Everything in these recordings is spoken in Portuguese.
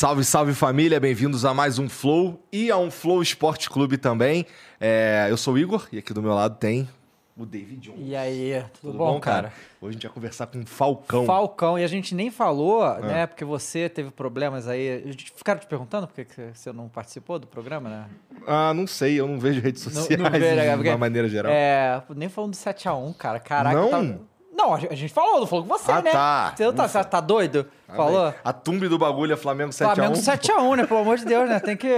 Salve, salve família, bem-vindos a mais um Flow e a um Flow Esporte Clube também. É, eu sou o Igor e aqui do meu lado tem o David Jones. E aí, tudo, tudo bom, bom cara? Hoje a gente vai conversar com o Falcão. Falcão, e a gente nem falou, ah. né? Porque você teve problemas aí. Ficaram te perguntando por que você não participou do programa, né? Ah, não sei, eu não vejo redes sociais não, não vejo, de uma maneira geral. É, nem falando do 7x1, cara. Caraca, não. Tá... Não, a gente falou, não falou com você, ah, né? Tá. Você, tá, você tá doido? Ah, falou? Bem. A tumba do bagulho é Flamengo 7x1. Flamengo 7x1, né? Pelo amor de Deus, né? Tem que.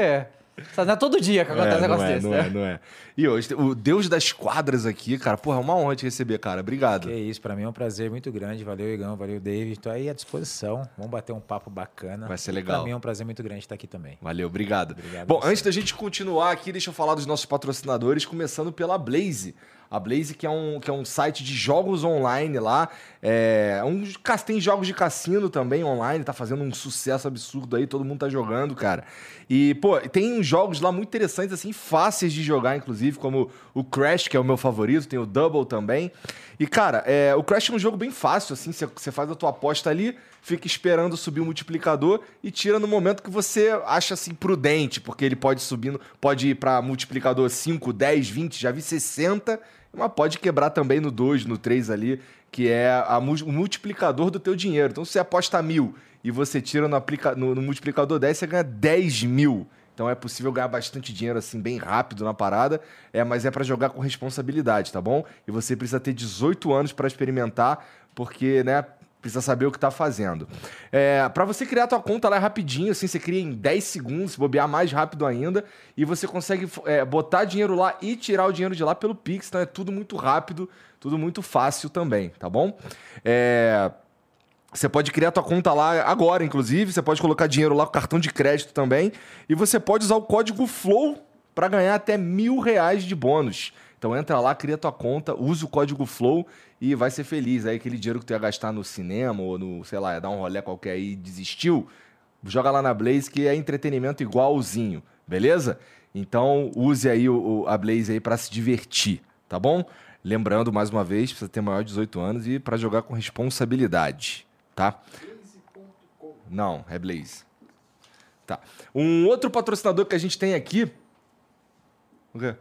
Não é todo dia que acontece é, um negócio é, desse, não né? É, não é. E hoje, o Deus das quadras aqui, cara, porra, é uma honra te receber, cara. Obrigado. Que isso, pra mim é um prazer muito grande. Valeu, Igão, valeu, David. Tô aí à disposição. Vamos bater um papo bacana. Vai ser legal. Pra mim é um prazer muito grande estar aqui também. Valeu, obrigado. obrigado Bom, antes da gente continuar aqui, deixa eu falar dos nossos patrocinadores, começando pela Blaze. A Blaze, que é um, que é um site de jogos online lá. É, um, tem jogos de cassino também online, tá fazendo um sucesso absurdo aí, todo mundo tá jogando, cara. E, pô, tem jogos lá muito interessantes, assim, fáceis de jogar, inclusive, como o Crash, que é o meu favorito, tem o Double também. E, cara, é, o Crash é um jogo bem fácil, assim, você faz a tua aposta ali, fica esperando subir o multiplicador e tira no momento que você acha, assim, prudente, porque ele pode subir, pode ir para multiplicador 5, 10, 20, já vi 60 mas pode quebrar também no 2, no 3 ali, que é a, o multiplicador do teu dinheiro. Então, se você aposta mil e você tira no, aplica, no, no multiplicador 10, você ganha 10 mil. Então é possível ganhar bastante dinheiro assim, bem rápido na parada, é, mas é para jogar com responsabilidade, tá bom? E você precisa ter 18 anos para experimentar, porque, né, precisa saber o que está fazendo. É, para você criar tua conta lá rapidinho, assim, você cria em 10 segundos, bobear mais rápido ainda, e você consegue é, botar dinheiro lá e tirar o dinheiro de lá pelo Pix, então é tudo muito rápido, tudo muito fácil também, tá bom? É, você pode criar tua conta lá agora, inclusive, você pode colocar dinheiro lá com cartão de crédito também, e você pode usar o código FLOW para ganhar até mil reais de bônus. Então entra lá, cria tua conta, usa o código FLOW e vai ser feliz. Aí aquele dinheiro que tu ia gastar no cinema ou no, sei lá, ia dar um rolê qualquer aí e desistiu, joga lá na Blaze que é entretenimento igualzinho, beleza? Então use aí o, a Blaze aí para se divertir, tá bom? Lembrando, mais uma vez, precisa ter maior de 18 anos e para jogar com responsabilidade, tá? Não, é Blaze. Tá. Um outro patrocinador que a gente tem aqui. O quê?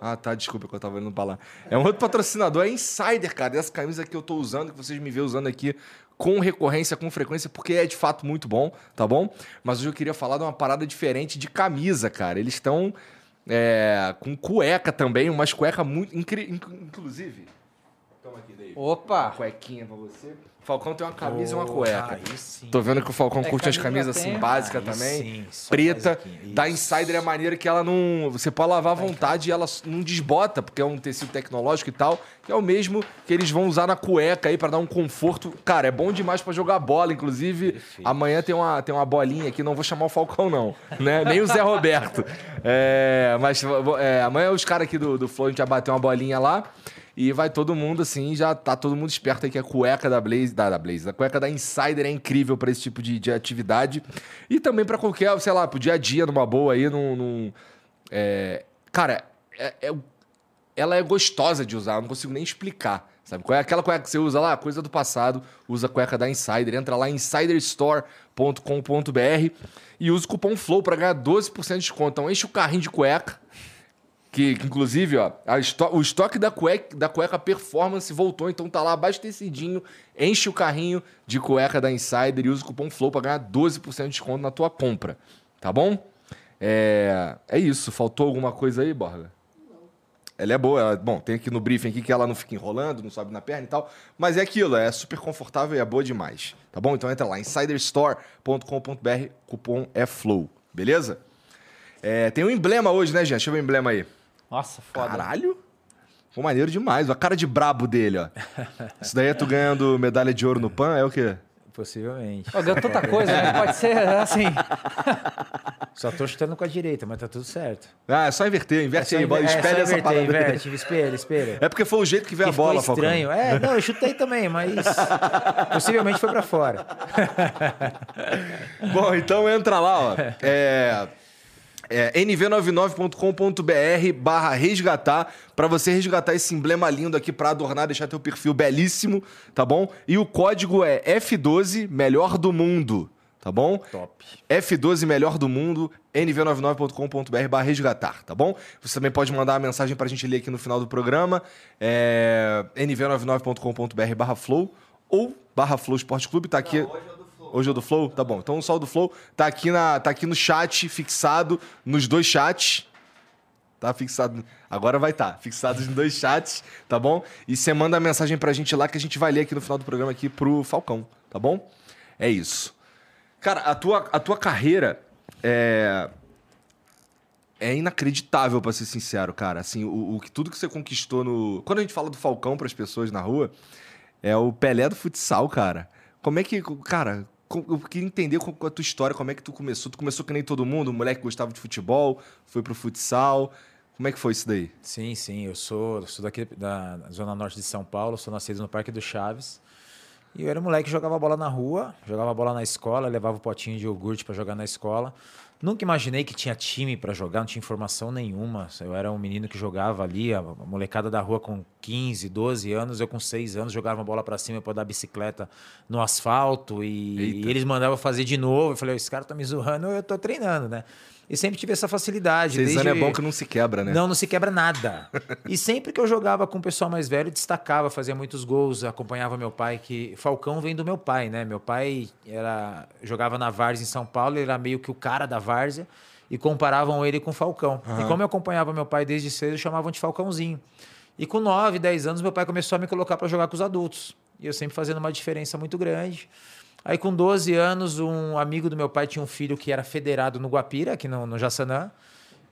Ah, tá, desculpa que eu tava indo pra lá. É um outro patrocinador, é Insider, cara. Essa camisa que eu tô usando, que vocês me vê usando aqui com recorrência, com frequência, porque é de fato muito bom, tá bom? Mas hoje eu queria falar de uma parada diferente de camisa, cara. Eles estão é, com cueca também, umas cuecas muito. Incri... Inclusive. Toma aqui, David. Opa! Uma cuequinha pra você. Falcão tem uma camisa e uma cueca. Tô vendo que o Falcão é, curte as camisas assim, básicas também. Sim, preta. Da Insider é maneira que ela não. Você pode lavar à vontade e ela não desbota, porque é um tecido tecnológico e tal. Que é o mesmo que eles vão usar na cueca aí para dar um conforto. Cara, é bom demais para jogar bola. Inclusive, Perfeito. amanhã tem uma, tem uma bolinha aqui. Não vou chamar o Falcão, não. Né? Nem o Zé Roberto. É, mas é, amanhã os caras aqui do, do Flow, a gente vai bater uma bolinha lá. E vai todo mundo assim, já tá todo mundo esperto aí que a cueca da Blaze, da, da Blaze, a cueca da Insider é incrível para esse tipo de, de atividade. E também para qualquer, sei lá, pro dia a dia, numa boa aí, num. num é... Cara, é, é, ela é gostosa de usar, eu não consigo nem explicar. Sabe? Qual é aquela cueca que você usa lá? Coisa do passado, usa a cueca da Insider. Entra lá em insiderstore.com.br e usa o cupom FLOW para ganhar 12% de desconto. Então enche o carrinho de cueca que, que, inclusive, ó, o estoque da cueca, da cueca Performance voltou, então tá lá abastecidinho. Enche o carrinho de cueca da Insider e usa o cupom FLOW para ganhar 12% de desconto na tua compra. Tá bom? É, é isso. Faltou alguma coisa aí, Borga? Ela é boa. Ela, bom, tem aqui no briefing aqui que ela não fica enrolando, não sobe na perna e tal. Mas é aquilo, é super confortável e é boa demais. Tá bom? Então entra lá, insiderstore.com.br, cupom é FLOW. Beleza? É, tem um emblema hoje, né, gente? Deixa eu ver o emblema aí. Nossa, foda. Caralho! Ficou maneiro demais. A cara de brabo dele, ó. Isso daí é tu ganhando medalha de ouro no PAN? É o quê? Possivelmente. Oh, ganhou tanta coisa, né? Pode ser assim. Só tô chutando com a direita, mas tá tudo certo. Ah, é só inverter, inverte é aí, é, espelha essa parada. Inverte, espelha, espelha. É porque foi o jeito que veio que a bola, Falcão. estranho. É, não, eu chutei também, mas possivelmente foi para fora. Bom, então entra lá, ó. É é, nv99.com.br barra resgatar, para você resgatar esse emblema lindo aqui para adornar, deixar teu perfil belíssimo, tá bom? E o código é F12, melhor do mundo, tá bom? Top. F12 melhor do mundo, nv99.com.br barra resgatar, tá bom? Você também pode mandar uma mensagem pra gente ler aqui no final do programa, é nv99.com.br barra flow ou barra flow esporte clube, tá aqui... Hoje é do Flow? Tá bom. Então o sol do Flow tá aqui, na, tá aqui no chat, fixado nos dois chats. Tá fixado. Agora vai estar. Tá, fixado nos dois chats, tá bom? E você manda a mensagem pra gente lá que a gente vai ler aqui no final do programa aqui pro Falcão, tá bom? É isso. Cara, a tua, a tua carreira é. É inacreditável, pra ser sincero, cara. Assim, o, o tudo que você conquistou no. Quando a gente fala do Falcão pras pessoas na rua, é o Pelé do futsal, cara. Como é que. Cara, eu queria entender com a tua história, como é que tu começou. Tu começou que nem todo mundo, um moleque que gostava de futebol, foi pro futsal. Como é que foi isso daí? Sim, sim. Eu sou, sou daqui da Zona Norte de São Paulo, sou nascido no Parque do Chaves. E eu era moleque que jogava bola na rua, jogava bola na escola, levava o potinho de iogurte para jogar na escola. Nunca imaginei que tinha time para jogar, não tinha informação nenhuma. Eu era um menino que jogava ali, a molecada da rua com 15, 12 anos, eu com 6 anos jogava uma bola para cima para dar bicicleta no asfalto e, e, eles mandavam fazer de novo. Eu falei, esse cara tá me zoando, eu tô treinando, né? E sempre tive essa facilidade. Seis desde... anos é bom que não se quebra, né? Não, não se quebra nada. e sempre que eu jogava com o pessoal mais velho, destacava, fazia muitos gols, acompanhava meu pai, que Falcão vem do meu pai, né? Meu pai era jogava na Várzea em São Paulo, ele era meio que o cara da Várzea e comparavam ele com Falcão. Uhum. E como eu acompanhava meu pai desde cedo, chamavam de Falcãozinho. E com 9, 10 anos, meu pai começou a me colocar para jogar com os adultos. E eu sempre fazendo uma diferença muito grande. Aí, com 12 anos, um amigo do meu pai tinha um filho que era federado no Guapira, aqui no, no Jaçanã.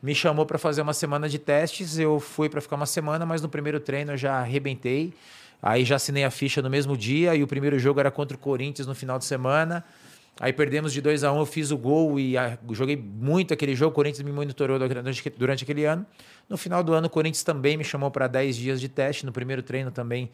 Me chamou para fazer uma semana de testes. Eu fui para ficar uma semana, mas no primeiro treino eu já arrebentei. Aí já assinei a ficha no mesmo dia e o primeiro jogo era contra o Corinthians no final de semana. Aí perdemos de 2 a 1 um, eu fiz o gol e joguei muito aquele jogo. O Corinthians me monitorou durante aquele ano. No final do ano, o Corinthians também me chamou para 10 dias de teste. No primeiro treino também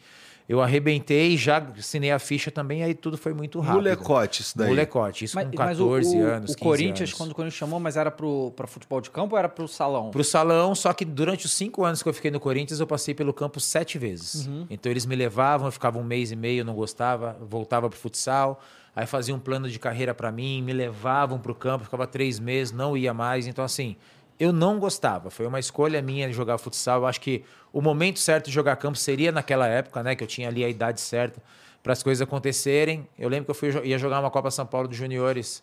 eu arrebentei, já assinei a ficha também, aí tudo foi muito rápido. Molecote isso daí. Molecote, isso mas, com 14 mas o, anos, o Corinthians, anos. quando o Corinthians chamou, mas era para futebol de campo ou era para o salão? Para o salão, só que durante os cinco anos que eu fiquei no Corinthians, eu passei pelo campo sete vezes. Uhum. Então eles me levavam, eu ficava um mês e meio, não gostava, voltava para o futsal, aí faziam um plano de carreira para mim, me levavam para o campo, ficava três meses, não ia mais. Então assim, eu não gostava. Foi uma escolha minha de jogar futsal. Eu acho que o momento certo de jogar campo seria naquela época, né? Que eu tinha ali a idade certa para as coisas acontecerem. Eu lembro que eu fui, ia jogar uma Copa São Paulo dos Juniores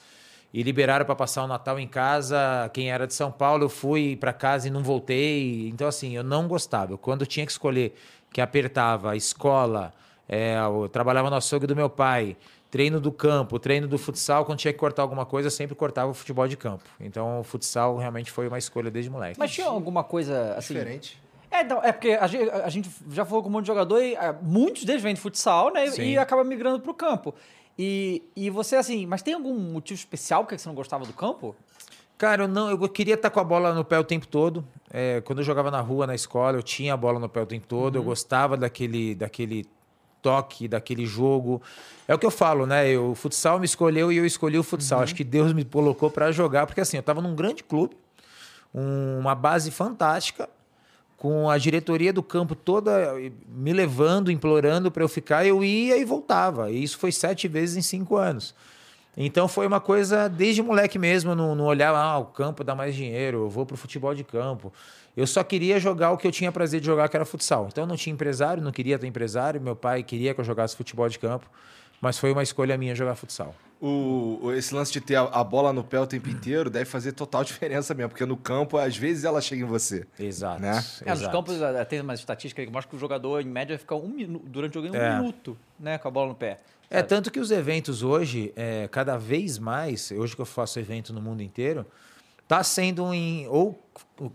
e liberaram para passar o Natal em casa. Quem era de São Paulo, eu fui para casa e não voltei. Então, assim, eu não gostava. Quando eu tinha que escolher que apertava a escola, é, eu trabalhava no açougue do meu pai, treino do campo, treino do futsal, quando tinha que cortar alguma coisa, eu sempre cortava o futebol de campo. Então o futsal realmente foi uma escolha desde moleque. Mas tinha alguma coisa assim. Diferente? É, não, é porque a gente, a gente, já falou com um monte de jogador e a, muitos deles vêm de futsal, né? Sim. E acaba migrando para o campo. E, e você, assim, mas tem algum motivo especial porque você não gostava do campo? Cara, eu não, eu queria estar com a bola no pé o tempo todo. É, quando eu jogava na rua, na escola, eu tinha a bola no pé o tempo todo. Uhum. Eu gostava daquele, daquele toque daquele jogo. É o que eu falo, né? o futsal me escolheu e eu escolhi o futsal. Uhum. Acho que Deus me colocou para jogar, porque assim, eu estava num grande clube, um, uma base fantástica, com a diretoria do campo toda me levando, implorando para eu ficar, eu ia e voltava. E isso foi sete vezes em cinco anos. Então foi uma coisa desde moleque mesmo, não, olhar, ah, o campo dá mais dinheiro, eu vou pro futebol de campo. Eu só queria jogar o que eu tinha prazer de jogar, que era futsal. Então não tinha empresário, não queria ter empresário. Meu pai queria que eu jogasse futebol de campo, mas foi uma escolha minha jogar futsal. O, esse lance de ter a, a, bola no pé o tempo inteiro deve fazer total diferença mesmo, porque no campo, às vezes, ela chega em você. Exato. Né? É, nos campos eh, tem uma estatística que mostra que o jogador, em média, fica um minuto, durante o jogo, um é. minuto né, com a bola no pé. É, sabe? É, tanto que os eventos hoje, é, cada vez mais, hoje que eu faço evento no mundo inteiro, está sendo em ou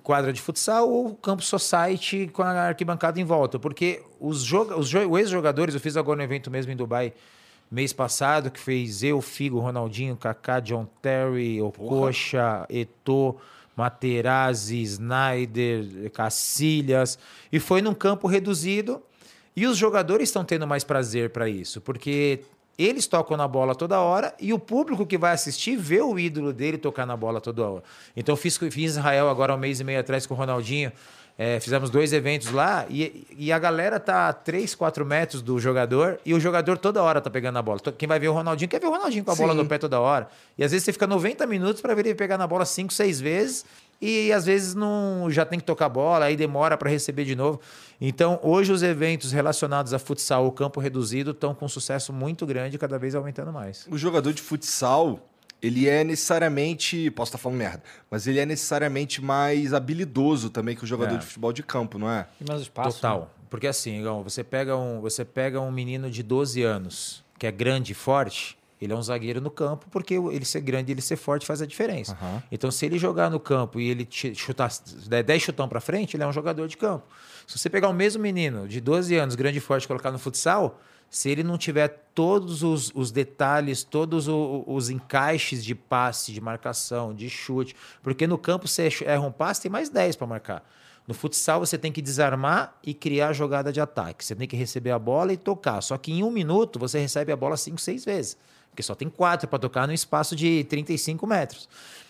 quadra de futsal ou campo society com a arquibancada em volta. Porque os, joga os ex-jogadores, eu fiz agora um evento mesmo em Dubai mês passado, que fez eu, Figo, Ronaldinho, Kaká, John Terry, Ococha, Eto, Materazzi, Snyder, Cacilhas. E foi num campo reduzido. E os jogadores estão tendo mais prazer para isso, porque eles tocam na bola toda hora e o público que vai assistir vê o ídolo dele tocar na bola toda hora. Então fiz, fiz Israel agora um mês e meio atrás com o Ronaldinho. É, fizemos dois eventos lá e, e a galera tá a 3, 4 metros do jogador e o jogador toda hora tá pegando a bola. Quem vai ver o Ronaldinho quer ver o Ronaldinho com a Sim. bola no pé toda hora. E às vezes você fica 90 minutos para ver ele pegar na bola 5, 6 vezes e às vezes não já tem que tocar bola, aí demora para receber de novo. Então, hoje os eventos relacionados a futsal ou campo reduzido estão com um sucesso muito grande, cada vez aumentando mais. O jogador de futsal, ele é necessariamente, posso estar falando merda, mas ele é necessariamente mais habilidoso também que o jogador é. de futebol de campo, não é? E mais espaço. Total. Né? Porque assim, igual, você pega um, você pega um menino de 12 anos, que é grande e forte, ele é um zagueiro no campo, porque ele ser grande e ele ser forte faz a diferença. Uhum. Então, se ele jogar no campo e ele chutar, der 10 chutão para frente, ele é um jogador de campo. Se você pegar o mesmo menino de 12 anos, grande e forte, e colocar no futsal, se ele não tiver todos os, os detalhes, todos os, os, encaixes de passe, de marcação, de chute, porque no campo você erra um passe, tem mais 10 para marcar. No futsal você tem que desarmar e criar jogada de ataque. Você tem que receber a bola e tocar. Só que em um minuto você recebe a bola 5, 6 vezes. Porque só tem quatro para tocar no espaço de 35 metros.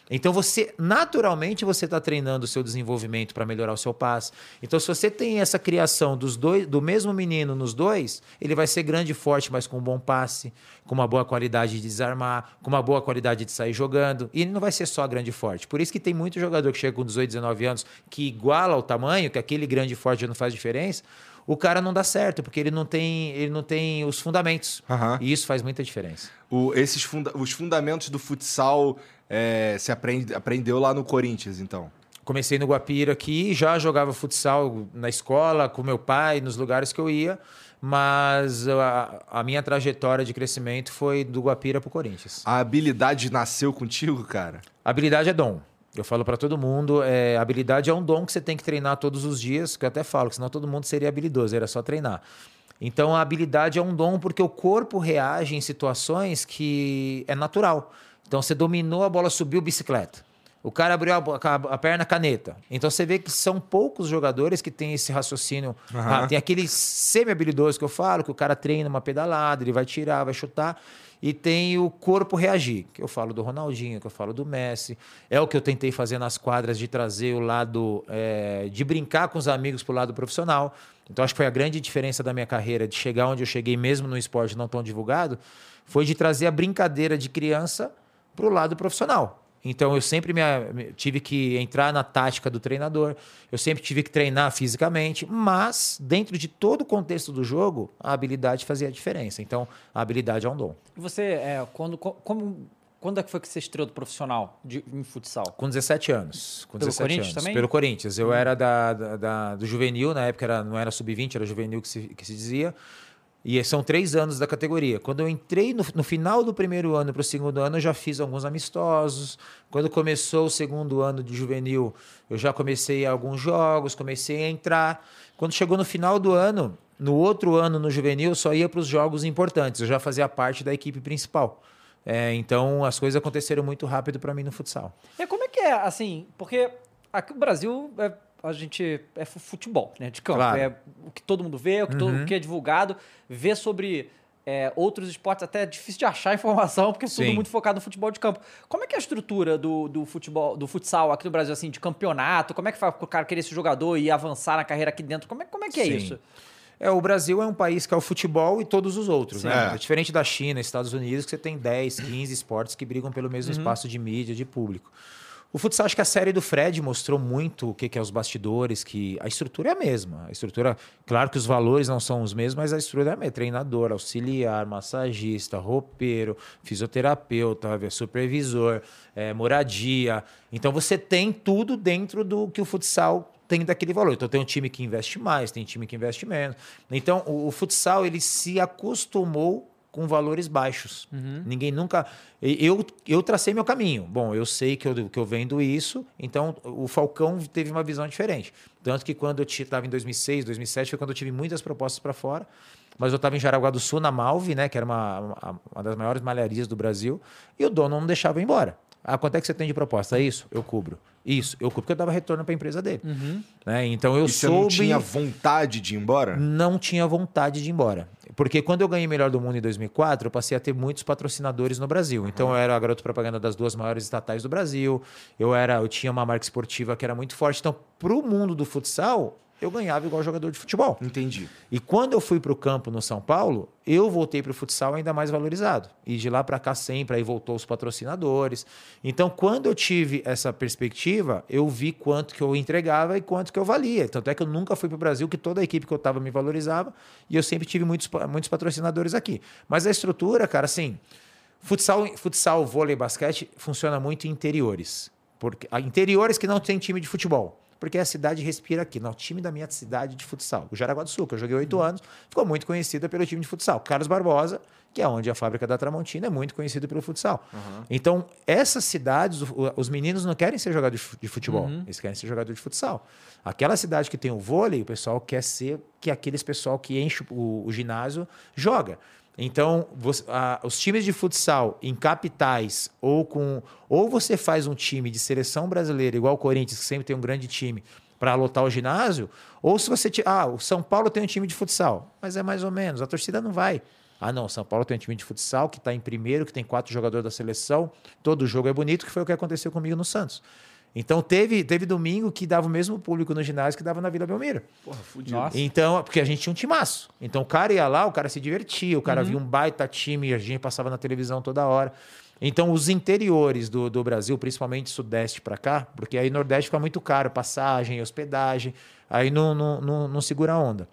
Então você naturalmente você está treinando o seu desenvolvimento para melhorar o seu passe. Então se você tem essa criação dos dois, do mesmo menino nos dois, ele vai ser grande e forte, mas com um bom passe, com uma boa qualidade de desarmar, com uma boa qualidade de sair jogando. E ele não vai ser só grande e forte. Por isso que tem muito jogador que chega com 18, 19 anos que iguala o tamanho, que aquele grande e forte não faz diferença o cara não dá certo, porque ele não tem, ele não tem os fundamentos. Uhum. E isso faz muita diferença. O, esses funda os fundamentos do futsal é, se aprende, aprendeu lá no Corinthians, então? Comecei no Guapira aqui, já jogava futsal na escola, com meu pai, nos lugares que eu ia, mas a, a minha trajetória de crescimento foi do Guapira para o Corinthians. A habilidade nasceu contigo, cara? A habilidade é dom. Eu falo para todo mundo, é, habilidade é um dom que você tem que treinar todos os dias, que eu até falo, que senão todo mundo seria habilidoso, era só treinar. Então a habilidade é um dom porque o corpo reage em situações que é natural. Então você dominou a bola, subiu bicicleta. O cara abriu a, a, a perna caneta. Então você vê que são poucos jogadores que têm esse raciocínio. Uhum. Ah, tem aquele semi-habilidoso que eu falo, que o cara treina uma pedalada, ele vai tirar, vai chutar e tem o corpo reagir, que eu falo do Ronaldinho, que eu falo do Messi. É o que eu tentei fazer nas quadras de trazer o lado é, de brincar com os amigos para o lado profissional. Então acho que foi a grande diferença da minha carreira de chegar onde eu cheguei, mesmo no esporte não tão divulgado, foi de trazer a brincadeira de criança para o lado profissional. Então eu sempre me, tive que entrar na tática do treinador, eu sempre tive que treinar fisicamente, mas dentro de todo o contexto do jogo, a habilidade fazia a diferença. Então a habilidade é um dom. E você, é, quando, como, quando é que foi que você estreou do profissional de, em futsal? Com 17 anos. Com Pelo 17 Corinthians anos. também? Pelo Corinthians. Eu hum. era da, da, da, do juvenil, na época era, não era sub-20, era juvenil que se, que se dizia. E são três anos da categoria. Quando eu entrei no, no final do primeiro ano para o segundo ano, eu já fiz alguns amistosos. Quando começou o segundo ano de juvenil, eu já comecei alguns jogos, comecei a entrar. Quando chegou no final do ano, no outro ano no juvenil, eu só ia para os jogos importantes. Eu já fazia parte da equipe principal. É, então as coisas aconteceram muito rápido para mim no futsal. E como é que é, assim, porque aqui no Brasil é a gente é futebol, né? De campo. Claro. É o que todo mundo vê, o que, uhum. todo, o que é divulgado. Ver sobre é, outros esportes até é difícil de achar informação, porque é tudo muito focado no futebol de campo. Como é que é a estrutura do, do futebol, do futsal aqui no Brasil, assim, de campeonato? Como é que faz o cara querer ser jogador e avançar na carreira aqui dentro? Como é, como é que é Sim. isso? É, o Brasil é um país que é o futebol e todos os outros, Sim. né? É. é diferente da China, Estados Unidos, que você tem 10, 15 esportes que brigam pelo mesmo uhum. espaço de mídia, de público. O futsal, acho que a série do Fred mostrou muito o que, que é os bastidores, que a estrutura é a mesma. A estrutura, claro que os valores não são os mesmos, mas a estrutura é a mesma. Treinador, auxiliar, massagista, roupeiro, fisioterapeuta, supervisor, é, moradia. Então você tem tudo dentro do que o futsal tem daquele valor. Então tem um time que investe mais, tem um time que investe menos. Então o, o futsal ele se acostumou com valores baixos. Uhum. Ninguém nunca. Eu, eu tracei meu caminho. Bom, eu sei que eu, que eu vendo isso, então o Falcão teve uma visão diferente. Tanto que quando eu estava em 2006, 2007, foi quando eu tive muitas propostas para fora. Mas eu estava em Jaraguá do Sul, na Malve, né, que era uma, uma, uma das maiores malharias do Brasil, e o dono não deixava eu ir embora. Ah, quanto é que você tem de proposta? É isso? Eu cubro. Isso, eu cubro porque eu dava retorno para a empresa dele. Uhum. Né? Então eu e você soube... não tinha vontade de ir embora? Não tinha vontade de ir embora. Porque quando eu ganhei Melhor do Mundo em 2004, eu passei a ter muitos patrocinadores no Brasil. Então eu era garoto propaganda das duas maiores estatais do Brasil. Eu era, eu tinha uma marca esportiva que era muito forte. Então, para o mundo do futsal, eu ganhava igual jogador de futebol. Entendi. E quando eu fui para o campo no São Paulo, eu voltei para o futsal ainda mais valorizado. E de lá para cá sempre, aí voltou os patrocinadores. Então, quando eu tive essa perspectiva, eu vi quanto que eu entregava e quanto que eu valia. Tanto é que eu nunca fui para o Brasil, que toda a equipe que eu estava me valorizava. E eu sempre tive muitos, muitos patrocinadores aqui. Mas a estrutura, cara, assim, futsal, futsal, vôlei, basquete funciona muito em interiores. Porque, interiores que não tem time de futebol porque a cidade respira aqui. No time da minha cidade de futsal, o Jaraguá do Sul, que eu joguei oito uhum. anos, ficou muito conhecida pelo time de futsal. Carlos Barbosa, que é onde a fábrica da Tramontina é muito conhecida pelo futsal. Uhum. Então, essas cidades, os meninos não querem ser jogadores de futebol, uhum. eles querem ser jogadores de futsal. Aquela cidade que tem o vôlei, o pessoal quer ser que aqueles pessoal que enche o, o ginásio joga. Então, você, os times de futsal em capitais ou com ou você faz um time de seleção brasileira igual o Corinthians que sempre tem um grande time para lotar o ginásio, ou se você ah, o São Paulo tem um time de futsal, mas é mais ou menos, a torcida não vai. Ah, não, São Paulo tem um time de futsal que está em primeiro, que tem quatro jogadores da seleção, todo jogo é bonito, que foi o que aconteceu comigo no Santos. Então teve, teve domingo que dava o mesmo público no ginásio que dava na Vila Belmiro. Porra, fudido. Então, porque a gente tinha um timaço. Então o cara ia lá, o cara se divertia, o cara uhum. via um baita time, a gente passava na televisão toda hora. Então, os interiores do, do Brasil, principalmente Sudeste para cá, porque aí Nordeste fica muito caro, passagem, hospedagem, aí não, não, não, não segura a onda.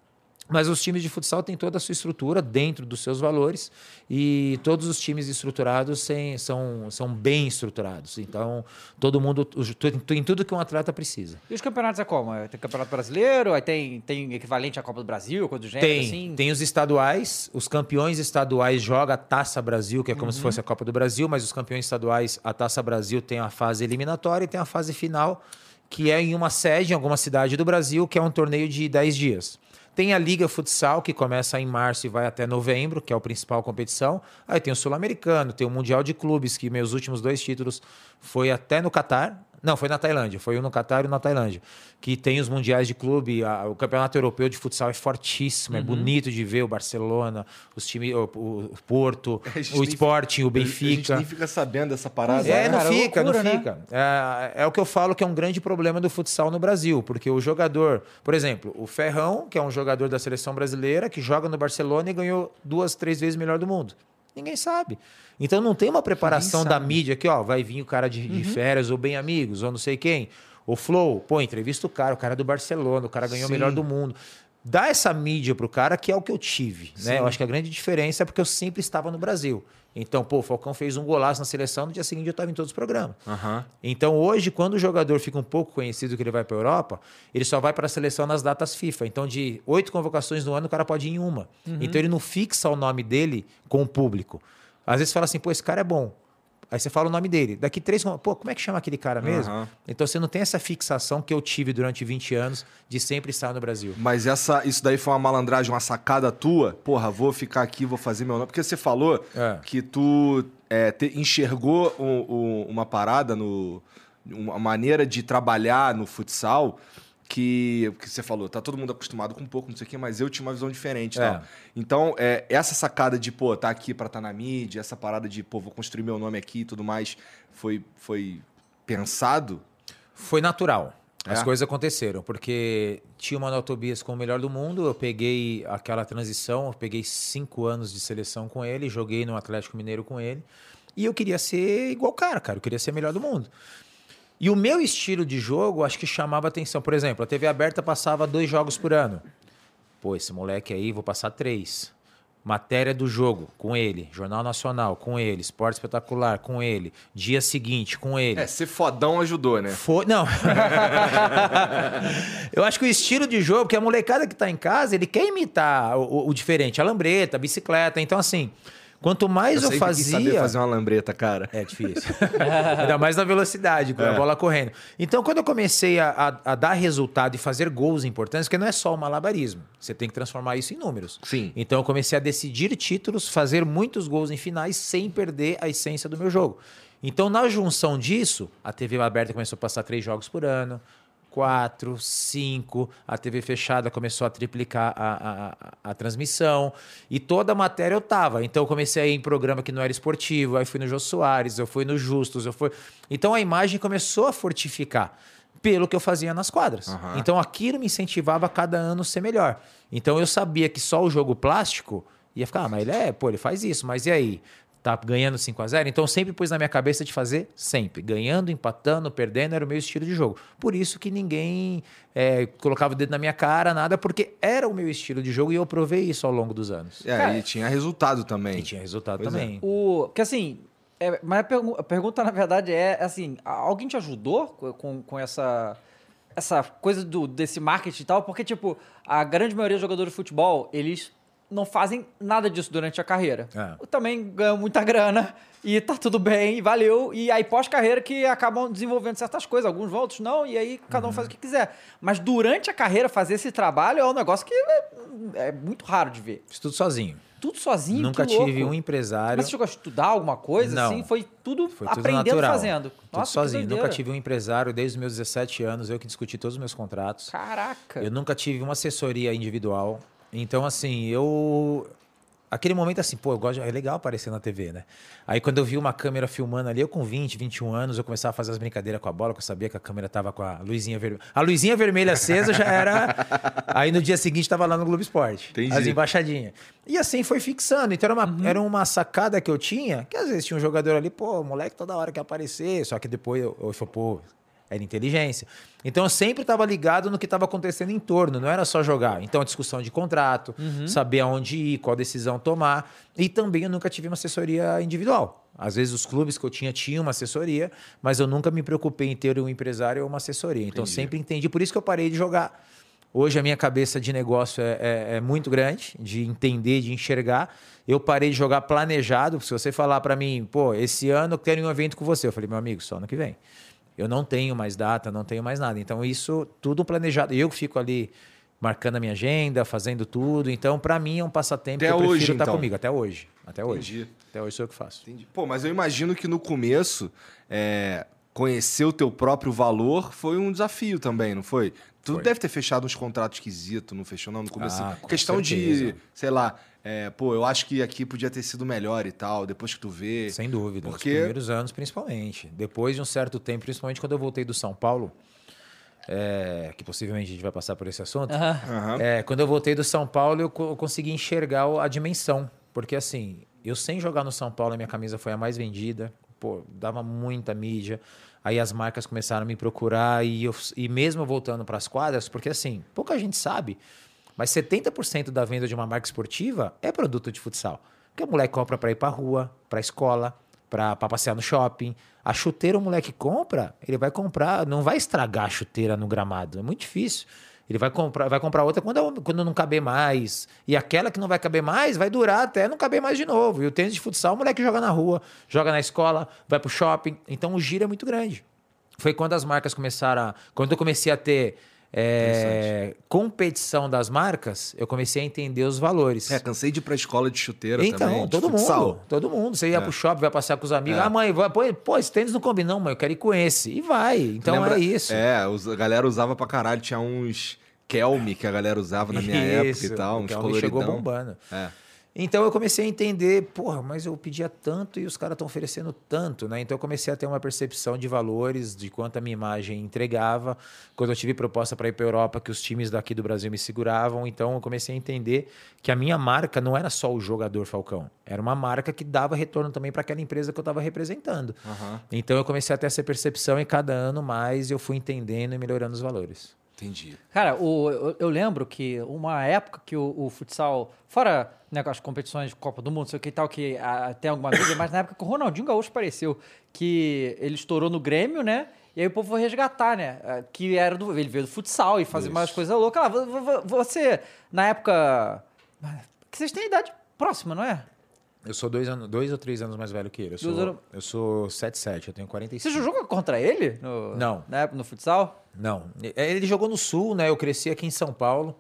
Mas os times de futsal têm toda a sua estrutura dentro dos seus valores e todos os times estruturados são, são bem estruturados. Então, todo mundo tem tudo que um atleta precisa. E os campeonatos é como? Tem campeonato brasileiro? Aí tem, tem equivalente à Copa do Brasil, coisa do gênero? Tem, assim? tem os estaduais. Os campeões estaduais jogam a Taça Brasil, que é como uhum. se fosse a Copa do Brasil, mas os campeões estaduais, a Taça Brasil tem a fase eliminatória e tem a fase final, que é em uma sede, em alguma cidade do Brasil, que é um torneio de 10 dias. Tem a Liga Futsal, que começa em março e vai até novembro, que é a principal competição. Aí tem o Sul-Americano, tem o Mundial de Clubes, que meus últimos dois títulos foi até no Catar, não, foi na Tailândia. Foi um no Catar e um na Tailândia. Que tem os mundiais de clube. A, o campeonato europeu de futsal é fortíssimo. É uhum. É bonito de ver o Barcelona, os times, o, o Porto, o Sporting, o Benfica. A gente nem fica sabendo dessa parada. É, não cara, fica, loucura, não né? fica. É, é, o que eu falo que é um grande problema do futsal no Brasil. Porque o jogador, por exemplo, o Ferrão, que é um jogador da seleção brasileira, que joga no Barcelona e ganhou duas, três vezes melhor do mundo. Ninguém sabe. Então não tem uma preparação da mídia que, ó, vai vir o cara de, de uhum. férias ou bem amigos, ou não sei quem. O Flow, pô, entrevista o cara, o cara é do Barcelona, o cara ganhou Sim. o melhor do mundo. Dá essa mídia pro cara que é o que eu tive, né? Eu acho que a grande diferença é porque eu sempre estava no Brasil. Então, pô, o Falcão fez um golaço na seleção, no dia seguinte eu estava em todos os programas. Uhum. Então, hoje, quando o jogador fica um pouco conhecido que ele vai para a Europa, ele só vai para a seleção nas datas FIFA. Então, de oito convocações no ano, o cara pode ir em uma. Uhum. Então, ele não fixa o nome dele com o público. Às vezes fala assim, pô, esse cara é bom. Aí você fala o nome dele. Daqui três, pô, como é que chama aquele cara mesmo? Uhum. Então você não tem essa fixação que eu tive durante 20 anos de sempre estar no Brasil. Mas essa, isso daí foi uma malandragem, uma sacada tua? Porra, vou ficar aqui, vou fazer meu nome. Porque você falou é. que tu é, te, enxergou o, o, uma parada no. Uma maneira de trabalhar no futsal que, que você falou, tá todo mundo acostumado com um pouco, não sei o quê, mas eu tinha uma visão diferente. É. Então, é, essa sacada de, pô, tá aqui pra estar tá na mídia, essa parada de, pô, vou construir meu nome aqui e tudo mais, foi, foi pensado? Foi natural. As é. coisas aconteceram, porque tinha uma Tobias com o melhor do mundo, eu peguei aquela transição, eu peguei cinco anos de seleção com ele, joguei no Atlético Mineiro com ele, e eu queria ser igual o cara, cara, eu queria ser melhor do mundo. E o meu estilo de jogo, acho que chamava atenção. Por exemplo, a TV aberta passava dois jogos por ano. Pô, esse moleque aí, vou passar três. Matéria do jogo, com ele. Jornal Nacional, com ele. Esporte Espetacular, com ele. Dia seguinte, com ele. É, ser fodão ajudou, né? Foi, não. eu acho que o estilo de jogo, porque a molecada que tá em casa, ele quer imitar o, o, o diferente. A lambreta, a bicicleta. Então, assim... Quanto mais eu, eu fazia. saber fazer uma lambreta, cara. É difícil. Ainda mais na velocidade, com é. a bola correndo. Então, quando eu comecei a, a, a, dar resultado e fazer gols importantes, porque não é só o malabarismo, você tem que transformar isso em números. Sim. Então, eu comecei a decidir títulos, fazer muitos gols em finais sem perder a essência do meu jogo. Então, na junção disso, a TV aberta começou a passar três jogos por ano, quatro, cinco, a TV fechada começou a triplicar a, a, a, transmissão e toda a matéria eu tava. Então eu comecei a ir em programa que não era esportivo, aí fui no Jô Soares, eu fui no Justus, eu fui. Então a imagem começou a fortificar pelo que eu fazia nas quadras. Uhum. Então aquilo me incentivava a cada ano ser melhor. Então eu sabia que só o jogo plástico ia ficar, ah, mas ele é, pô, ele faz isso, mas e aí? Tá ganhando 5 a 0 Então sempre pus na minha cabeça de fazer sempre. Ganhando, empatando, perdendo, era o meu estilo de jogo. Por isso que ninguém é, colocava o dedo na minha cara, nada, porque era o meu estilo de jogo e eu provei isso ao longo dos anos. É, Cara, e tinha resultado também. E tinha resultado pois é. também. É. O, que assim, é, mas a, pergu a, pergunta, na verdade, é assim: alguém te ajudou com, com essa, essa coisa do, desse marketing e tal? Porque, tipo, a grande maioria dos jogadores de futebol, eles não fazem nada disso durante a carreira. É. Também ganham muita grana e tá tudo bem, valeu. E aí, pós-carreira, que acabam desenvolvendo certas coisas. Alguns vão, outros não, e aí cada um uhum. faz o que quiser. Mas durante a carreira, fazer esse trabalho é um negócio que é, é muito raro de ver. Fiz tudo sozinho tudo sozinho. Nunca tive um empresário. Mas você chegou a estudar alguma coisa? Não. Assim, foi tudo, foi tudo aprendendo natural. fazendo. Tudo Nossa, sozinho. Nunca tive um empresário desde os meus 17 anos, eu que discuti todos os meus contratos. Caraca! Eu nunca tive uma assessoria individual. Então, assim, eu aquele momento assim, pô, eu gosto, de... é legal aparecer na TV, né? Aí quando eu vi uma câmera filmando ali, eu com 20, 21 anos, eu começava a fazer as brincadeiras com a bola, porque eu sabia que a câmera tava com a luzinha vermelha. A luzinha vermelha acesa já era. Aí no dia seguinte tava lá no Globo Esporte. Entendi. As embaixadinhas. E assim foi fixando. Então era uma, uhum. era uma sacada que eu tinha, que às vezes tinha um jogador ali, pô, moleque toda hora que aparecer, só que depois eu, eu falei, pô, era inteligência. Então eu sempre estava ligado no que estava acontecendo em torno, não era só jogar. Então a discussão de contrato, uhum. saber aonde ir, qual decisão tomar. E também eu nunca tive uma assessoria individual. Às vezes os clubes que eu tinha tinham uma assessoria, mas eu nunca me preocupei em ter um empresário ou uma assessoria. Então entendi. sempre entendi. Por isso que eu parei de jogar. Hoje a minha cabeça de negócio é, é, é, muito grande, de entender, de enxergar. Eu parei de jogar planejado. Se você falar para mim, pô, esse ano eu quero um evento com você, eu falei, meu amigo, só ano que vem. Eu não tenho mais data, não tenho mais nada. Então, isso tudo planejado. Eu fico ali marcando a minha agenda, fazendo tudo. Então, para mim, é um passatempo até que eu hoje, prefiro estar então. comigo. Até hoje. Até hoje. Entendi. Até hoje sou eu que faço. Entendi. Pô, mas eu imagino que no começo, é, conhecer o teu próprio valor foi um desafio também, não foi? Tu foi. deve ter fechado uns contratos esquisitos, não fechou não no começo? Ah, Questão certeza. de, sei lá, é, pô, eu acho que aqui podia ter sido melhor e tal, depois que tu vê. Sem dúvida, porque... nos primeiros anos principalmente. Depois de um certo tempo, principalmente quando eu voltei do São Paulo, é, que possivelmente a gente vai passar por esse assunto. Uhum. É, quando eu voltei do São Paulo, eu, eu consegui enxergar a dimensão. Porque assim, eu sem jogar no São Paulo, a minha camisa foi a mais vendida. Pô, dava muita mídia. Aí as marcas começaram a me procurar e, eu, e mesmo voltando para as quadras, porque assim, pouca gente sabe, mas 70% da venda de uma marca esportiva é produto de futsal. Porque o moleque compra para ir para rua, para escola, para passear no shopping. A chuteira o moleque compra, ele vai comprar, não vai estragar a chuteira no gramado, é muito difícil. Ele vai comprar, vai comprar outra quando, quando não caber mais. E aquela que não vai caber mais vai durar até não caber mais de novo. E o tênis de futsal, o moleque joga na rua, joga na escola, vai pro shopping. Então o giro é muito grande. Foi quando as marcas começaram a. Quando eu comecei a ter é, competição das marcas, eu comecei a entender os valores. É, cansei de ir pra escola de chuteira então, também. todo mundo. Todo mundo. Você ia é. pro shopping, vai passear com os amigos. É. Ah, mãe, vai, pô, pô, esse tênis não combina, não, mãe. Eu quero ir com esse. E vai. Então Lembra, é isso. É, a galera usava pra caralho. Tinha uns Kelme que a galera usava na minha isso, época e tal. Uns coloridão. chegou bombando. É. Então eu comecei a entender, porra, mas eu pedia tanto e os caras estão oferecendo tanto, né? Então eu comecei a ter uma percepção de valores, de quanto a minha imagem entregava. Quando eu tive proposta para ir para Europa, que os times daqui do Brasil me seguravam, então eu comecei a entender que a minha marca não era só o jogador Falcão, era uma marca que dava retorno também para aquela empresa que eu estava representando. Uhum. Então eu comecei a ter essa percepção e cada ano mais eu fui entendendo e melhorando os valores. Entendi. Cara, o, eu, eu, lembro que uma época que o, o futsal, fora né, as competições de Copa do Mundo, sei o que e tal, que a, tem alguma mídia, mas na época que o Ronaldinho Gaúcho apareceu, que ele estourou no Grêmio, né? E aí o povo foi resgatar, né? É, que era do. Ele veio do futsal e fazia umas coisas loucas. Ah, você, na época. Que vocês têm idade próxima, não é? Eu sou dois, anos, dois ou três anos mais velho que ele. Eu sou, anos... eu sou 7, eu tenho 45. Você jogou contra ele? No, não. Na época, no futsal? Não. Ele jogou no Sul, né? Eu cresci aqui em São Paulo.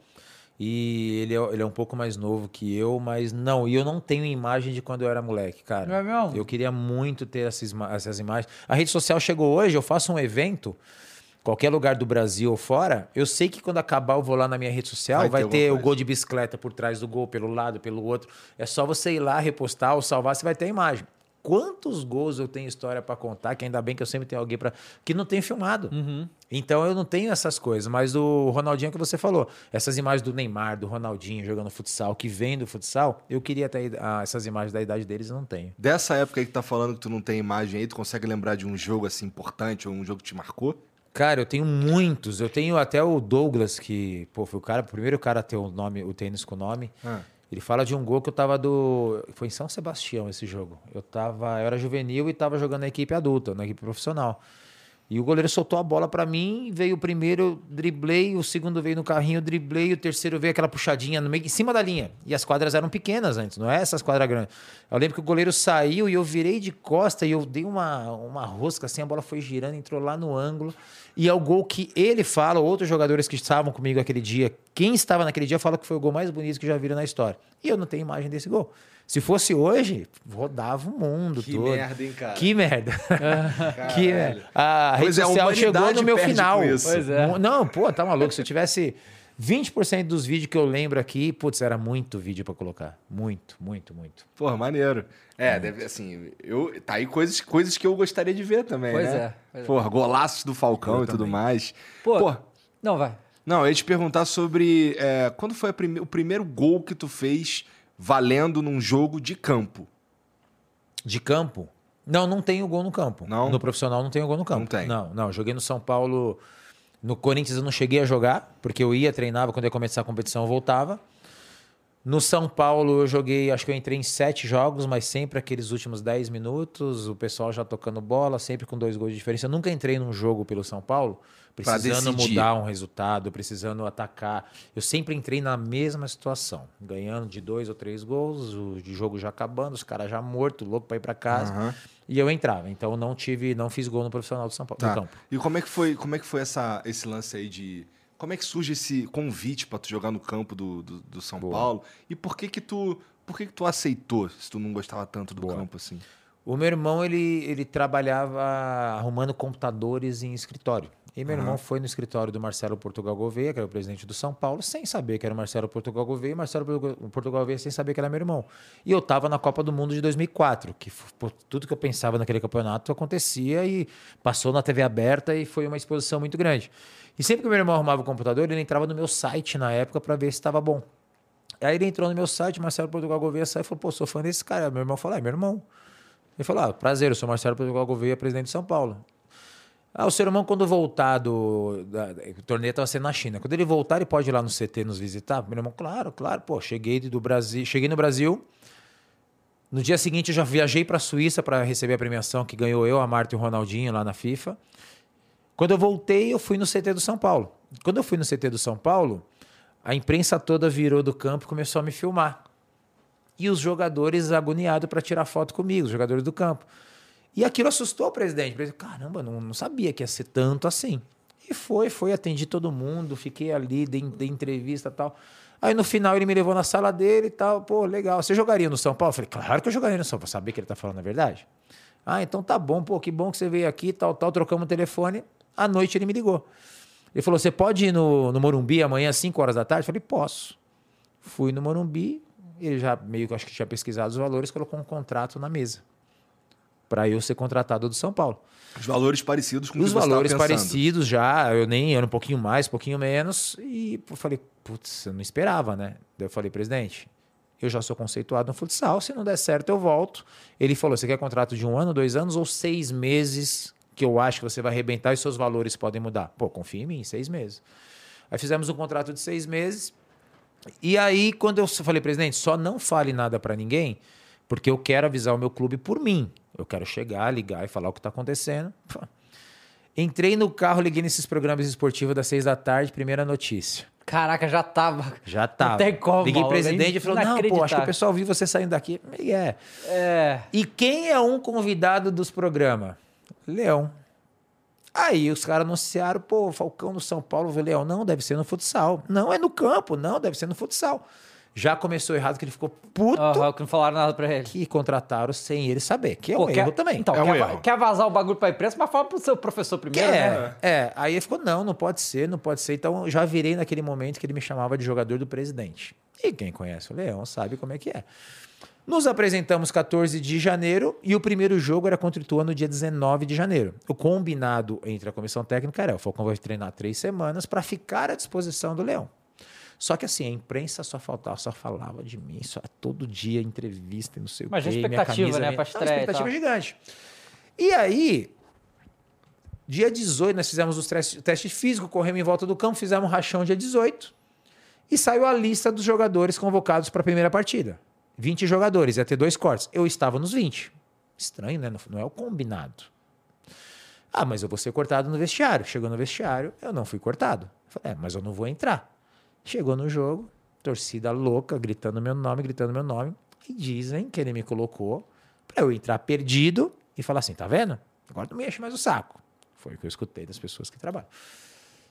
E ele é, ele é um pouco mais novo que eu, mas não, e eu não tenho imagem de quando eu era moleque, cara. Não é mesmo? Eu queria muito ter essas, essas imagens. A rede social chegou hoje, eu faço um evento qualquer lugar do Brasil ou fora, eu sei que quando acabar eu vou lá na minha rede social, vai, vai ter, ter o gol de bicicleta por trás do gol, pelo lado, pelo outro. É só você ir lá, repostar ou salvar, você vai ter a imagem. Quantos gols eu tenho história para contar, que ainda bem que eu sempre tenho alguém para que não tem filmado. Uhum. Então eu não tenho essas coisas, mas o Ronaldinho que você falou, essas imagens do Neymar, do Ronaldinho jogando futsal, que vem do futsal, eu queria ter ah, essas imagens da idade deles e não tenho. Dessa época aí que tá falando que tu não tem imagem aí, tu consegue lembrar de um jogo assim importante ou um jogo que te marcou? Cara, eu tenho muitos. Eu tenho até o Douglas, que pô, foi o cara, o primeiro cara a ter o nome, o tênis com o nome. Ah. Ele fala de um gol que eu tava do. Foi em São Sebastião esse jogo. Eu tava. Eu era juvenil e tava jogando na equipe adulta, na equipe profissional. E o goleiro soltou a bola para mim, veio o primeiro, driblei, o segundo veio no carrinho, driblei, o terceiro veio aquela puxadinha no meio, em cima da linha. E as quadras eram pequenas antes, não é essas quadras grandes. Eu lembro que o goleiro saiu e eu virei de costa e eu dei uma, uma rosca assim, a bola foi girando, entrou lá no ângulo. E é o gol que ele fala, outros jogadores que estavam comigo aquele dia, quem estava naquele dia fala que foi o gol mais bonito que já viram na história. E eu não tenho imagem desse gol. Se fosse hoje, rodava o mundo que todo. Que merda, hein, cara? Que merda. que merda. A rede é, social chegou no meu final. Pois é. Não, pô, tá maluco. Se eu tivesse 20% dos vídeos que eu lembro aqui, putz, era muito vídeo para colocar. Muito, muito, muito. Pô, maneiro. É, deve, assim, eu, tá aí coisas, coisas que eu gostaria de ver também, pois né? É, pois Pô, golaços do Falcão eu e também. tudo mais. Pô, Pô, não, vai. Não, eu ia te perguntar sobre é, quando foi prime o primeiro gol que tu fez valendo num jogo de campo. De campo? Não, não tenho gol no campo. Não? No profissional não tenho gol no campo. Não tem? Não, não. Joguei no São Paulo... No Corinthians eu não cheguei a jogar, porque eu ia, treinava, quando ia começar a competição eu voltava. No São Paulo eu joguei, acho que eu entrei em sete jogos, mas sempre aqueles últimos dez minutos, o pessoal já tocando bola, sempre com dois gols de diferença. Eu nunca entrei num jogo pelo São Paulo precisando mudar um resultado, precisando atacar. Eu sempre entrei na mesma situação, ganhando de dois ou três gols, o jogo já acabando, os caras já mortos, louco para ir para casa. Uhum. E eu entrava. Então não tive, não fiz gol no profissional do São Paulo, tá. campo. E como é que foi, como é que foi essa, esse lance aí de como é que surge esse convite para tu jogar no campo do, do, do São Boa. Paulo? E por que que tu, por que que tu aceitou, se tu não gostava tanto do Boa. campo assim? O meu irmão, ele, ele trabalhava arrumando computadores em escritório. E meu uhum. irmão foi no escritório do Marcelo Portugal Gouveia, que era o presidente do São Paulo, sem saber que era o Marcelo Portugal Gouveia, e Marcelo Portugal Gouveia sem saber que era meu irmão. E eu estava na Copa do Mundo de 2004, que tudo que eu pensava naquele campeonato acontecia e passou na TV aberta e foi uma exposição muito grande. E sempre que meu irmão arrumava o computador, ele entrava no meu site na época para ver se estava bom. Aí ele entrou no meu site, Marcelo Portugal Gouveia saiu e falou: pô, sou fã desse cara. Meu irmão falou: é meu irmão. Ele falou: ah, prazer, eu sou Marcelo Portugal Gouveia, presidente de São Paulo. Ah, o seu irmão, quando voltar do. Da, o torneio estava sendo na China. Quando ele voltar, ele pode ir lá no CT nos visitar? Meu irmão, claro, claro. Pô, cheguei do Brasil. Cheguei no Brasil. No dia seguinte, eu já viajei para a Suíça para receber a premiação que ganhou eu, a Marta e o Ronaldinho lá na FIFA. Quando eu voltei, eu fui no CT do São Paulo. Quando eu fui no CT do São Paulo, a imprensa toda virou do campo e começou a me filmar. E os jogadores agoniados para tirar foto comigo, os jogadores do campo. E aquilo assustou o presidente. O presidente, caramba, não, não sabia que ia ser tanto assim. E foi, foi, atendi todo mundo, fiquei ali, dei, dei entrevista e tal. Aí no final ele me levou na sala dele e tal. Pô, legal. Você jogaria no São Paulo? Eu falei, claro que eu jogaria no São Paulo, saber que ele tá falando a verdade. Ah, então tá bom, pô, que bom que você veio aqui, tal, tal. Trocamos o telefone. À noite ele me ligou. Ele falou: Você pode ir no, no Morumbi amanhã às 5 horas da tarde? Eu falei: Posso. Fui no Morumbi, ele já meio que acho que tinha pesquisado os valores, colocou um contrato na mesa para eu ser contratado do São Paulo. Os valores parecidos com os valores parecidos já, eu nem era um pouquinho mais, um pouquinho menos, e eu falei, putz, eu não esperava, né? Daí eu falei, presidente, eu já sou conceituado no futsal, se não der certo eu volto. Ele falou, você quer contrato de um ano, dois anos ou seis meses que eu acho que você vai arrebentar e seus valores podem mudar. Pô, confia em mim, seis meses. Aí fizemos um contrato de seis meses. E aí, quando eu falei, presidente, só não fale nada para ninguém, porque eu quero avisar o meu clube por mim. Eu quero chegar, ligar e falar o que está acontecendo. Entrei no carro, liguei nesses programas esportivos das seis da tarde, primeira notícia. Caraca, já tava. Já tava. Até como. Liguei presidente e falou: Não, pô, acho que o pessoal viu você saindo daqui. E é. é. E quem é um convidado dos programas? Leão. Aí os caras anunciaram, pô, Falcão no São Paulo, Leão, não, deve ser no futsal. Não, é no campo, não, deve ser no futsal. Já começou errado que ele ficou puto. Uhum, que não falaram nada pra ele. Que contrataram sem ele saber. Que é Pô, um quer, erro também. Então, é um quer, erro. quer vazar o bagulho pra imprensa, mas fala pro seu professor primeiro, quer, né? É, aí ele ficou, não, não pode ser, não pode ser. Então já virei naquele momento que ele me chamava de jogador do presidente. E quem conhece o Leão sabe como é que é. Nos apresentamos 14 de janeiro e o primeiro jogo era contra o Ituano no dia 19 de janeiro. O combinado entre a comissão técnica era: o Falcão vai treinar três semanas para ficar à disposição do Leão. Só que assim, a imprensa só faltava, só falava de mim, só todo dia entrevista e não sei Mas o quê. Mas expectativa, camisa, né, para estreia. expectativa gigante. E aí, dia 18, nós fizemos os testes, teste físico, corremos em volta do campo, fizemos um rachão dia 18 e saiu a lista dos jogadores convocados para a primeira partida. 20 jogadores, ia ter dois cortes. Eu estava nos 20. Estranho, né? Não é o combinado. Ah, mas eu vou ser cortado no vestiário. Chegou no vestiário, eu não fui cortado. Falei, é, mas eu não vou entrar. Chegou no jogo, torcida louca, gritando meu nome, gritando meu nome. E dizem que ele me colocou para eu entrar perdido e falar assim: tá vendo? Agora não me enche mais o saco. Foi o que eu escutei das pessoas que trabalham.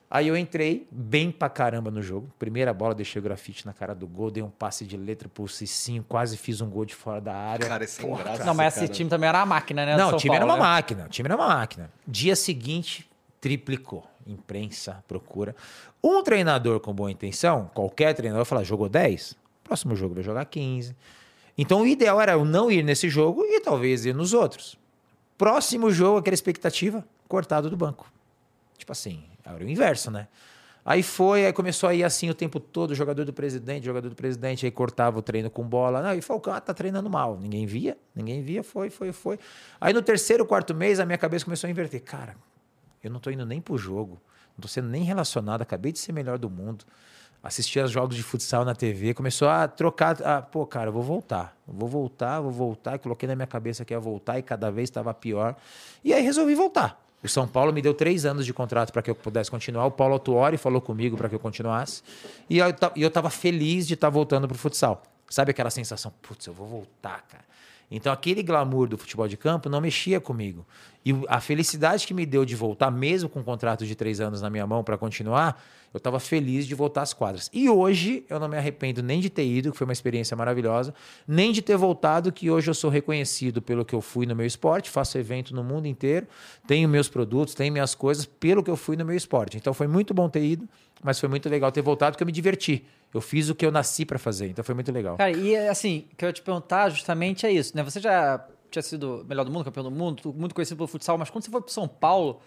Aí eu entrei bem pra caramba no jogo. Primeira bola, deixei o grafite na cara do gol, dei um passe de letra pro Cicinho, quase fiz um gol de fora da área. Cara, esse é graça, Não, mas esse time também era uma máquina, né? Não, o time Paulo, era uma né? máquina. O time era uma máquina. Dia seguinte, triplicou. Imprensa, procura. Um treinador com boa intenção, qualquer treinador, vai falar, jogou 10? Próximo jogo vai jogar 15. Então o ideal era eu não ir nesse jogo e talvez ir nos outros. Próximo jogo, aquela expectativa, cortado do banco. Tipo assim, era o inverso, né? Aí foi, aí começou a ir assim o tempo todo, jogador do presidente, jogador do presidente, aí cortava o treino com bola. Não, e Falcão, ah, tá treinando mal. Ninguém via, ninguém via, foi, foi, foi. Aí no terceiro, quarto mês, a minha cabeça começou a inverter. Cara, eu não tô indo nem pro jogo, não tô sendo nem relacionado, acabei de ser melhor do mundo. Assisti aos jogos de futsal na TV, começou a trocar. A, Pô, cara, eu vou voltar, vou voltar, vou voltar. Coloquei na minha cabeça que ia voltar e cada vez estava pior. E aí resolvi voltar. O São Paulo me deu três anos de contrato para que eu pudesse continuar. O Paulo Autuori falou comigo para que eu continuasse. E eu, eu tava feliz de estar tá voltando para o futsal. Sabe aquela sensação, putz, eu vou voltar, cara. Então aquele glamour do futebol de campo não mexia comigo. E a felicidade que me deu de voltar, mesmo com um contrato de três anos na minha mão para continuar, eu estava feliz de voltar às quadras. E hoje eu não me arrependo nem de ter ido, que foi uma experiência maravilhosa, nem de ter voltado, que hoje eu sou reconhecido pelo que eu fui no meu esporte, faço evento no mundo inteiro, tenho meus produtos, tenho minhas coisas, pelo que eu fui no meu esporte. Então foi muito bom ter ido, mas foi muito legal ter voltado, porque eu me diverti. Eu fiz o que eu nasci para fazer, então foi muito legal. Cara, e assim, o que eu ia te perguntar justamente é isso, né? Você já tinha sido melhor do mundo, campeão do mundo, muito conhecido pelo futsal, mas quando você foi para São Paulo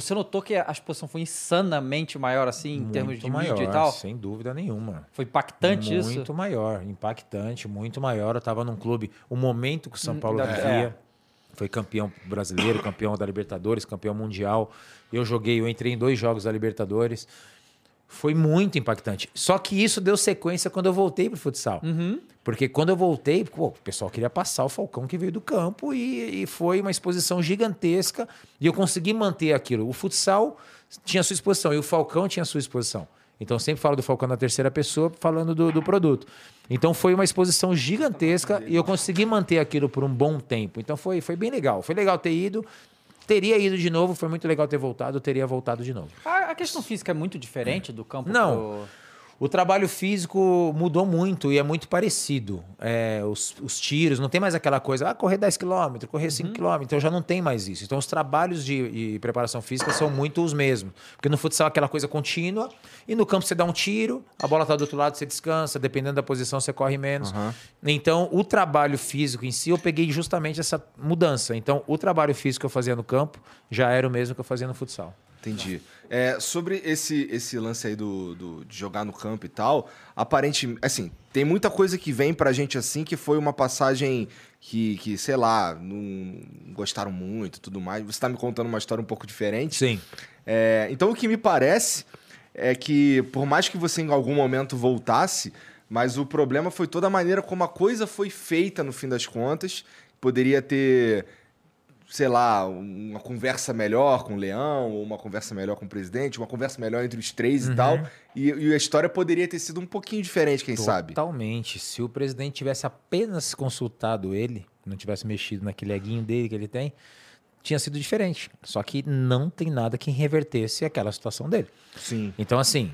você notou que a exposição foi insanamente maior, assim, em muito termos de maior, mídia e tal? Sem dúvida nenhuma. Foi impactante muito isso? Muito maior, impactante, muito maior. Eu estava num clube, o momento que o São hum, Paulo vivia. É. Foi campeão brasileiro, campeão da Libertadores, campeão mundial. Eu joguei, eu entrei em dois jogos da Libertadores. Foi muito impactante. Só que isso deu sequência quando eu voltei pro futsal. Uhum. Porque quando eu voltei, pô, o pessoal queria passar o Falcão que veio do campo e, e, foi uma exposição gigantesca e eu consegui manter aquilo. O futsal tinha sua exposição e o Falcão tinha sua exposição. Então eu sempre falo do Falcão na terceira pessoa, falando do, do produto. Então foi uma exposição gigantesca e eu consegui manter aquilo por um bom tempo. Então foi, foi bem legal. Foi legal ter ido. Teria ido de novo, foi muito legal ter voltado, teria voltado de novo. A, a questão física é muito diferente do campo Não. Pro... O trabalho físico mudou muito e é muito parecido. É, os, os, tiros, não tem mais aquela coisa, ah, correr 10 km, correr 5 km, uhum. então já não tem mais isso. Então os trabalhos de, de, preparação física são muito os mesmos. Porque no futsal é aquela coisa contínua e no campo você dá um tiro, a bola está do outro lado, você descansa, dependendo da posição você corre menos. Uhum. Então o trabalho físico em si, eu peguei justamente essa mudança. Então o trabalho físico que eu fazia no campo já era o mesmo que eu fazia no futsal. Entendi. É, sobre esse, esse lance aí do, do, de jogar no campo e tal, aparentemente, assim, tem muita coisa que vem pra gente assim, que foi uma passagem que, que sei lá, não gostaram muito e tudo mais. Você tá me contando uma história um pouco diferente. Sim. É, então, o que me parece é que, por mais que você em algum momento voltasse, mas o problema foi toda a maneira como a coisa foi feita no fim das contas. Poderia ter sei lá, uma conversa melhor com o Leão, ou uma conversa melhor com o presidente, uma conversa melhor entre os três uhum. e tal. E, e, a história poderia ter sido um pouquinho diferente, quem Totalmente. sabe? Totalmente. Se o presidente tivesse apenas consultado ele, não tivesse mexido naquele eguinho dele que ele tem, tinha sido diferente. Só que não tem nada que revertesse aquela situação dele. Sim. Então, assim,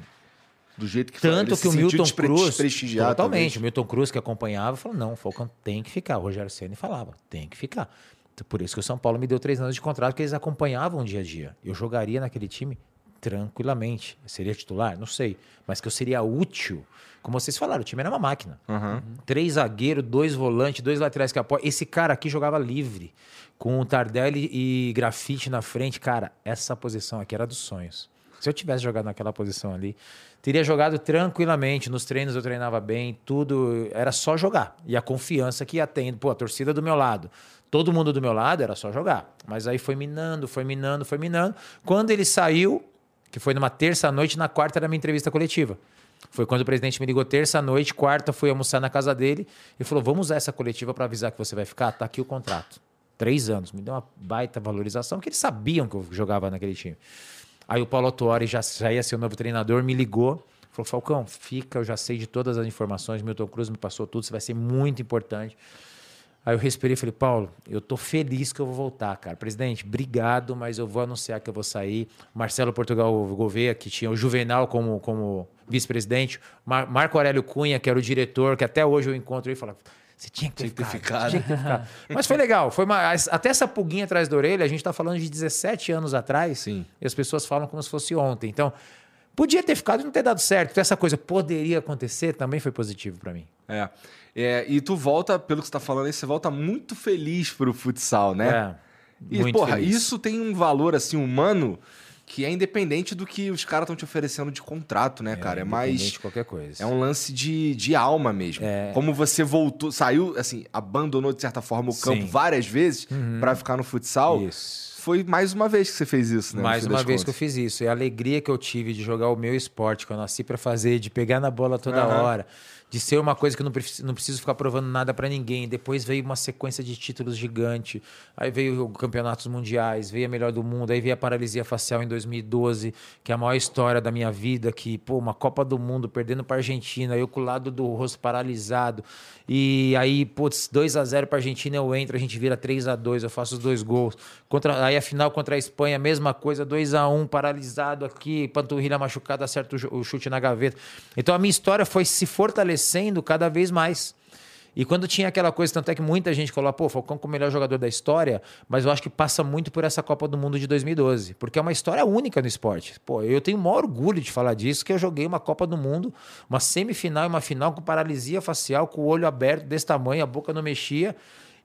Do jeito que Tanto que o Milton Cruz. Totalmente. Talvez. O Milton Cruz, que acompanhava, falou: não, o Falcão tem que ficar. O Rogério Senna falava: tem que ficar. Por isso que o São Paulo me deu três anos de contrato, porque eles acompanhavam o dia a dia. Eu jogaria naquele time tranquilamente. seria titular? Não sei. Mas que eu seria útil. Como vocês falaram, o time era uma máquina. Uhum. Três zagueiros, dois volantes, dois laterais que apoiam. Esse cara aqui jogava livre. Com o Tardelli e Grafite na frente. Cara, essa posição aqui era dos sonhos. Se eu tivesse jogado naquela posição ali, teria jogado tranquilamente. Nos treinos eu treinava bem, tudo. Era só jogar. E a confiança que ia tendo. Pô, a torcida do meu lado todo mundo do meu lado, era só jogar. Mas aí foi minando, foi minando, foi minando. Quando ele saiu, que foi numa terça-noite, na quarta era minha entrevista coletiva. Foi quando o presidente me ligou terça-noite, quarta fui almoçar na casa dele e falou: vamos usar essa coletiva para avisar que você vai ficar? Tá aqui o contrato. Três anos. Me deu uma baita valorização, que eles sabiam que eu jogava naquele time. Aí o Paulo Tuori já, já ia ser o novo treinador, me ligou. Falou, Falcão, fica, eu já sei de todas as informações, Milton Cruz me passou tudo, isso vai ser muito importante. Aí eu respirei e falei, Paulo, eu tô feliz que eu vou voltar, cara. Presidente, obrigado, mas eu vou anunciar que eu vou sair. Marcelo Portugal Gouveia, que tinha o Juvenal como, como vice-presidente. Mar Marco Aurélio Cunha, que era o diretor, que até hoje eu encontro e falo, você tinha que ter, tinha ficado. Tinha que ter ficado. Mas foi legal. Foi uma, até essa pulguinha atrás da orelha, a gente está falando de 17 anos atrás. Sim. E as pessoas falam como se fosse ontem. Então, podia ter ficado e não ter dado certo. Então, essa coisa poderia acontecer também foi positivo para mim. É. É, e tu volta, pelo que você tá falando aí, você volta muito feliz pro futsal, né? É. E, porra, feliz. isso tem um valor, assim, humano que é independente do que os caras estão te oferecendo de contrato, né, é, cara? É mais. de qualquer coisa. É um lance de, de alma mesmo. É. Como você voltou, saiu, assim, abandonou de certa forma o campo Sim. várias vezes uhum. para ficar no futsal. Isso. Foi mais uma vez que você fez isso, né? Mais uma vez contas. que eu fiz isso. E a alegria que eu tive de jogar o meu esporte, que eu nasci para fazer, de pegar na bola toda uhum. hora de ser uma coisa que eu não preciso, não preciso ficar provando nada para ninguém. Depois veio uma sequência de títulos gigante. Aí veio o campeonatos mundiais, veio a melhor do mundo, aí veio a paralisia facial em 2012, que é a maior história da minha vida, que pô, uma Copa do Mundo perdendo para Argentina, eu com o lado do rosto paralisado. E aí, putz, 2 a 0 para Argentina, eu entro, a gente vira 3 a 2, eu faço os dois gols. Contra, aí a final contra a Espanha, mesma coisa, 2 a 1, paralisado aqui, panturrilha machucada, acerta o chute na gaveta. Então a minha história foi se fortalecer crescendo cada vez mais. E quando tinha aquela coisa, tanto é que muita gente falou, pô, Falcão como o melhor jogador da história, mas eu acho que passa muito por essa Copa do Mundo de 2012, porque é uma história única no esporte. Pô, eu tenho o maior orgulho de falar disso, que eu joguei uma Copa do Mundo, uma semifinal e uma final com paralisia facial, com o olho aberto desse tamanho, a boca não mexia.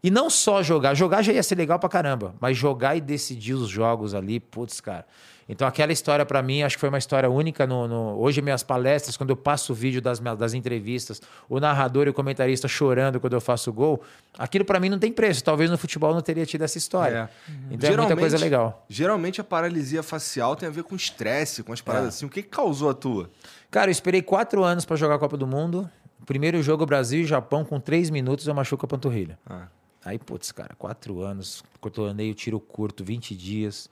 E não só jogar, jogar já ia ser legal pra caramba, mas jogar e decidir os jogos ali, putz, cara. Então, aquela história, para mim, acho que foi uma história única. No, no, Hoje, minhas palestras, quando eu passo o vídeo das, das entrevistas, o narrador e o comentarista chorando quando eu faço gol, aquilo para mim não tem preço. Talvez no futebol não teria tido essa história. É. Então, geralmente, é muita coisa legal. Geralmente, a paralisia facial tem a ver com estresse, com as paradas é. assim. O que, que causou a tua? Cara, eu esperei quatro anos para jogar a Copa do Mundo. Primeiro jogo Brasil e Japão, com três minutos eu machuco a panturrilha. Ah. Aí, putz, cara, quatro anos, cotoneio, tiro curto, 20 dias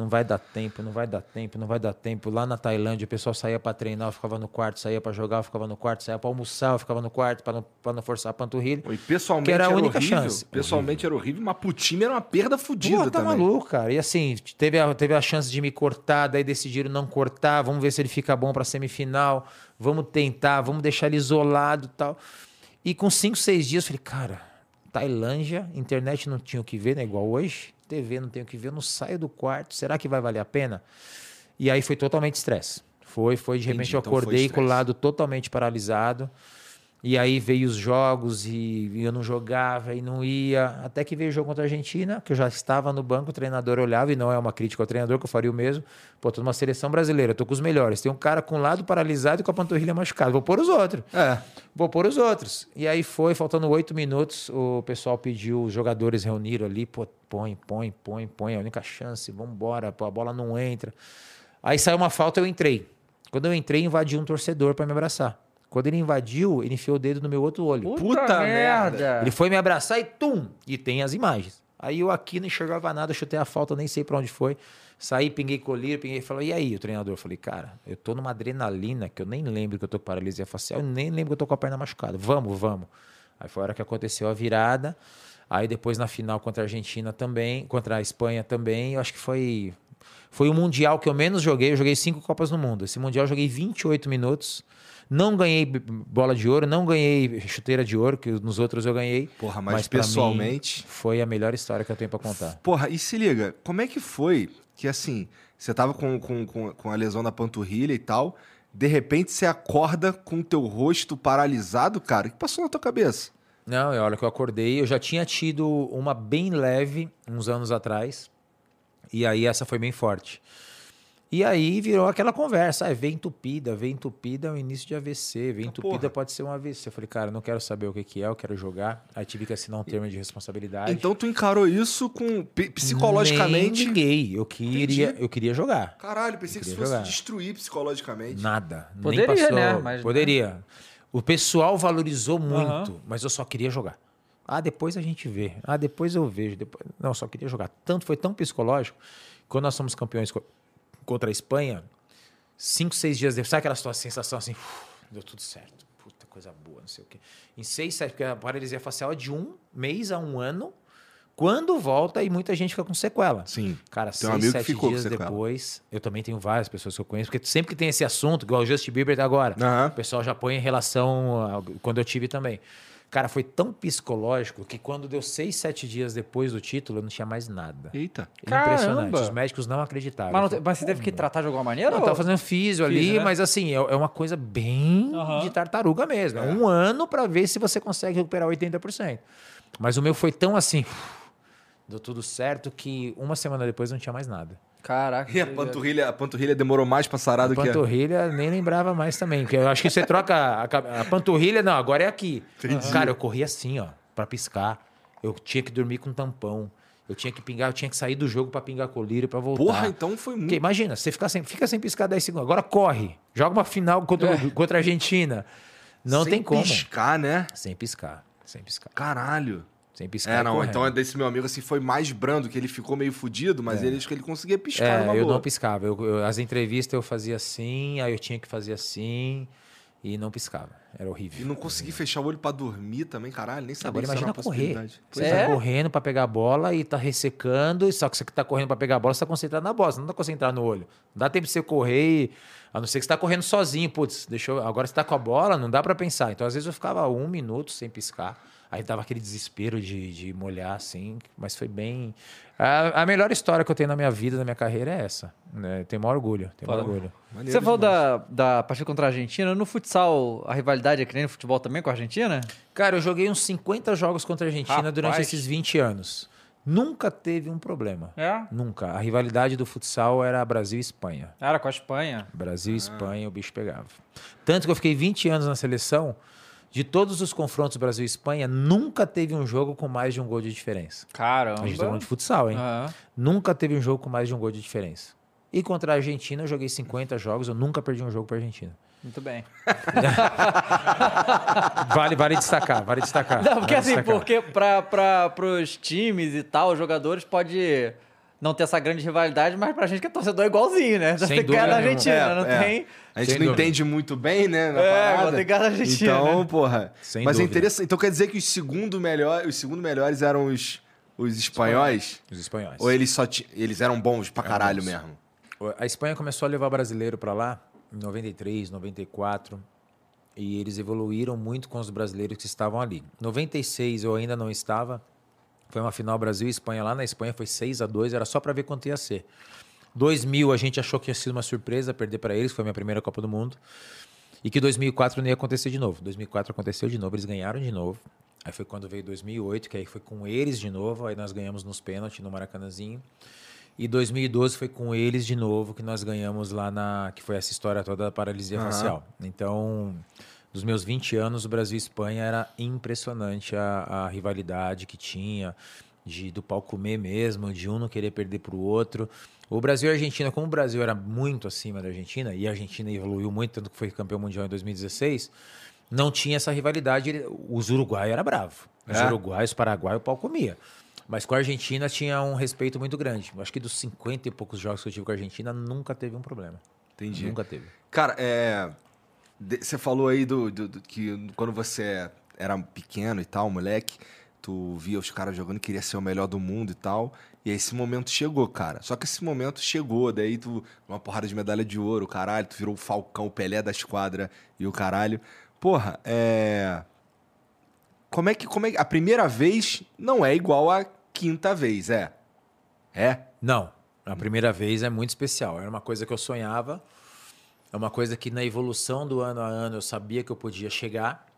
não vai dar tempo, não vai dar tempo, não vai dar tempo. Lá na Tailândia, o pessoal saía para treinar, eu ficava no quarto, saía para jogar, eu ficava no quarto, saía para almoçar, eu ficava no quarto para não, pra não forçar a panturrilha. E pessoalmente que era a única horrível. chance. Pessoalmente horrível. era horrível, mas pro time era uma perda fodida Pô, tá também. maluco, cara. E assim, teve a, teve a chance de me cortar, daí decidiram não cortar, vamos ver se ele fica bom para semifinal, vamos tentar, vamos deixar ele isolado tal. E com cinco, seis dias, eu falei, cara, Tailândia, internet não tinha o que ver, né? Igual hoje. TV, não tenho o que ver, eu não saio do quarto. Será que vai valer a pena? E aí foi totalmente estresse. Foi, foi. De repente Entendi, eu então acordei com o lado totalmente paralisado. E aí veio os jogos e eu não jogava e não ia. Até que veio o jogo contra a Argentina, que eu já estava no banco, o treinador olhava, e não é uma crítica ao treinador, que eu faria o mesmo. Pô, tô numa seleção brasileira, tô com os melhores. Tem um cara com o lado paralisado e com a panturrilha machucada. Vou pôr os outros. É. Vou pôr os outros. E aí foi, faltando oito minutos, o pessoal pediu, os jogadores reuniram ali, pô, põe, põe, põe, põe, é a única chance, vamos embora, pô, a bola não entra. Aí saiu uma falta, eu entrei. Quando eu entrei, invadiu um torcedor para me abraçar. Quando ele invadiu, ele enfiou o dedo no meu outro olho. Puta, Puta merda! Ele foi me abraçar e tum! E tem as imagens. Aí eu aqui não enxergava nada, chutei a falta, nem sei para onde foi. Saí, pinguei colírio, pinguei e falou: e aí, o treinador? Eu falei, cara, eu tô numa adrenalina que eu nem lembro que eu tô com paralisia facial, nem lembro que eu tô com a perna machucada. Vamos, vamos. Aí foi a hora que aconteceu a virada. Aí depois na final contra a Argentina também, contra a Espanha também, eu acho que foi Foi o Mundial que eu menos joguei. Eu joguei cinco Copas no Mundo. Esse Mundial eu joguei 28 minutos. Não ganhei bola de ouro, não ganhei chuteira de ouro, que nos outros eu ganhei. Porra, mas, mas pessoalmente. foi a melhor história que eu tenho para contar. Porra, e se liga, como é que foi que assim, você tava com, com, com, com a lesão na panturrilha e tal, de repente você acorda com o teu rosto paralisado, cara? O que passou na tua cabeça? Não, é hora que eu acordei, eu já tinha tido uma bem leve uns anos atrás. E aí essa foi bem forte. E aí virou aquela conversa, ah, vem entupida, vem entupida é o início de AVC, vem entupida porra. pode ser um AVC. Eu falei, cara, não quero saber o que, que é, eu quero jogar. Aí tive que assinar um termo de responsabilidade. Então tu encarou isso com psicologicamente? Nem liguei, eu queria, eu queria jogar. Caralho, pensei que isso fosse jogar. destruir psicologicamente. Nada, Poderia, nem passou. Né? Mas, Poderia. O pessoal valorizou muito, uhum. mas eu só queria jogar. Ah, depois a gente vê. Ah, depois eu vejo. Depois... Não, só queria jogar. Tanto foi tão psicológico. Quando nós somos campeões contra a Espanha, cinco, seis dias depois, sabe aquela sua sensação assim, deu tudo certo, puta coisa boa, não sei o quê. Em seis, sete, porque a paralisia facial é de um mês a um ano, quando volta e muita gente fica com sequela. Sim. Cara, tem seis, sete dias depois, eu também tenho várias pessoas que eu conheço, porque sempre que tem esse assunto, igual o Justin Bieber agora, uhum. o pessoal já põe em relação a, quando eu tive também. Cara, foi tão psicológico que quando deu seis, sete dias depois do título, eu não tinha mais nada. Eita. Impressionante. Caramba. Os médicos não acreditavam. Mas, não, mas você teve que tratar de alguma maneira? Não, ou... tava fazendo físio, ali, né? mas assim, é, é, uma coisa bem uhum. de tartaruga mesmo. É um ano para ver se você consegue recuperar 80%. Mas o meu foi tão assim, deu tudo certo que uma semana depois não tinha mais nada. Caraca. E a panturrilha, a panturrilha demorou mais pra sarar do que a... panturrilha nem lembrava mais também. Porque eu acho que você troca a, a, panturrilha, não, agora é aqui. Entendi. Cara, eu corria assim, ó, pra piscar. Eu tinha que dormir com tampão. Eu tinha que pingar, eu tinha que sair do jogo para pingar colírio para voltar. Porra, então foi muito. Porque imagina, você fica sem, fica sem piscar 10 segundos. Agora corre. Joga uma final contra, é. contra a Argentina. Não sem tem como. Sem piscar, né? Sem piscar. Sem piscar. Caralho. Sem piscar. É, não, então desse meu amigo assim foi mais brando, que ele ficou meio fudido, mas é. ele acho que ele conseguia piscar é, eu boa. não piscava. Eu, eu, as entrevistas eu fazia assim, aí eu tinha que fazer assim e não piscava. Era horrível. E não consegui fechar o olho para dormir também, caralho, nem sabia Agora imagina correr. Você é? tá correndo para pegar a bola e tá ressecando, só que você que tá correndo para pegar a bola, você tá concentrado na bola, você não tá concentrado no olho. Não dá tempo de você correr e... A não ser que você tá correndo sozinho, putz, deixou. Agora você tá com a bola, não dá para pensar. Então, às vezes, eu ficava um minuto sem piscar. Aí dava aquele desespero de, de molhar, assim, mas foi bem. A, a, melhor história que eu tenho na minha vida, na minha carreira, é essa. Né? Tenho maior orgulho. Tenho maior orgulho. Maneiro Você falou da, da partida contra a Argentina. No futsal, a rivalidade é que nem no futebol também com a Argentina? Cara, eu joguei uns 50 jogos contra a Argentina Rapaz. durante esses 20 anos. Nunca teve um problema. É? Nunca. A rivalidade do futsal era Brasil e Espanha. Era com a Espanha? Brasil e ah. Espanha, o bicho pegava. Tanto que eu fiquei 20 anos na seleção de todos os confrontos Brasil e Espanha, nunca teve um jogo com mais de um gol de diferença. Caramba. A gente tá falando de futsal, hein? Uhum. Nunca teve um jogo com mais de um gol de diferença. E contra a Argentina, eu joguei 50 jogos, eu nunca perdi um jogo para a Argentina. Muito bem. vale, vale destacar, vale destacar. Não, porque vale assim, destacar. porque para os times e tal, os jogadores, pode não ter essa grande rivalidade, mas pra gente que é torcedor é igualzinho, né? Sem tem cara da Argentina, é, não é. tem. A gente Sem não dúvida. entende muito bem, né? Na é, parada. tem cara da Argentina. Então, né? porra. Sem mas é dúvida. é interessante. Então quer dizer que os segundo melhor, os segundo melhores eram os, os espanhóis? Os espanhóis. Ou eles só eles eram bons pra caralho mesmo? A Espanha começou a levar brasileiro para lá em 93, 94. E eles evoluíram muito com os brasileiros que estavam ali. 96 eu ainda não estava. Foi uma final Brasil e Espanha lá na Espanha, foi 6 a 2 era só para ver quanto ia ser. 2000 a gente achou que ia ser uma surpresa perder para eles, foi a minha primeira Copa do Mundo. E que 2004 não ia acontecer de novo. 2004 aconteceu de novo, eles ganharam de novo. Aí foi quando veio 2008, que aí foi com eles de novo, aí nós ganhamos nos pênaltis no Maracanãzinho. E 2012 foi com eles de novo que nós ganhamos lá na. que foi essa história toda da paralisia uhum. facial. Então, dos meus 20 anos, o Brasil e Espanha era impressionante a, a rivalidade que tinha, de do pau comer mesmo, de um não querer perder para o outro. O Brasil e a Argentina, como o Brasil era muito acima da Argentina, e a Argentina evoluiu muito, tanto que foi campeão mundial em 2016, não tinha essa rivalidade. Os uruguaios era bravo. Os é. uruguaios, os paraguaios, o pau comia. Mas com a Argentina tinha um respeito muito grande. Acho que dos 50 e poucos jogos que eu tive com a Argentina, nunca teve um problema. Entendi. Nunca teve. Cara, é, você falou aí do, do, do, que quando você era pequeno e tal, moleque, tu via os caras jogando, queria ser o melhor do mundo e tal. E aí esse momento chegou, cara. Só que esse momento chegou, daí tu, uma porrada de medalha de ouro, caralho, tu virou o Falcão, o Pelé da esquadra e o caralho. Porra, é. Como é que. Como é, a primeira vez não é igual à quinta vez, é? É? Não. A primeira vez é muito especial. Era uma coisa que eu sonhava. É uma coisa que na evolução do ano a ano eu sabia que eu podia chegar.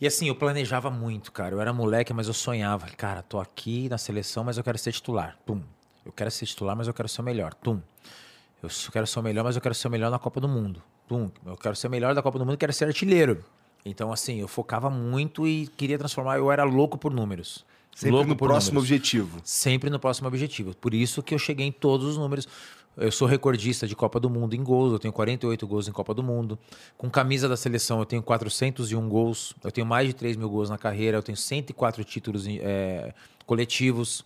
E assim, eu planejava muito, cara. Eu era moleque, mas eu sonhava. Cara, tô aqui na seleção, mas eu quero ser titular. Tum. Eu quero ser titular, mas eu quero ser o melhor. Tum. Eu quero ser o melhor, mas eu quero ser o melhor na Copa do Mundo. Tum. Eu quero ser o melhor da Copa do Mundo, quero ser artilheiro. Então, assim, eu focava muito e queria transformar. Eu era louco por números. Sempre louco no próximo números. objetivo. Sempre no próximo objetivo. Por isso que eu cheguei em todos os números. Eu sou recordista de Copa do Mundo em gols, eu tenho 48 gols em Copa do Mundo. Com camisa da seleção, eu tenho 401 gols, eu tenho mais de 3 mil gols na carreira, eu tenho 104 títulos é, coletivos.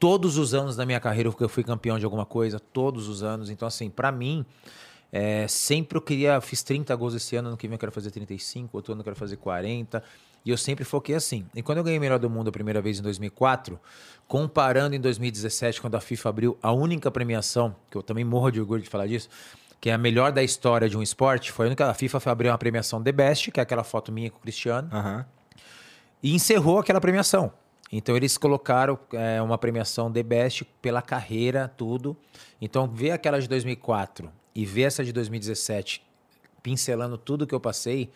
Todos os anos da minha carreira eu fui campeão de alguma coisa, todos os anos. Então, assim, para mim, é, sempre eu queria, fiz 30 gols esse ano, ano que vem eu quero fazer 35, outro ano eu quero fazer 40. E eu sempre foquei assim. E quando eu ganhei o Melhor do Mundo a primeira vez em 2004, comparando em 2017, quando a FIFA abriu a única premiação, que eu também morro de orgulho de falar disso, que é a melhor da história de um esporte, foi a única. A FIFA abriu uma premiação The Best, que é aquela foto minha com o Cristiano, uhum. e encerrou aquela premiação. Então eles colocaram é, uma premiação The Best pela carreira, tudo. Então ver aquela de 2004 e ver essa de 2017 pincelando tudo que eu passei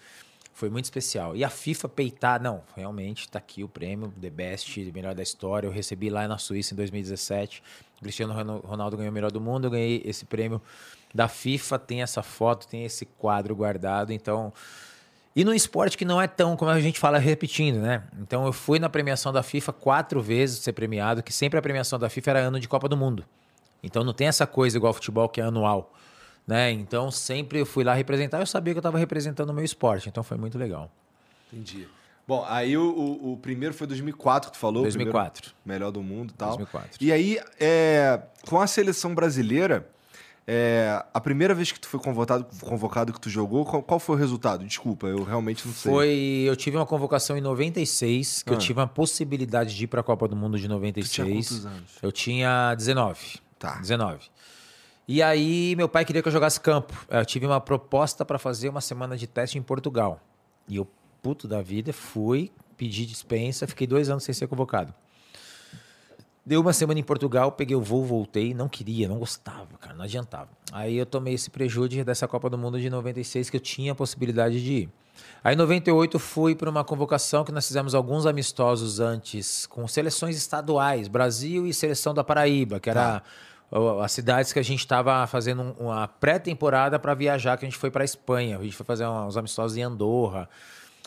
foi muito especial. E a FIFA peitar, não, realmente está aqui o prêmio The Best, melhor da história. Eu recebi lá na Suíça em 2017. O Cristiano Ronaldo ganhou o melhor do mundo, eu ganhei esse prêmio da FIFA, tem essa foto, tem esse quadro guardado, então e no esporte que não é tão, como a gente fala repetindo, né? Então eu fui na premiação da FIFA quatro vezes ser premiado, que sempre a premiação da FIFA era ano de Copa do Mundo. Então não tem essa coisa igual futebol que é anual. Né? Então sempre eu fui lá representar, eu sabia que eu estava representando o meu esporte, então foi muito legal. Entendi. Bom, aí o, o, o, primeiro foi 2004 que tu falou. 2004. Melhor do mundo e tal. 2004. E aí, é, com a seleção brasileira, é, a primeira vez que tu foi convocado, convocado que tu jogou, qual, qual, foi o resultado? Desculpa, eu realmente não sei. Foi, eu tive uma convocação em 96, que ah. eu tive a possibilidade de ir para a Copa do Mundo de 96. Tu tinha quantos anos? Eu tinha 19. Tá. 19. E aí meu pai queria que eu jogasse campo. Eu tive uma proposta para fazer uma semana de teste em Portugal. E eu, puto da vida, fui, pedi dispensa, fiquei dois anos sem ser convocado. Deu uma semana em Portugal, peguei o voo, voltei, não queria, não gostava, cara, não adiantava. Aí eu tomei esse prejuízo dessa Copa do Mundo de 96 que eu tinha a possibilidade de ir. Aí em 98 fui para uma convocação que nós fizemos alguns amistosos antes com seleções estaduais, Brasil e seleção da Paraíba, que era tá as cidades que a gente estava fazendo uma pré-temporada para viajar, que a gente foi para Espanha. A gente foi fazer uns amistosos em Andorra.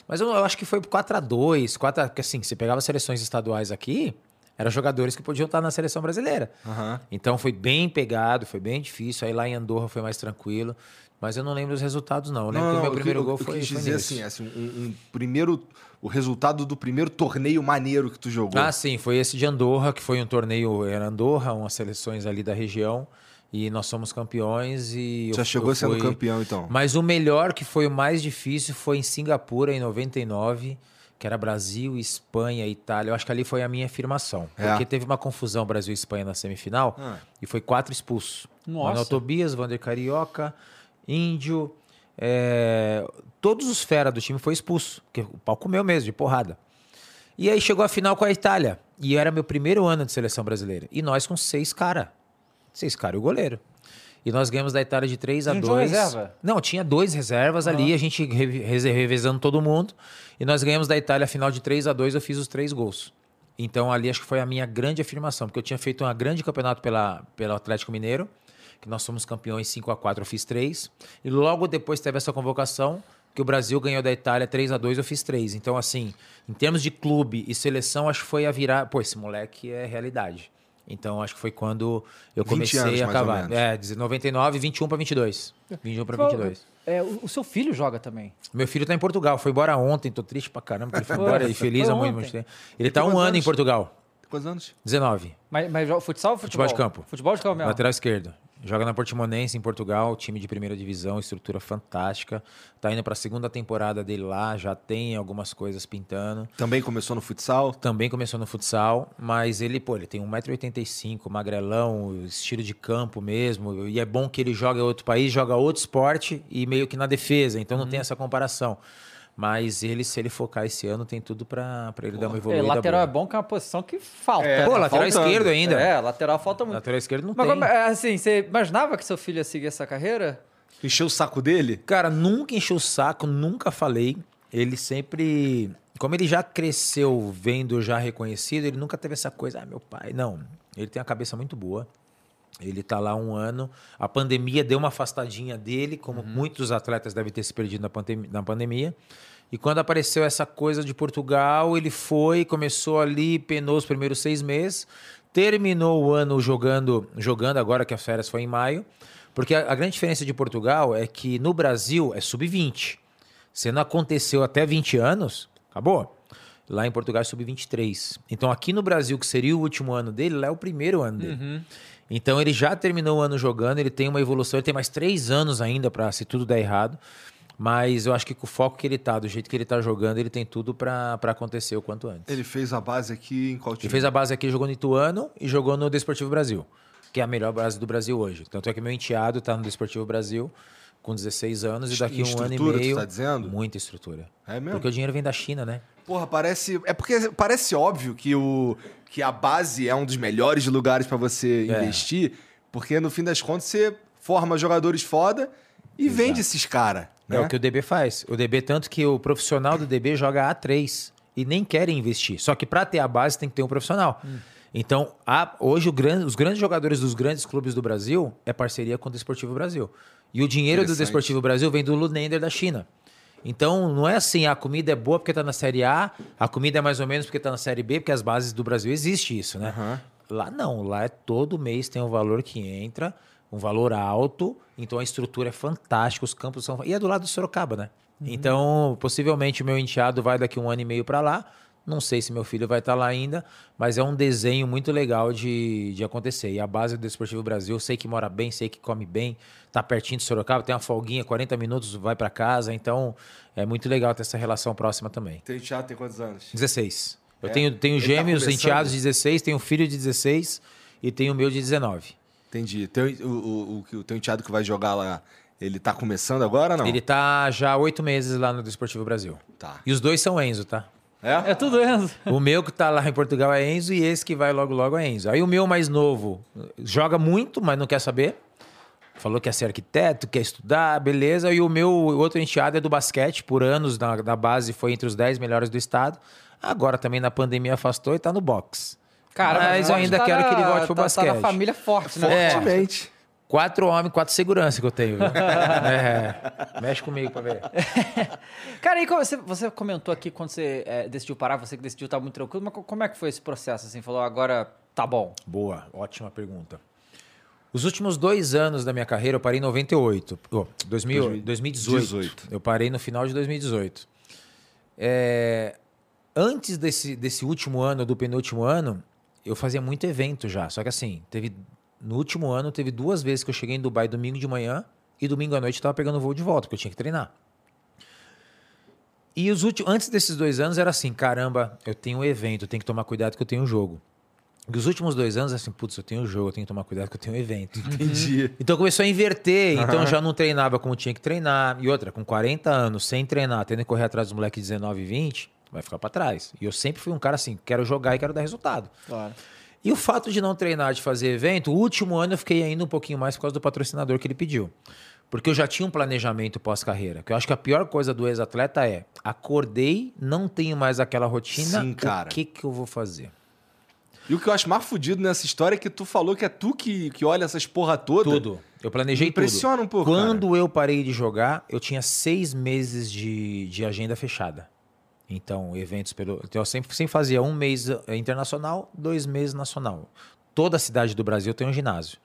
Mas eu, eu acho que foi 4 a 2 4 a, porque assim, você pegava seleções estaduais aqui, eram jogadores que podiam estar na seleção brasileira. Uhum. Então foi bem pegado, foi bem difícil. Aí lá em Andorra foi mais tranquilo. Mas eu não lembro os resultados, não. Eu lembro não, que o meu primeiro eu, gol foi. Eu quis dizer assim, assim um, um, primeiro. O resultado do primeiro torneio maneiro que tu jogou. Ah, sim, foi esse de Andorra, que foi um torneio. Era Andorra, umas seleções ali da região. E nós somos campeões e. Já eu, chegou eu sendo fui... campeão, então. Mas o melhor, que foi o mais difícil, foi em Singapura, em 99 que era Brasil, Espanha, Itália. Eu acho que ali foi a minha afirmação. É. Porque teve uma confusão Brasil e Espanha na semifinal ah. e foi quatro expulsos. Nossa. Manuel Tobias, Vander Carioca, Índio, é, todos os fera do time foi expulso, porque o pau comeu mesmo, de porrada. E aí chegou a final com a Itália. E era meu primeiro ano de seleção brasileira. E nós com seis cara. Seis cara e o goleiro. E nós ganhamos da Itália de 3 a 2. reserva? Não, tinha dois reservas uhum. ali, a gente revezando todo mundo. E nós ganhamos da Itália a final de 3 a 2 eu fiz os três gols. Então ali acho que foi a minha grande afirmação, porque eu tinha feito um grande campeonato pela, pelo Atlético Mineiro que nós somos campeões 5 a 4 eu fiz 3. E logo depois teve essa convocação, que o Brasil ganhou da Itália 3 a 2 eu fiz 3. Então, assim, em termos de clube e seleção, acho que foi a virar. Pô, esse moleque é realidade. Então, acho que foi quando eu comecei anos, a acabar. É, 99, 21 para 22. 21 para 22. É, o, seu filho joga também. Meu filho tá em Portugal, foi embora ontem, tô triste pra caramba, ele foi embora e feliz há muito tempo. Ele tá um ano anos? em Portugal. Quantos anos? 19. Mas, mas futsal ou futebol? Futebol de campo. Futebol de campo mesmo? Lateral esquerdo. Joga na Portimonense, em Portugal, time de primeira divisão, estrutura fantástica. Tá indo para a segunda temporada dele lá, já tem algumas coisas pintando. Também começou no futsal? Também começou no futsal, mas ele, pô, ele tem 1,85m, magrelão, estilo de campo mesmo. E é bom que ele joga em outro país, joga outro esporte e meio que na defesa, então não uhum. tem essa comparação. Mas ele, se ele focar esse ano, tem tudo para ele dar uma evoluída. É, lateral boa. é bom que é uma posição que falta. É, Pô, lateral faltando. esquerdo ainda. É, lateral falta muito. Lateral esquerdo não Mas tem. Como, é, assim, você imaginava que seu filho ia seguir essa carreira? Encheu o saco dele? Cara, nunca encheu o saco, nunca falei. Ele sempre. Como ele já cresceu vendo já reconhecido, ele nunca teve essa coisa, ah, meu pai. Não. Ele tem a cabeça muito boa. Ele está lá um ano. A pandemia deu uma afastadinha dele, como uhum. muitos atletas devem ter se perdido na, pandem na pandemia. E quando apareceu essa coisa de Portugal, ele foi, começou ali, penou os primeiros seis meses, terminou o ano jogando, jogando agora que as férias foi em maio. Porque a, a grande diferença de Portugal é que no Brasil é sub-20. Se não aconteceu até 20 anos, acabou. Lá em Portugal é sub-23. Então aqui no Brasil, que seria o último ano dele, lá é o primeiro ano dele. Uhum. Então ele já terminou o ano jogando, ele tem uma evolução, ele tem mais três anos ainda para se tudo der errado. Mas eu acho que com o foco que ele tá, do jeito que ele tá jogando, ele tem tudo para acontecer o quanto antes. Ele fez a base aqui em qual time? Ele fez a base aqui, jogou no Ituano e jogou no Desportivo Brasil, que é a melhor base do Brasil hoje. Tanto é que meu enteado tá no Desportivo Brasil com 16 anos e daqui um ano e meio. Tu tá dizendo? Muita estrutura. É mesmo? Porque o dinheiro vem da China, né? Porra, parece. É porque parece óbvio que, o, que a base é um dos melhores lugares para você é. investir, porque no fim das contas você forma jogadores foda e Exato. vende esses caras. Né? É o que o DB faz. O DB, tanto que o profissional do DB joga A3 e nem querem investir. Só que para ter a base tem que ter um profissional. Hum. Então, a, hoje grande, os grandes jogadores dos grandes clubes do Brasil é parceria com o Desportivo Brasil. E o dinheiro do Desportivo Brasil vem do Lunender da China. Então, não é assim, a comida é boa porque está na Série A, a comida é mais ou menos porque está na Série B, porque as bases do Brasil existe isso, né? Uhum. Lá não, lá é todo mês tem um valor que entra, um valor alto, então a estrutura é fantástica, os campos são. E é do lado do Sorocaba, né? Uhum. Então, possivelmente o meu enteado vai daqui um ano e meio para lá. Não sei se meu filho vai estar tá lá ainda, mas é um desenho muito legal de, de acontecer. E a base do Desportivo Brasil, sei que mora bem, sei que come bem, tá pertinho de Sorocaba, tem uma folguinha, 40 minutos, vai para casa. Então, é muito legal ter essa relação próxima também. Tem enteado tem quantos anos? 16. Eu é? tenho, tenho tá gêmeos, tá enteados de 16, tenho filho de 16 e tenho o meu de 19. Entendi. Tem, o, o, o, o teu enteado que vai jogar lá, ele tá começando agora não? Ele tá já há oito meses lá no Desportivo Brasil. Tá. E os dois são Enzo, tá? É? É tudo Enzo. O meu que tá lá em Portugal é Enzo e esse que vai logo logo é Enzo. Aí o meu mais novo joga muito, mas não quer saber. Falou que quer ser arquiteto, quer estudar, beleza. E o meu outro enteado é do basquete, por anos na, na base foi entre os 10 melhores do estado. Agora também na pandemia afastou e tá no box. Cara, mas, eu ainda tá quero na, que ele volte pro tá, basquete. Tá na família forte, né? Fortemente. É. Quatro homens, quatro segurança que eu tenho, viu? é, mexe comigo pra ver. Cara, e você, você comentou aqui quando você é, decidiu parar, você que decidiu estar muito tranquilo, mas como é que foi esse processo? Assim, falou, agora tá bom. Boa, ótima pergunta. Os últimos dois anos da minha carreira, eu parei em 98. Oh, 2000, 2018. 18. Eu parei no final de 2018. É, antes desse, desse último ano, do penúltimo ano, eu fazia muito evento já. Só que assim, teve no último ano, teve duas vezes que eu cheguei em Dubai domingo de manhã e domingo à noite estava pegando voo de volta, porque eu tinha que treinar. E os últimos, antes desses dois anos era assim, caramba, eu tenho um evento, eu tenho que tomar cuidado que eu tenho um jogo. E os últimos dois anos, assim, putz, eu tenho um jogo, eu tenho que tomar cuidado que eu tenho um evento. Entendi. Então começou a inverter, então eu já não treinava como tinha que treinar. E outra, com 40 anos, sem treinar, tendo que correr atrás dos moleques de 19 e 20, vai ficar para trás. E eu sempre fui um cara assim, quero jogar e quero dar resultado. Claro. E o fato de não treinar, de fazer evento, o último ano eu fiquei ainda um pouquinho mais por causa do patrocinador que ele pediu. Porque eu já tinha um planejamento pós-carreira. Que eu acho que a pior coisa do ex-atleta é: acordei, não tenho mais aquela rotina. Sim, cara. O que, que eu vou fazer? E o que eu acho mais fodido nessa história é que tu falou que é tu que, que olha essas porra toda. Tudo. Eu planejei Impressiona tudo. um pouco. Quando cara. eu parei de jogar, eu tinha seis meses de, de agenda fechada. Então, eventos pelo. Então, eu sempre, sempre fazia um mês eh, internacional, dois meses nacional. Toda cidade do Brasil tem um ginásio.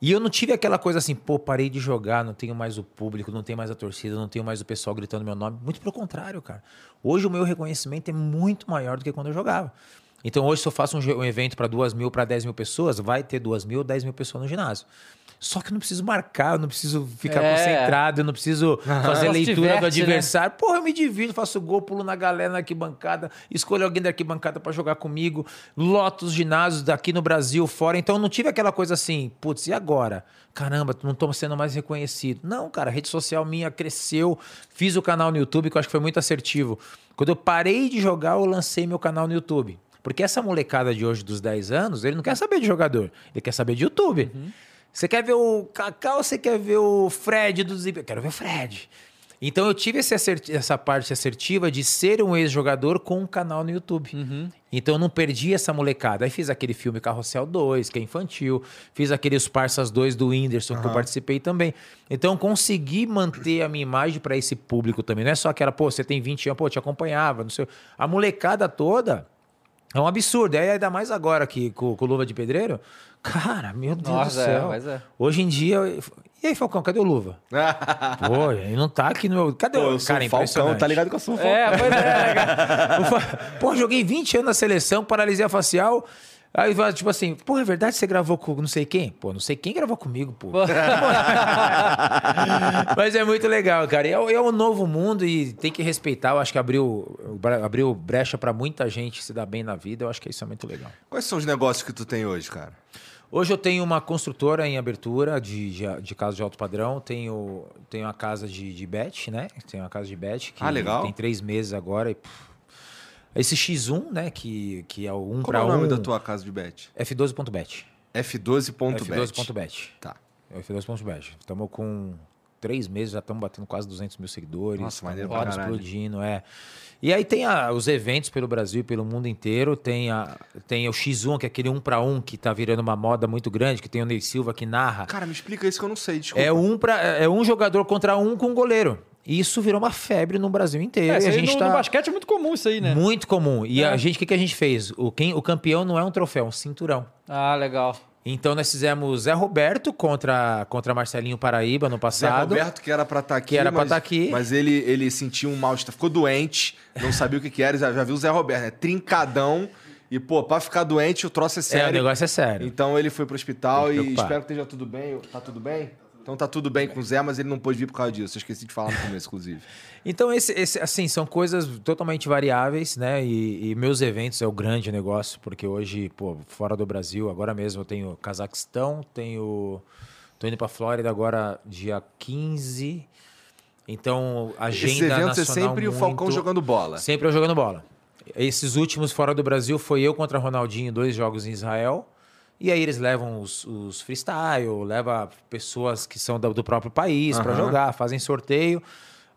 E eu não tive aquela coisa assim, pô, parei de jogar, não tenho mais o público, não tenho mais a torcida, não tenho mais o pessoal gritando meu nome. Muito pelo contrário, cara. Hoje o meu reconhecimento é muito maior do que quando eu jogava. Então hoje, se eu faço um, evento para duas mil, para dez mil pessoas, vai ter duas mil, dez mil pessoas no ginásio. Só que eu não preciso marcar, eu não preciso ficar é. concentrado, eu não preciso fazer leitura diverte, do né? adversário. Né? Porra, eu me divido, faço gol, pulo na galera na arquibancada, escolho alguém da arquibancada para jogar comigo, loto os ginásios daqui no Brasil, fora. Então eu não tive aquela coisa assim, putz, e agora? Caramba, não estou sendo mais reconhecido. Não, cara, a rede social minha cresceu, fiz o canal no YouTube, que eu acho que foi muito assertivo. Quando eu parei de jogar, eu lancei meu canal no YouTube. Porque essa molecada de hoje, dos 10 anos, ele não quer saber de jogador, ele quer saber de YouTube. Uhum. Você quer ver o Cacau ou você quer ver o Fred do Zip? Eu quero ver o Fred. Então eu tive essa parte assertiva de ser um ex-jogador com um canal no YouTube. Uhum. Então eu não perdi essa molecada. Aí fiz aquele filme Carrossel 2, que é infantil. Fiz aqueles Parsas 2 do Whindersson, uhum. que eu participei também. Então consegui manter a minha imagem para esse público também. Não é só aquela, pô, você tem 20 anos, pô, te acompanhava, não sei. A molecada toda é um absurdo. Aí ainda mais agora que com, com Luva de Pedreiro. Cara, meu Deus Nossa, do céu. É, é. Hoje em dia. E aí, Falcão, cadê o Luva? Pô, ele não tá aqui no meu. Cadê Pô, o cara? Falcão, tá ligado que eu sou o é, Falcão. É, pois é, cara. Pô, joguei 20 anos na seleção, paralisia facial. Aí, tipo assim, pô, é verdade que você gravou com não sei quem? Pô, não sei quem gravou comigo, pô. Mas é muito legal, cara. É, é um novo mundo e tem que respeitar. Eu acho que abriu, abriu brecha para muita gente se dar bem na vida. Eu acho que isso é muito legal. Quais são os negócios que tu tem hoje, cara? Hoje eu tenho uma construtora em abertura de, de, de casa de alto padrão. Tenho, tenho a casa de, de bet, né? Tenho uma casa de bet que ah, legal. tem três meses agora e... Pff, esse X1, né, que, que é o 1 para 1. Qual é o nome da tua casa de bet? F12.bet. F12.bet. F12.bet. Tá. F12.bet. Estamos com três meses, já estamos batendo quase 200 mil seguidores. Nossa, maneiro pra explodindo, é. E aí tem a, os eventos pelo Brasil e pelo mundo inteiro. Tem, a, tem o X1, que é aquele um para um que tá virando uma moda muito grande, que tem o Ney Silva que narra. Cara, me explica isso que eu não sei, desculpa. É um, pra, é um jogador contra um com goleiro. E isso virou uma febre no Brasil inteiro. É, e a gente no, tá... no basquete é muito comum isso aí, né? Muito comum. E é. a gente, o que, que a gente fez? O, quem, o campeão não é um troféu, é um cinturão. Ah, legal. Então nós fizemos Zé Roberto contra, contra Marcelinho Paraíba no passado. Zé Roberto, que era pra estar tá aqui. Que era pra estar tá aqui. Mas ele, ele sentiu um mal-estar, ficou doente, não sabia o que, que era, já, já viu o Zé Roberto, né? Trincadão. E, pô, pra ficar doente, o troço é sério. É, o negócio é sério. Então ele foi pro hospital e espero que esteja tudo bem. Tá tudo bem? Então tá tudo bem com o Zé, mas ele não pôde vir por causa disso. Eu esqueci de falar no começo, inclusive. Então, esse, esse, assim, são coisas totalmente variáveis, né? E, e, meus eventos é o grande negócio, porque hoje, pô, fora do Brasil, agora mesmo eu tenho Cazaquistão, tenho. tô indo pra Flórida agora, dia 15. Então, agenda Esse evento é sempre muito... o Falcão jogando bola. Sempre eu jogando bola. Esses últimos fora do Brasil foi eu contra Ronaldinho, dois jogos em Israel. E aí eles levam os, os freestyle, leva pessoas que são do, do próprio país uhum. para jogar, fazem sorteio.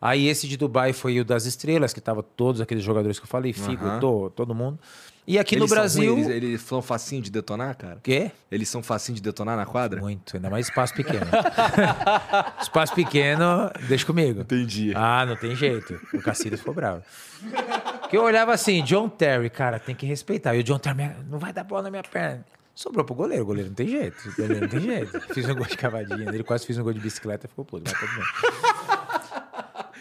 Aí esse de Dubai foi o das estrelas, que tava todos aqueles jogadores que eu falei, Figo, uhum. tô, todo mundo. E aqui eles no Brasil. Eles, eles são facinho de detonar, cara? Quê? Eles são facinho de detonar na quadra? Muito, ainda mais espaço pequeno. espaço pequeno, deixa comigo. Entendi. Ah, não tem jeito. O Cacilhas ficou bravo. Porque eu olhava assim, John Terry, cara, tem que respeitar. E o John Terry, não vai dar bola na minha perna. Sobrou pro goleiro. O goleiro não tem jeito. O goleiro não tem jeito. Fiz um gol de cavadinha. Ele quase fez um gol de bicicleta e ficou puto. Mas tudo bem.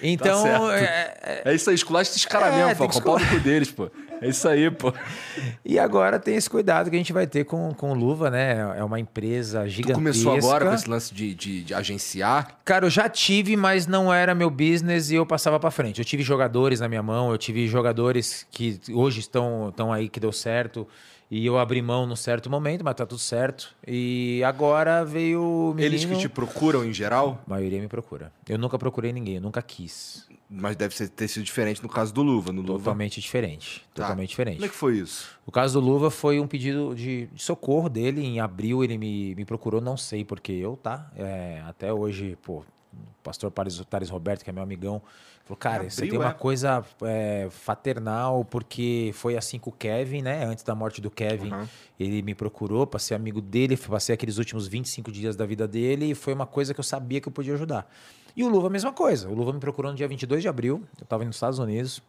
Então. Tá é, é, isso aí, esculacha esses caras é, mesmo, pô. Com o pau deles, pô. É isso aí, pô. E agora tem esse cuidado que a gente vai ter com, com Luva, né? É uma empresa gigantesca. Tu começou agora com esse lance de, de, de, agenciar? Cara, eu já tive, mas não era meu business e eu passava para frente. Eu tive jogadores na minha mão, eu tive jogadores que hoje estão, estão aí que deu certo. E eu abri mão num certo momento, mas tá tudo certo. E agora veio o menino... Eles que te procuram em geral? A maioria me procura. Eu nunca procurei ninguém, eu nunca quis. Mas deve ter sido diferente no caso do Luva. No totalmente Luva... diferente. Tá. Totalmente diferente. Como é que foi isso? O caso do Luva foi um pedido de, de socorro dele. Em abril ele me, me procurou, não sei porque eu, tá? É, até hoje, pô, pastor Thales Roberto, que é meu amigão, Falou, cara, você tem uma é? coisa é, fraternal, porque foi assim com o Kevin, né? Antes da morte do Kevin, uhum. ele me procurou para ser amigo dele, passei aqueles últimos 25 dias da vida dele e foi uma coisa que eu sabia que eu podia ajudar. E o Luva, a mesma coisa. O Luva me procurou no dia 22 de abril, eu estava nos Estados Unidos.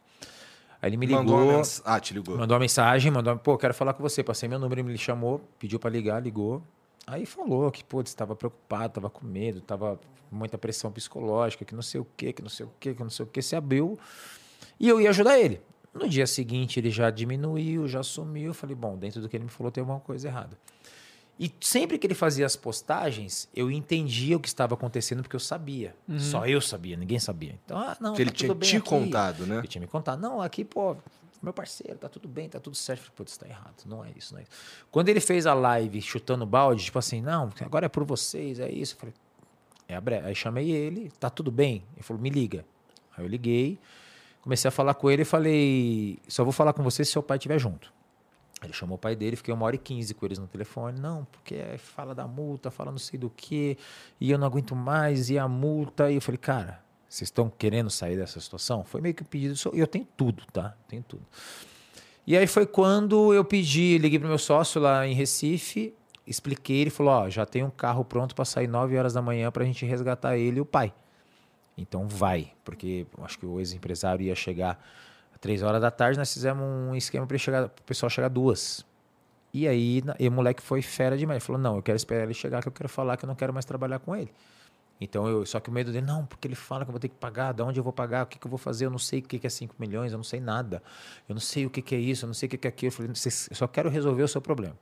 Aí ele me ligou. Mandou mens... Ah, te ligou. Mandou uma mensagem, mandou, pô, quero falar com você. Passei meu número, ele me chamou, pediu para ligar, ligou. Aí falou que, pô, estava preocupado, estava com medo, estava com muita pressão psicológica, que não sei o quê, que não sei o quê, que não sei o quê. Se abriu e eu ia ajudar ele. No dia seguinte ele já diminuiu, já sumiu. Eu falei, bom, dentro do que ele me falou tem alguma coisa errada. E sempre que ele fazia as postagens, eu entendia o que estava acontecendo porque eu sabia. Uhum. Só eu sabia, ninguém sabia. Então, ah, não, tá ele tinha te aqui. contado, né? Ele tinha me contado. Não, aqui, pô, meu parceiro, tá tudo bem, tá tudo certo. Putz, está errado. Não é isso, não é isso. Quando ele fez a live chutando balde, tipo assim, não, agora é por vocês, é isso. Eu falei, é a bre... Aí chamei ele, tá tudo bem? Ele falou, me liga. Aí eu liguei, comecei a falar com ele e falei, só vou falar com você se seu pai estiver junto. Ele chamou o pai dele, fiquei uma hora e quinze com eles no telefone. Não, porque fala da multa, fala não sei do que, e eu não aguento mais, e a multa. E eu falei, cara, vocês estão querendo sair dessa situação? Foi meio que um pedido. E eu tenho tudo, tá? Tenho tudo. E aí foi quando eu pedi, liguei pro meu sócio lá em Recife, expliquei, ele falou: Ó, já tem um carro pronto para sair 9 horas da manhã para a gente resgatar ele e o pai. Então vai, porque acho que o ex-empresário ia chegar Três horas da tarde nós fizemos um esquema para o pessoal chegar duas. E aí e o moleque foi fera demais. Ele falou: Não, eu quero esperar ele chegar, que eu quero falar que eu não quero mais trabalhar com ele. Então, eu, só que o medo dele, não, porque ele fala que eu vou ter que pagar, de onde eu vou pagar, o que, que eu vou fazer, eu não sei o que, que é 5 milhões, eu não sei nada, eu não sei o que, que é isso, eu não sei o que, que é aquilo. Eu falei, eu só quero resolver o seu problema.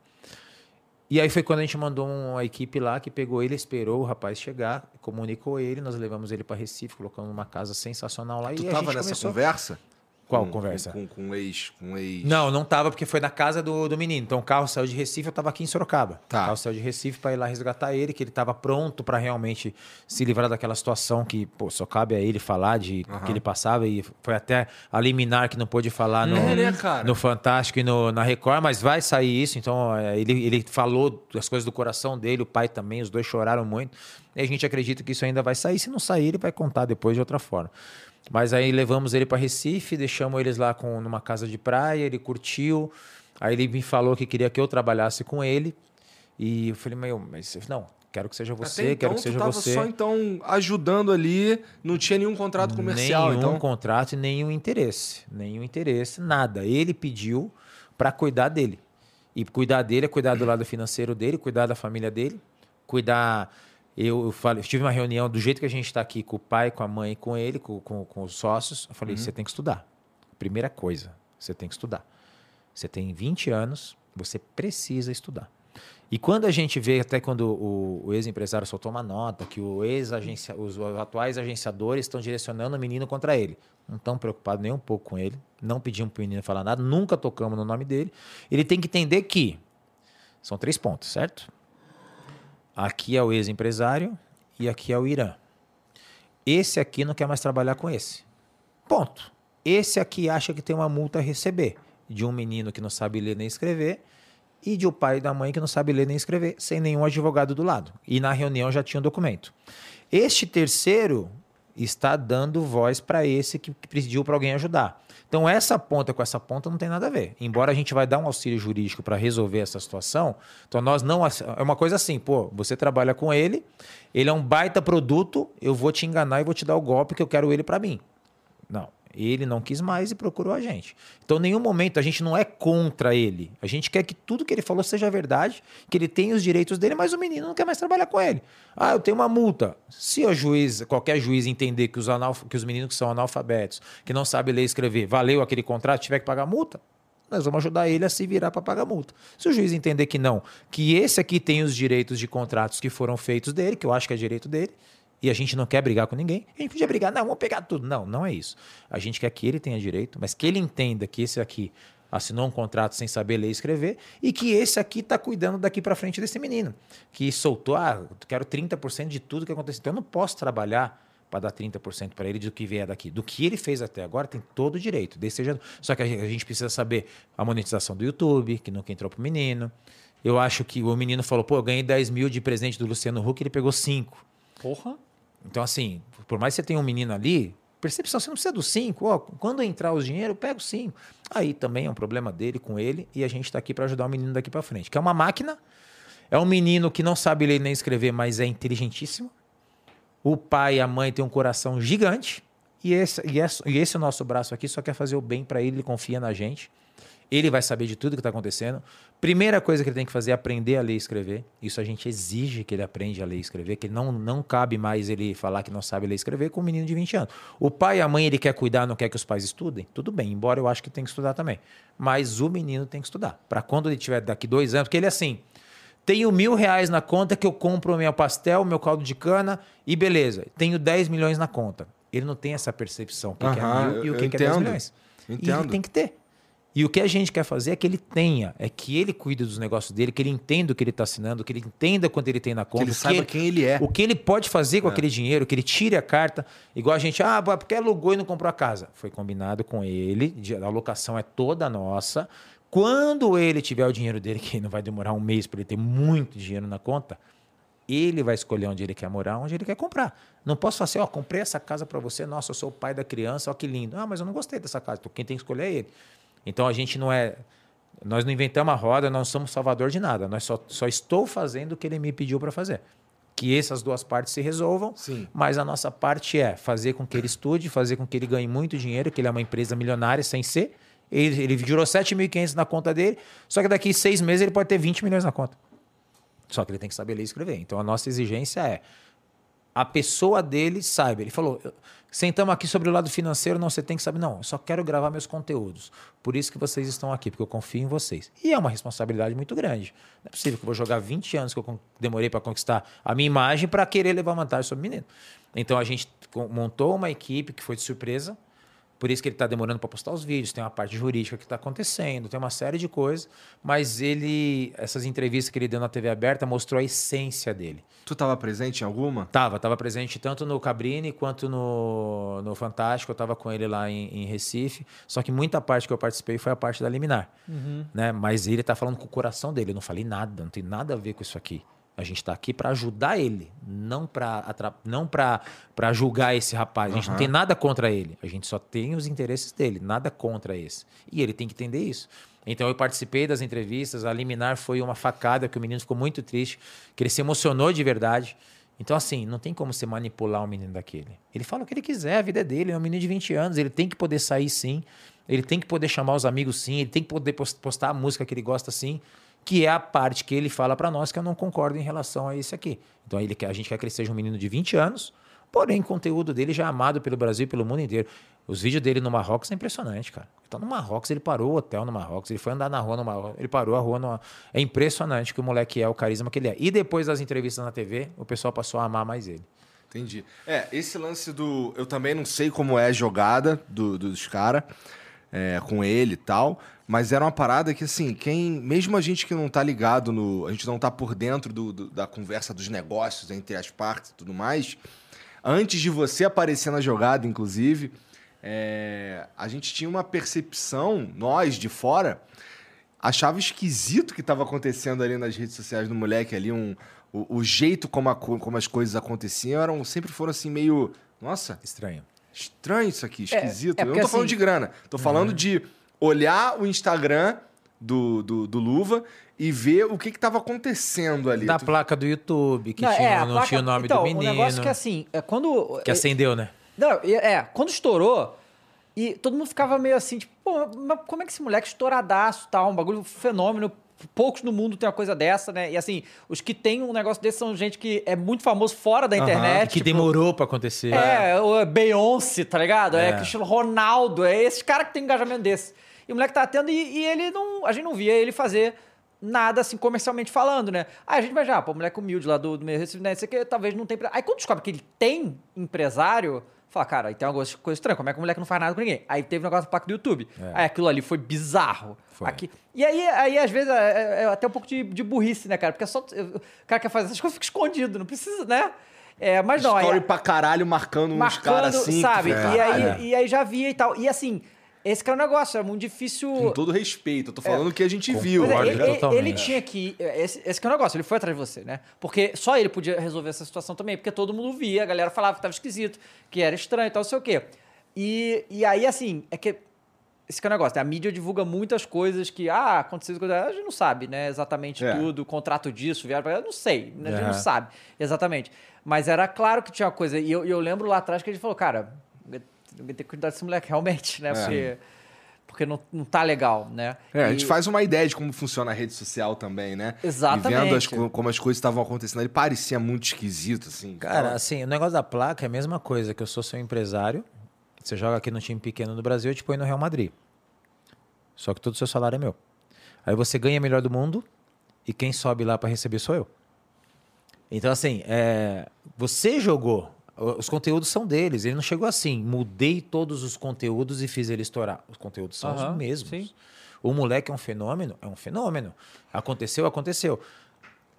E aí foi quando a gente mandou uma equipe lá que pegou ele, esperou o rapaz chegar, comunicou ele, nós levamos ele para Recife, colocamos numa casa sensacional lá. Tu e tava nessa começou... conversa? Qual com, conversa? Com, com, com, ex, com ex. Não, não tava porque foi na casa do, do menino. Então o carro saiu de Recife, eu tava aqui em Sorocaba. Tá. O carro saiu de Recife para ir lá resgatar ele, que ele tava pronto para realmente se livrar daquela situação que, pô, só cabe a ele falar de uhum. que ele passava e foi até a liminar que não pôde falar no, é, né, no Fantástico e no, na Record, mas vai sair isso. Então é, ele, ele falou as coisas do coração dele, o pai também, os dois choraram muito. E a gente acredita que isso ainda vai sair. Se não sair, ele vai contar depois de outra forma. Mas aí levamos ele para Recife, deixamos eles lá com, numa casa de praia, ele curtiu. Aí ele me falou que queria que eu trabalhasse com ele. E eu falei, meu, mas não, quero que seja você, Até quero então, que seja tava você. só então ajudando ali, não tinha nenhum contrato comercial, nenhum então. contrato e nenhum interesse, nenhum interesse, nada. Ele pediu para cuidar dele. E cuidar dele é cuidar do lado financeiro dele, cuidar da família dele, cuidar eu, eu, falei, eu tive uma reunião do jeito que a gente está aqui, com o pai, com a mãe, com ele, com, com, com os sócios. Eu falei: uhum. você tem que estudar. Primeira coisa, você tem que estudar. Você tem 20 anos, você precisa estudar. E quando a gente vê, até quando o, o ex-empresário soltou uma nota, que o ex -agencia, os atuais agenciadores estão direcionando o menino contra ele. Não estão preocupados nem um pouco com ele, não pediam para o menino falar nada, nunca tocamos no nome dele. Ele tem que entender que são três pontos, certo? Aqui é o ex-empresário e aqui é o Irã. Esse aqui não quer mais trabalhar com esse. Ponto. Esse aqui acha que tem uma multa a receber de um menino que não sabe ler nem escrever e de um pai e da mãe que não sabe ler nem escrever, sem nenhum advogado do lado. E na reunião já tinha um documento. Este terceiro está dando voz para esse que pediu para alguém ajudar. Então, essa ponta com essa ponta não tem nada a ver. Embora a gente vai dar um auxílio jurídico para resolver essa situação, então nós não. É uma coisa assim, pô, você trabalha com ele, ele é um baita produto, eu vou te enganar e vou te dar o golpe que eu quero ele para mim. Não. Ele não quis mais e procurou a gente. Então, em nenhum momento a gente não é contra ele. A gente quer que tudo que ele falou seja verdade, que ele tenha os direitos dele, mas o menino não quer mais trabalhar com ele. Ah, eu tenho uma multa. Se o juiz, qualquer juiz entender que os, analf que os meninos que são analfabetos, que não sabem ler e escrever, valeu aquele contrato, tiver que pagar multa, nós vamos ajudar ele a se virar para pagar multa. Se o juiz entender que não, que esse aqui tem os direitos de contratos que foram feitos dele, que eu acho que é direito dele, e a gente não quer brigar com ninguém, a gente podia brigar, não, vamos pegar tudo. Não, não é isso. A gente quer que ele tenha direito, mas que ele entenda que esse aqui assinou um contrato sem saber ler e escrever e que esse aqui está cuidando daqui para frente desse menino, que soltou, ah, quero 30% de tudo que aconteceu. Então eu não posso trabalhar para dar 30% para ele do que vier daqui. Do que ele fez até agora, tem todo o direito. Seja... Só que a gente precisa saber a monetização do YouTube, que nunca entrou para o menino. Eu acho que o menino falou, pô, eu ganhei 10 mil de presente do Luciano Huck, ele pegou 5. Porra! Então, assim, por mais que você tenha um menino ali, percepção, você não precisa do 5. Ó, quando entrar os dinheiro, pega o 5. Aí também é um problema dele com ele e a gente está aqui para ajudar o menino daqui para frente. Que é uma máquina, é um menino que não sabe ler nem escrever, mas é inteligentíssimo. O pai e a mãe têm um coração gigante. E esse, e esse, e esse nosso braço aqui só quer fazer o bem para ele, ele confia na gente. Ele vai saber de tudo que está acontecendo. Primeira coisa que ele tem que fazer é aprender a ler e escrever. Isso a gente exige que ele aprenda a ler e escrever, que não, não cabe mais ele falar que não sabe ler e escrever com um menino de 20 anos. O pai e a mãe, ele quer cuidar, não quer que os pais estudem? Tudo bem, embora eu acho que tem que estudar também. Mas o menino tem que estudar. Para quando ele tiver daqui dois anos, porque ele é assim, Tenho mil reais na conta que eu compro o meu pastel, meu caldo de cana e beleza. Tenho 10 milhões na conta. Ele não tem essa percepção. O que, que é mil e o que, que é 10 milhões. Entendo. E ele tem que ter. E o que a gente quer fazer é que ele tenha, é que ele cuide dos negócios dele, que ele entenda o que ele está assinando, que ele entenda quanto ele tem na conta. Que ele saiba que quem ele é. O que ele pode fazer com é. aquele dinheiro, que ele tire a carta. Igual a gente, ah, porque alugou e não comprou a casa. Foi combinado com ele, a alocação é toda nossa. Quando ele tiver o dinheiro dele, que não vai demorar um mês para ele ter muito dinheiro na conta, ele vai escolher onde ele quer morar, onde ele quer comprar. Não posso fazer, ó, comprei essa casa para você, nossa, eu sou o pai da criança, ó que lindo. Ah, mas eu não gostei dessa casa, então quem tem que escolher é ele. Então a gente não é. Nós não inventamos a roda, nós não somos salvador de nada. Nós só, só estou fazendo o que ele me pediu para fazer. Que essas duas partes se resolvam, Sim. mas a nossa parte é fazer com que ele estude, fazer com que ele ganhe muito dinheiro, que ele é uma empresa milionária sem ser. Ele, ele jurou 7.500 na conta dele, só que daqui seis meses ele pode ter 20 milhões na conta. Só que ele tem que saber ler e escrever. Então a nossa exigência é a pessoa dele saiba. Ele falou: sentamos aqui sobre o lado financeiro, não, você tem que saber. Não, eu só quero gravar meus conteúdos. Por isso que vocês estão aqui, porque eu confio em vocês. E é uma responsabilidade muito grande. Não é possível que eu vou jogar 20 anos que eu demorei para conquistar a minha imagem para querer levar vantagem sobre o menino. Então a gente montou uma equipe que foi de surpresa por isso que ele está demorando para postar os vídeos, tem uma parte jurídica que está acontecendo, tem uma série de coisas, mas ele, essas entrevistas que ele deu na TV aberta mostrou a essência dele. Tu estava presente em alguma? Tava, tava presente tanto no Cabrini quanto no, no Fantástico, eu estava com ele lá em, em, Recife, só que muita parte que eu participei foi a parte da liminar, uhum. né? Mas ele está falando com o coração dele, eu não falei nada, não tem nada a ver com isso aqui. A gente está aqui para ajudar ele, não para não para julgar esse rapaz. A gente uhum. não tem nada contra ele. A gente só tem os interesses dele, nada contra esse. E ele tem que entender isso. Então eu participei das entrevistas, a liminar foi uma facada que o menino ficou muito triste, que ele se emocionou de verdade. Então, assim, não tem como você manipular um menino daquele. Ele fala o que ele quiser, a vida é dele, é um menino de 20 anos, ele tem que poder sair sim, ele tem que poder chamar os amigos sim, ele tem que poder postar a música que ele gosta sim que é a parte que ele fala para nós que eu não concordo em relação a isso aqui. Então ele quer, a gente quer que ele seja um menino de 20 anos, porém o conteúdo dele já é amado pelo Brasil e pelo mundo inteiro. Os vídeos dele no Marrocos é impressionante, cara. Então no Marrocos, ele parou o hotel no Marrocos, ele foi andar na rua no Marrocos, ele parou a rua no... É impressionante que o moleque é, o carisma que ele é. E depois das entrevistas na TV, o pessoal passou a amar mais ele. Entendi. É, esse lance do... Eu também não sei como é a jogada do, dos caras é, com ele e tal. Mas era uma parada que, assim, quem. Mesmo a gente que não tá ligado no. A gente não tá por dentro do, do, da conversa dos negócios entre as partes e tudo mais. Antes de você aparecer na jogada, inclusive, é, a gente tinha uma percepção, nós de fora, achava esquisito o que estava acontecendo ali nas redes sociais do moleque ali, um, o, o jeito como, a, como as coisas aconteciam eram, sempre foram assim meio. Nossa. Estranho. Estranho isso aqui, é, esquisito. É, é Eu não tô falando assim... de grana, tô falando uhum. de olhar o Instagram do, do, do Luva e ver o que estava acontecendo ali. Da tu... placa do YouTube, que não, tinha, é, não placa... tinha o nome então, do menino. O negócio que assim, é quando. Que acendeu, né? Não, é, quando estourou, e todo mundo ficava meio assim, tipo, pô, mas como é que esse moleque estouradaço tal, um bagulho, um fenômeno, poucos no mundo tem uma coisa dessa, né? E assim, os que tem um negócio desse são gente que é muito famoso fora da internet. que tipo, demorou para acontecer. É, o Beyoncé, tá ligado? É, é Cristiano Ronaldo, é esse cara que tem engajamento desse. E o moleque tá tendo, e, e, ele não. A gente não via ele fazer nada assim comercialmente falando, né? Aí a gente vai já, pô, o moleque humilde lá do, do meio Recife, né? Isso aqui talvez não tem. Aí quando descobre que ele tem empresário. Fala, cara, aí tem alguma coisa estranha, como é que o moleque não faz nada com ninguém? Aí teve um negócio do pacto do YouTube. É. Aí aquilo ali foi bizarro. Foi. Aqui. E aí, aí, às vezes, é, é, é até um pouco de, de, burrice, né, cara? Porque é só. O cara quer fazer essas coisas, fica escondido, não precisa, né? É, mas não. Story aí, pra caralho marcando, marcando uns caras assim. Sabe? E, aí, é. e aí já via e tal. E assim, esse que é o negócio, é muito difícil. Com todo respeito, eu tô falando o é. que a gente viu. É, ele, ele, ele, tinha que. Esse, esse que é o negócio, ele foi atrás de você, né? Porque só ele podia resolver essa situação também, porque todo mundo via, a galera falava que tava esquisito, que era estranho e tal, não sei o quê. E, e aí, assim, é que. Esse que é o negócio, né? a mídia divulga muitas coisas que, ah, aconteceu coisa. A gente não sabe, né? Exatamente é. tudo, contrato disso, viagem pra. Não sei, né? a gente não sabe exatamente. Mas era claro que tinha uma coisa. E eu, eu lembro lá atrás que a gente falou, cara tem que cuidar desse moleque, realmente, né? É. Porque, porque não, não tá legal, né? É, e... a gente faz uma ideia de como funciona a rede social também, né? Exatamente. E vendo as, como as coisas estavam acontecendo, ele parecia muito esquisito, assim. Cara, então... assim, o negócio da placa é a mesma coisa, que eu sou seu empresário, você joga aqui no time pequeno do Brasil, eu te põe no Real Madrid. Só que todo o seu salário é meu. Aí você ganha melhor do mundo e quem sobe lá para receber sou eu. Então, assim, é, você jogou, os conteúdos são deles. Ele não chegou assim, mudei todos os conteúdos e fiz ele estourar. Os conteúdos são uhum, os mesmos. Sim. O moleque é um fenômeno? É um fenômeno. Aconteceu, aconteceu.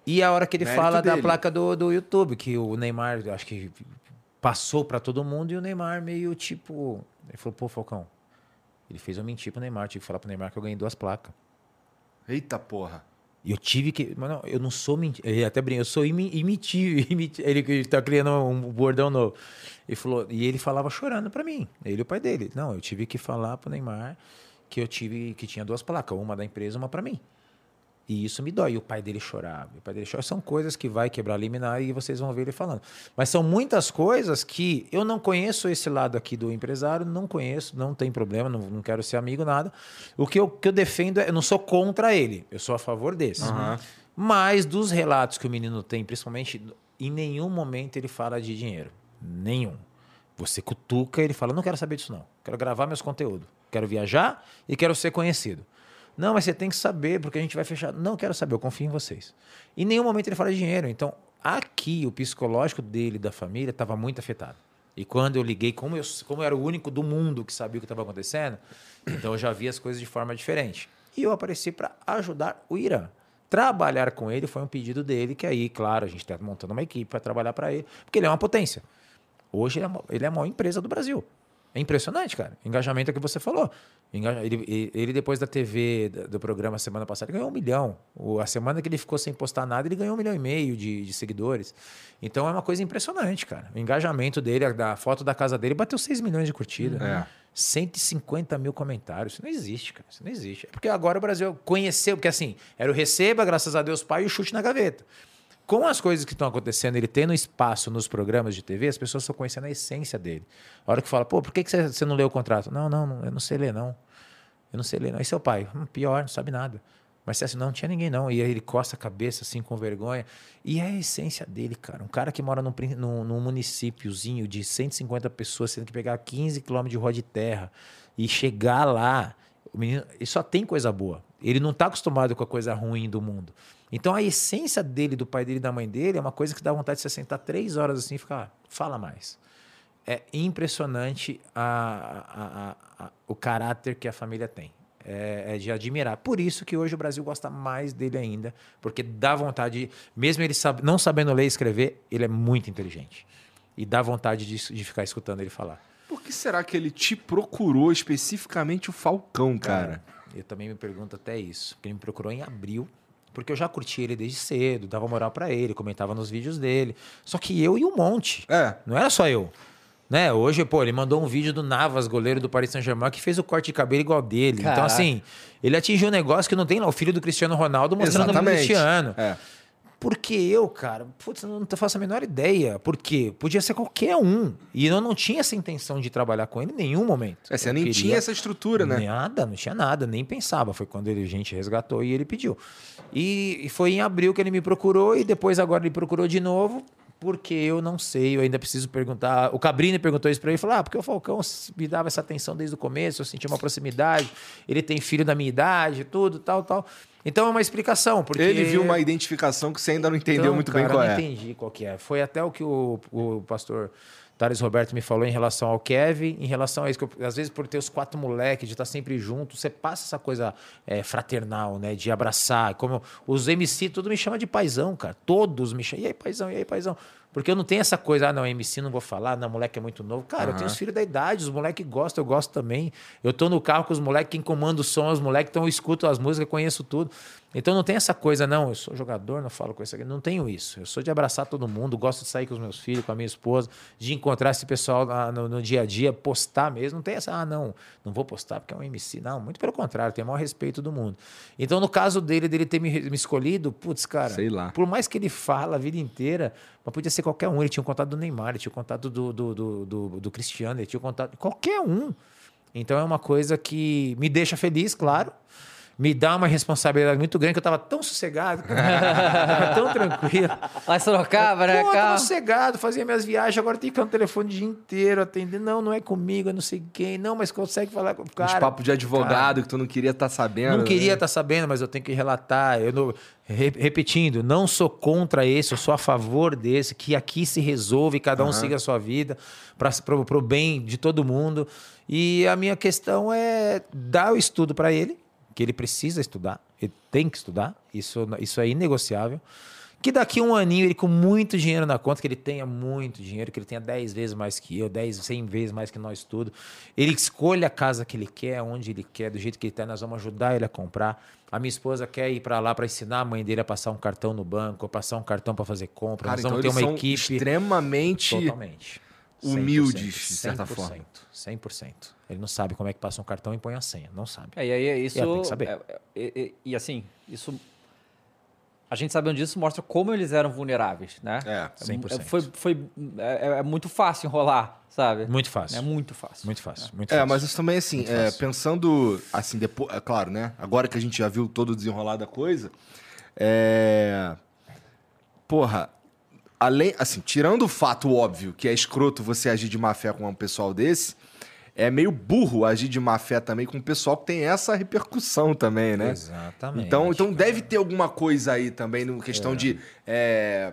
E a hora que ele Mérito fala dele. da placa do, do YouTube, que o Neymar, acho que passou para todo mundo, e o Neymar meio tipo. Ele falou, pô, Falcão, ele fez eu mentir pro Neymar, tive que falar pro Neymar que eu ganhei duas placas. Eita porra. Eu tive que. Mano, eu não sou mentira. Ele até brinca, eu sou imitivo. Ele, ele tá criando um bordão novo. Ele falou, e ele falava chorando para mim. Ele e o pai dele. Não, eu tive que falar pro Neymar que eu tive que tinha duas placas, uma da empresa, uma para mim. E isso me dói. E o pai dele chorava. O pai dele chorava. São coisas que vai quebrar liminar e vocês vão ver ele falando. Mas são muitas coisas que eu não conheço esse lado aqui do empresário, não conheço, não tem problema, não, não quero ser amigo, nada. O que eu, que eu defendo é, eu não sou contra ele, eu sou a favor desse. Uhum. Mas dos relatos que o menino tem, principalmente, em nenhum momento ele fala de dinheiro. Nenhum. Você cutuca, ele fala: não quero saber disso, não. Quero gravar meus conteúdos. Quero viajar e quero ser conhecido. Não, mas você tem que saber, porque a gente vai fechar. Não quero saber, eu confio em vocês. Em nenhum momento ele fala de dinheiro. Então, aqui, o psicológico dele, da família, estava muito afetado. E quando eu liguei, como eu, como eu era o único do mundo que sabia o que estava acontecendo, então eu já vi as coisas de forma diferente. E eu apareci para ajudar o Irã. Trabalhar com ele foi um pedido dele, que aí, claro, a gente está montando uma equipe para trabalhar para ele, porque ele é uma potência. Hoje ele é, ele é a maior empresa do Brasil. É impressionante, cara. Engajamento é o que você falou. Ele, ele, depois da TV, do programa semana passada, ganhou um milhão. A semana que ele ficou sem postar nada, ele ganhou um milhão e meio de, de seguidores. Então é uma coisa impressionante, cara. O engajamento dele, a, foto da casa dele, bateu 6 milhões de curtidas. É. 150 mil comentários. Isso não existe, cara. Isso não existe. É porque agora o Brasil conheceu, porque assim, era o receba, graças a Deus, pai, e o chute na gaveta com as coisas que estão acontecendo, ele tendo espaço nos programas de TV, as pessoas estão conhecendo a essência dele. A hora que fala, pô, por que, que você não leu o contrato? Não, não, eu não sei ler, não. Eu não sei ler, não. E seu pai? Hum, pior, não sabe nada. Mas assim, não, não tinha ninguém, não. E aí ele coça a cabeça, assim, com vergonha. E é a essência dele, cara. Um cara que mora num, num, num municípiozinho de 150 pessoas, tendo que pegar 15 quilômetros de rua de terra e chegar lá. O menino, ele só tem coisa boa. Ele não está acostumado com a coisa ruim do mundo. Então a essência dele, do pai dele e da mãe dele é uma coisa que dá vontade de você sentar três horas assim e ficar, fala mais. É impressionante a, a, a, o caráter que a família tem. É, é, de admirar. Por isso que hoje o Brasil gosta mais dele ainda, porque dá vontade, mesmo ele sab, não sabendo ler e escrever, ele é muito inteligente. E dá vontade de, de ficar escutando ele falar. Por que será que ele te procurou especificamente o Falcão, cara? cara eu também me pergunto até isso. Porque ele me procurou em abril porque eu já curti ele desde cedo, dava moral para ele, comentava nos vídeos dele. Só que eu e um monte. É. Não era só eu. Né? Hoje, pô, ele mandou um vídeo do Navas, goleiro do Paris Saint-Germain, que fez o corte de cabelo igual dele. Caraca. Então, assim, ele atingiu um negócio que não tem lá. O filho do Cristiano Ronaldo mostrando o Cristiano. É. Porque eu, cara, putz, não faço a menor ideia. Porque podia ser qualquer um. E eu não tinha essa intenção de trabalhar com ele em nenhum momento. É, você eu nem queria... tinha essa estrutura, né? Nada, não tinha nada, nem pensava. Foi quando ele, a gente resgatou e ele pediu. E, e foi em abril que ele me procurou e depois agora ele procurou de novo porque eu não sei, eu ainda preciso perguntar. O Cabrini perguntou isso para ele, falou: "Ah, porque o Falcão me dava essa atenção desde o começo, eu sentia uma proximidade, ele tem filho da minha idade, tudo, tal, tal". Então é uma explicação, porque ele viu uma identificação que você ainda não entendeu então, muito cara, bem qual é. Eu não entendi qual que é. Foi até o que o, o pastor Thales Roberto me falou em relação ao Kevin, em relação a isso, que eu, às vezes por ter os quatro moleques, de estar sempre junto, você passa essa coisa é, fraternal, né? De abraçar. Como os MC, tudo me chama de paizão, cara. Todos me chamam. E aí, paizão? E aí, paizão? Porque eu não tenho essa coisa, ah, não, MC não vou falar, não, moleque é muito novo. Cara, uhum. eu tenho os filhos da idade, os moleques gostam, eu gosto também. Eu tô no carro com os moleques, quem comanda o som, os moleques, então eu escuto as músicas, conheço tudo. Então não tem essa coisa, não, eu sou jogador, não falo com isso aqui. Não tenho isso. Eu sou de abraçar todo mundo, gosto de sair com os meus filhos, com a minha esposa, de encontrar esse pessoal no, no dia a dia, postar mesmo. Não tem essa, ah, não, não vou postar porque é um MC. Não, muito pelo contrário, tenho o maior respeito do mundo. Então, no caso dele, dele ter me, me escolhido, putz, cara, Sei lá. por mais que ele fala a vida inteira, mas podia ser qualquer um. Ele tinha o contato do Neymar, ele tinha o contato do, do, do, do, do Cristiano, ele tinha o contato. Qualquer um. Então é uma coisa que me deixa feliz, claro. Me dá uma responsabilidade muito grande que eu tava tão sossegado, tava tão tranquilo. Mas Sorocaba, né? Pô, tava sossegado, fazia minhas viagens, agora tem que ficar no telefone o dia inteiro, atender. Não, não é comigo, é não sei quem. Não, mas consegue falar com o cara. Uns papo de advogado cara, que tu não queria estar tá sabendo. Não queria estar né? tá sabendo, mas eu tenho que relatar. Eu não, repetindo, não sou contra esse, eu sou a favor desse, que aqui se resolve, cada um uhum. siga a sua vida, para o bem de todo mundo. E a minha questão é dar o estudo para ele, que ele precisa estudar, ele tem que estudar, isso, isso é inegociável. Que daqui a um aninho, ele com muito dinheiro na conta, que ele tenha muito dinheiro, que ele tenha 10 vezes mais que eu, 10, 100 vezes mais que nós tudo. Ele escolha a casa que ele quer, onde ele quer, do jeito que ele está, nós vamos ajudar ele a comprar. A minha esposa quer ir para lá para ensinar a mãe dele a passar um cartão no banco, a passar um cartão para fazer compra. Cara, nós vamos então ter uma equipe. extremamente Totalmente. humildes, de certa 100%, forma. 100%. Ele não sabe como é que passa um cartão e põe a senha. Não sabe. É, e aí isso. tem que saber. É, é, é, e assim, isso. A gente sabendo disso mostra como eles eram vulneráveis, né? É, 100%. Foi, foi, é, é muito fácil enrolar, sabe? Muito fácil. É muito fácil. Muito fácil. Muito é, fácil. mas isso também, assim, é, pensando, assim, depois, é claro, né? Agora que a gente já viu todo o desenrolar da coisa, é. Porra, além, assim, tirando o fato óbvio que é escroto você agir de má fé com um pessoal desse, é meio burro agir de má fé também com o pessoal que tem essa repercussão também, né? Exatamente. Então, então deve ter alguma coisa aí também, no questão é. de. É...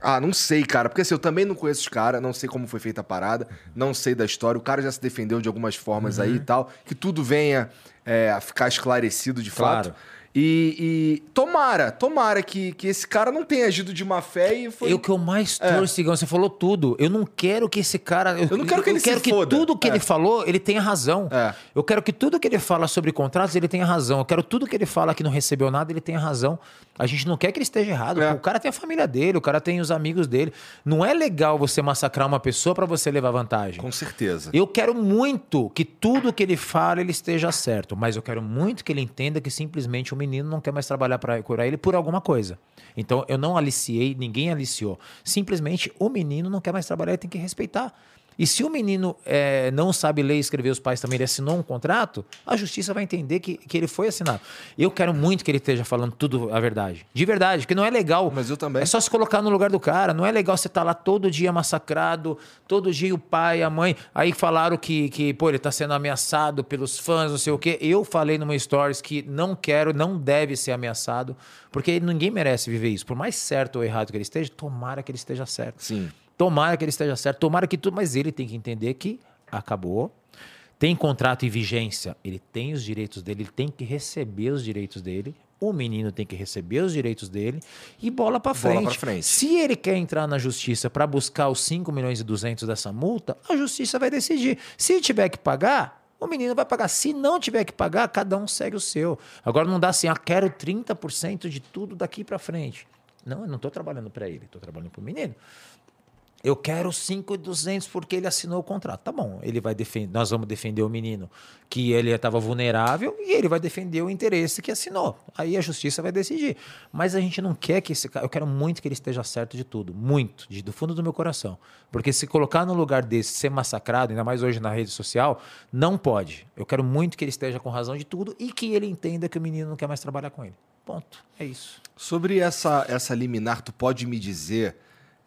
Ah, não sei, cara. Porque assim, eu também não conheço os caras, não sei como foi feita a parada, não sei da história. O cara já se defendeu de algumas formas uhum. aí e tal. Que tudo venha é, a ficar esclarecido de claro. fato. E, e, tomara, tomara que, que esse cara não tenha agido de má fé e foi. Eu que eu mais é. torço, Sigão, você falou tudo. Eu não quero que esse cara. Eu, eu não quero que ele eu quero que foda. tudo que é. ele falou, ele tenha razão. É. Eu quero que tudo que ele fala sobre contratos, ele tenha razão. Eu quero tudo que ele fala que não recebeu nada, ele tenha razão. A gente não quer que ele esteja errado. É. O cara tem a família dele, o cara tem os amigos dele. Não é legal você massacrar uma pessoa para você levar vantagem. Com certeza. Eu quero muito que tudo que ele fala ele esteja certo, mas eu quero muito que ele entenda que simplesmente o menino não quer mais trabalhar para curar ele por alguma coisa. Então eu não aliciei, ninguém aliciou. Simplesmente o menino não quer mais trabalhar e tem que respeitar. E se o menino é, não sabe ler e escrever, os pais também, ele assinou um contrato, a justiça vai entender que, que ele foi assinado. Eu quero muito que ele esteja falando tudo a verdade. De verdade, porque não é legal. Mas eu também. É só se colocar no lugar do cara. Não é legal você estar tá lá todo dia massacrado, todo dia o pai, a mãe. Aí falaram que, que pô, ele está sendo ameaçado pelos fãs, não sei o quê. Eu falei numa stories que não quero, não deve ser ameaçado, porque ninguém merece viver isso. Por mais certo ou errado que ele esteja, tomara que ele esteja certo. Sim. Tomara que ele esteja certo, tomara que tudo, mas ele tem que entender que acabou. Tem contrato em vigência, ele tem os direitos dele, ele tem que receber os direitos dele. O menino tem que receber os direitos dele e bola para frente. frente. Se ele quer entrar na justiça para buscar os 5 milhões e 200 dessa multa, a justiça vai decidir. Se tiver que pagar, o menino vai pagar. Se não tiver que pagar, cada um segue o seu. Agora não dá assim, ah, quero 30% de tudo daqui para frente. Não, eu não estou trabalhando para ele, estou trabalhando para o menino. Eu quero 5,200 porque ele assinou o contrato. Tá bom, ele vai defender, nós vamos defender o menino que ele estava vulnerável e ele vai defender o interesse que assinou. Aí a justiça vai decidir. Mas a gente não quer que esse cara, eu quero muito que ele esteja certo de tudo, muito, de, do fundo do meu coração. Porque se colocar no lugar desse, ser massacrado, ainda mais hoje na rede social, não pode. Eu quero muito que ele esteja com razão de tudo e que ele entenda que o menino não quer mais trabalhar com ele. Ponto. É isso. Sobre essa essa liminar, tu pode me dizer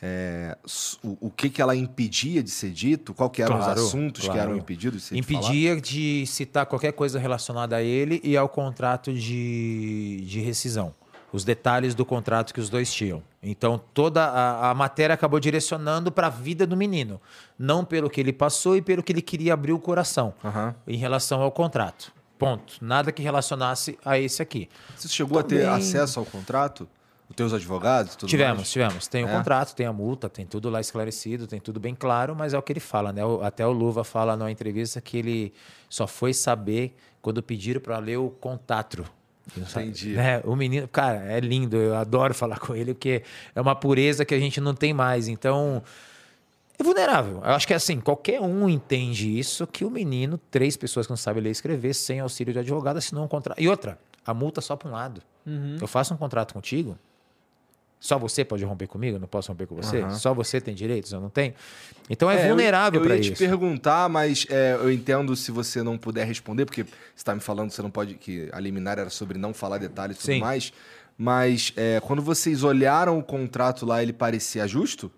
é, o, o, que, que ela impedia de ser dito, qual que eram claro, os assuntos claro. que eram impedidos de ser Impedia de citar qualquer coisa relacionada a ele e ao contrato de, de rescisão. Os detalhes do contrato que os dois tinham. Então, toda a, a matéria acabou direcionando para a vida do menino. Não pelo que ele passou e pelo que ele queria abrir o coração uhum. em relação ao contrato. Ponto. Nada que relacionasse a esse aqui. Você chegou Também... a ter acesso ao contrato? Os teus advogados? Tudo tivemos, mais? tivemos. Tem o é. contrato, tem a multa, tem tudo lá esclarecido, tem tudo bem claro, mas é o que ele fala, né? Até o Luva fala numa entrevista que ele só foi saber quando pediram para ler o contato. Entendi. Né? O menino, cara, é lindo, eu adoro falar com ele, porque é uma pureza que a gente não tem mais. Então, é vulnerável. Eu acho que assim, qualquer um entende isso, que o menino, três pessoas que não sabem ler e escrever, sem auxílio de advogado, assinou um contrato. E outra, a multa só para um lado. Uhum. Eu faço um contrato contigo, Só você pode romper comigo, eu não posso romper com você? Uhum. Só você tem direitos, eu não tenho? Então é, é vulnerável para isso. Eu ia te perguntar, mas é, eu entendo se você não puder responder, porque você está me falando que você não pode, que a liminar era sobre não falar detalhes e tudo Sim. mais. Mas é, quando vocês olharam o contrato lá, ele parecia justo?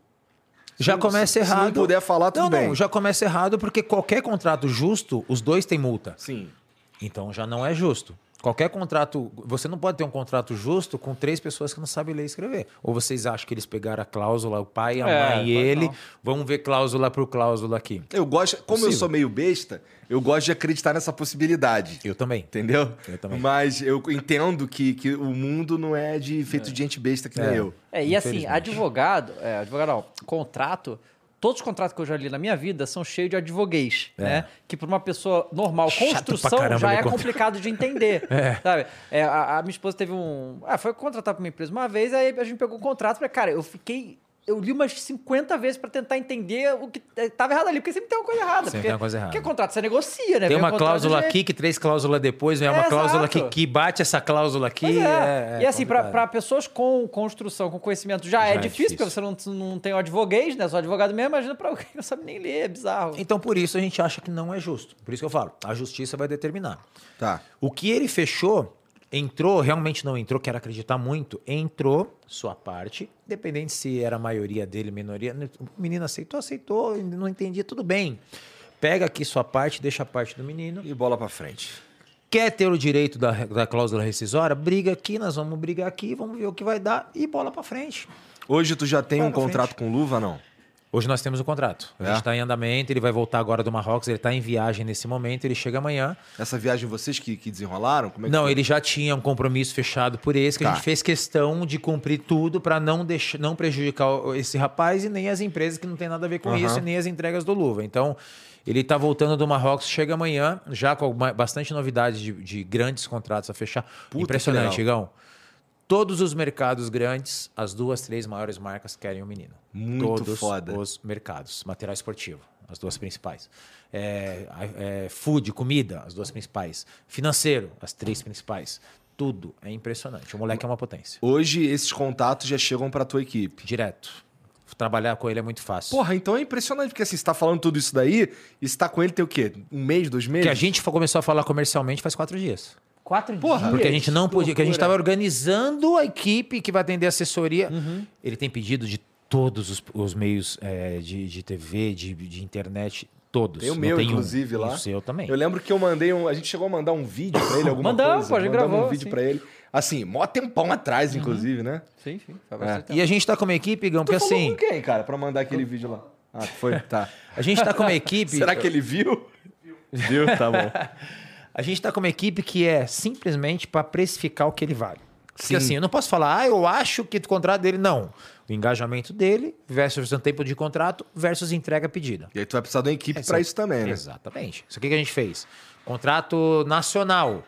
Já começa errado. Se não puder falar, tudo não, bem. Não, já começa errado porque qualquer contrato justo, os dois têm multa. Sim. Então já não é justo. Qualquer contrato, você não pode ter um contrato justo com três pessoas que não sabem ler e escrever. Ou vocês acham que eles pegaram a cláusula, o pai, a é, mãe e ele, não. vamos ver cláusula por cláusula aqui. Eu gosto, como Possível. eu sou meio besta, eu gosto de acreditar nessa possibilidade. Eu também. Entendeu? Eu também. Mas eu entendo que, que o mundo não é de feito é. de gente besta que nem é. eu. É, e assim, advogado, é, advogado, não, contrato todos os contratos que eu já li na minha vida são cheios de advoguês, é. né? Que para uma pessoa normal, construção já é complicado de entender, é. sabe? É, a, a, minha esposa teve um... Ah, foi contratar para uma empresa uma vez, aí a gente pegou o contrato, falei, cara, eu fiquei eu li umas 50 vezes para tentar entender o que estava errado ali, porque sempre tem uma coisa errada. Sempre tem uma coisa errada. Porque contrato você negocia, né? Tem uma cláusula aqui que três cláusulas depois é, uma cláusula que, que bate essa cláusula aqui. É. É, e assim, para pessoas com construção, com conhecimento, já, é já é, difícil, difícil, porque você não, não tem o advoguês, né? Só advogado mesmo, imagina para alguém que não sabe nem ler, é bizarro. Então, por isso a gente acha que não é justo. Por isso que eu falo, a justiça vai determinar. Tá. O que ele fechou entrou, realmente não entrou, quero acreditar muito, entrou sua parte, dependente se era a maioria dele, minoria. O menino aceitou, aceitou, não entendia, tudo bem. Pega aqui sua parte, deixa a parte do menino. E bola para frente. Quer ter o direito da, da cláusula rescisória? Briga aqui, nós vamos brigar aqui, vamos ver o que vai dar e bola para frente. Hoje tu já tem bola um contrato frente. com luva, não? Hoje nós temos o contrato. É? A gente está em andamento, ele vai voltar agora do Marrocos, ele está em viagem nesse momento, ele chega amanhã. Essa viagem vocês que, que desenrolaram? É que não, foi? ele já tinha um compromisso fechado por esse, que tá. a gente fez questão de cumprir tudo para não, deixar, não prejudicar esse rapaz e nem as empresas que não tem nada a ver com uhum. isso, e nem as entregas do Luva. Então, ele está voltando do Marrocos, chega amanhã, já com bastante novidades de, de grandes contratos a fechar. Puta Impressionante, Igão. Todos os mercados grandes, as duas, três maiores marcas querem o menino. Muito Todos foda. os mercados. Material esportivo, as duas principais. É, é, food, comida, as duas principais. Financeiro, as três principais. Tudo é impressionante. O moleque é uma potência. Hoje, esses contatos já chegam para tua equipe? Direto. Trabalhar com ele é muito fácil. Porra, então é impressionante, porque assim, você tá falando tudo isso daí, e você tá com ele tem o quê? Um mês, dois meses? Que a gente começou a falar comercialmente faz quatro dias. Quatro Porra, dias. Porque a gente não podia, que a gente estava organizando a equipe que vai atender a assessoria. Uhum. Ele tem pedido de todos os, os meios é, de, de TV, de, de internet, todos. Tem o meu, tem inclusive, um. lá. O seu também. Eu lembro que eu mandei um. A gente chegou a mandar um vídeo pra ele, alguma Mandamos, coisa. Mandamos, gravou, um vídeo para ele. Assim, mó tempão atrás, uhum. inclusive, né? Sim, sim. É. E a gente tá com uma equipe, Gão, que assim. com quem, cara, pra mandar aquele vídeo lá? Ah, foi? Tá. a gente tá com uma equipe. Será que ele viu? Viu. Viu? Tá bom. A gente está com uma equipe que é simplesmente para precificar o que ele vale. Porque Sim. assim, eu não posso falar, ah, eu acho que o contrato dele. Não. O engajamento dele versus o tempo de contrato versus entrega pedida. E aí tu vai precisar de uma equipe para isso também, né? Exatamente. Isso aqui que a gente fez. Contrato nacional.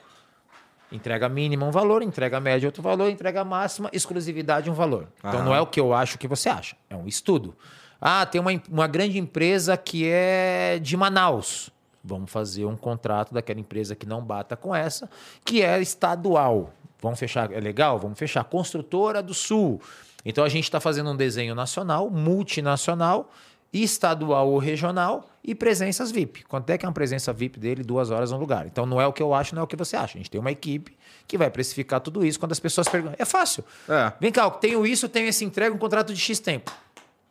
Entrega mínima um valor, entrega média outro valor, entrega máxima, exclusividade um valor. Aham. Então não é o que eu acho que você acha. É um estudo. Ah, tem uma, uma grande empresa que é de Manaus. Vamos fazer um contrato daquela empresa que não bata com essa, que é estadual. Vamos fechar, é legal? Vamos fechar. Construtora do Sul. Então a gente está fazendo um desenho nacional, multinacional, estadual ou regional e presenças VIP. Quanto é que é uma presença VIP dele? Duas horas no lugar. Então não é o que eu acho, não é o que você acha. A gente tem uma equipe que vai precificar tudo isso quando as pessoas perguntam. É fácil. É. Vem cá, eu tenho isso, tenho esse entrega, um contrato de X tempo.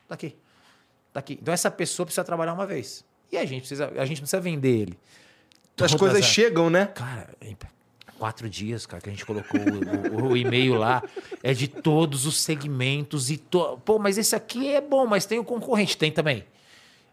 Tá aqui. Tá aqui. Então essa pessoa precisa trabalhar uma vez. E a gente precisa, a gente precisa vender ele. As coisas as... chegam, né? Cara, quatro dias, cara, que a gente colocou o, o, o, e-mail lá. É de todos os segmentos e to... pô, mas esse aqui é bom, mas tem o concorrente, tem também.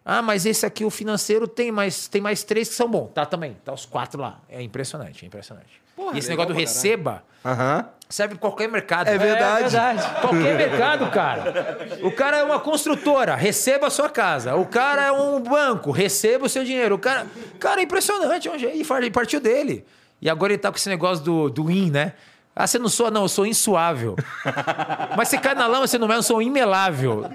Ah, mas esse aqui o financeiro tem mais tem mais três que são bons, tá também, tá os quatro lá. É impressionante, é impressionante. Porra, e esse negócio do receba uhum. serve para qualquer mercado. É verdade. É verdade. qualquer mercado, cara. O cara é uma construtora, receba a sua casa. O cara é um banco, receba o seu dinheiro. O cara, cara é impressionante. É e partiu dele. E agora ele tá com esse negócio do, do IN, né? Ah, você não soa? Não, eu sou insuável. Mas você cai na lama, você não é, eu sou imelável.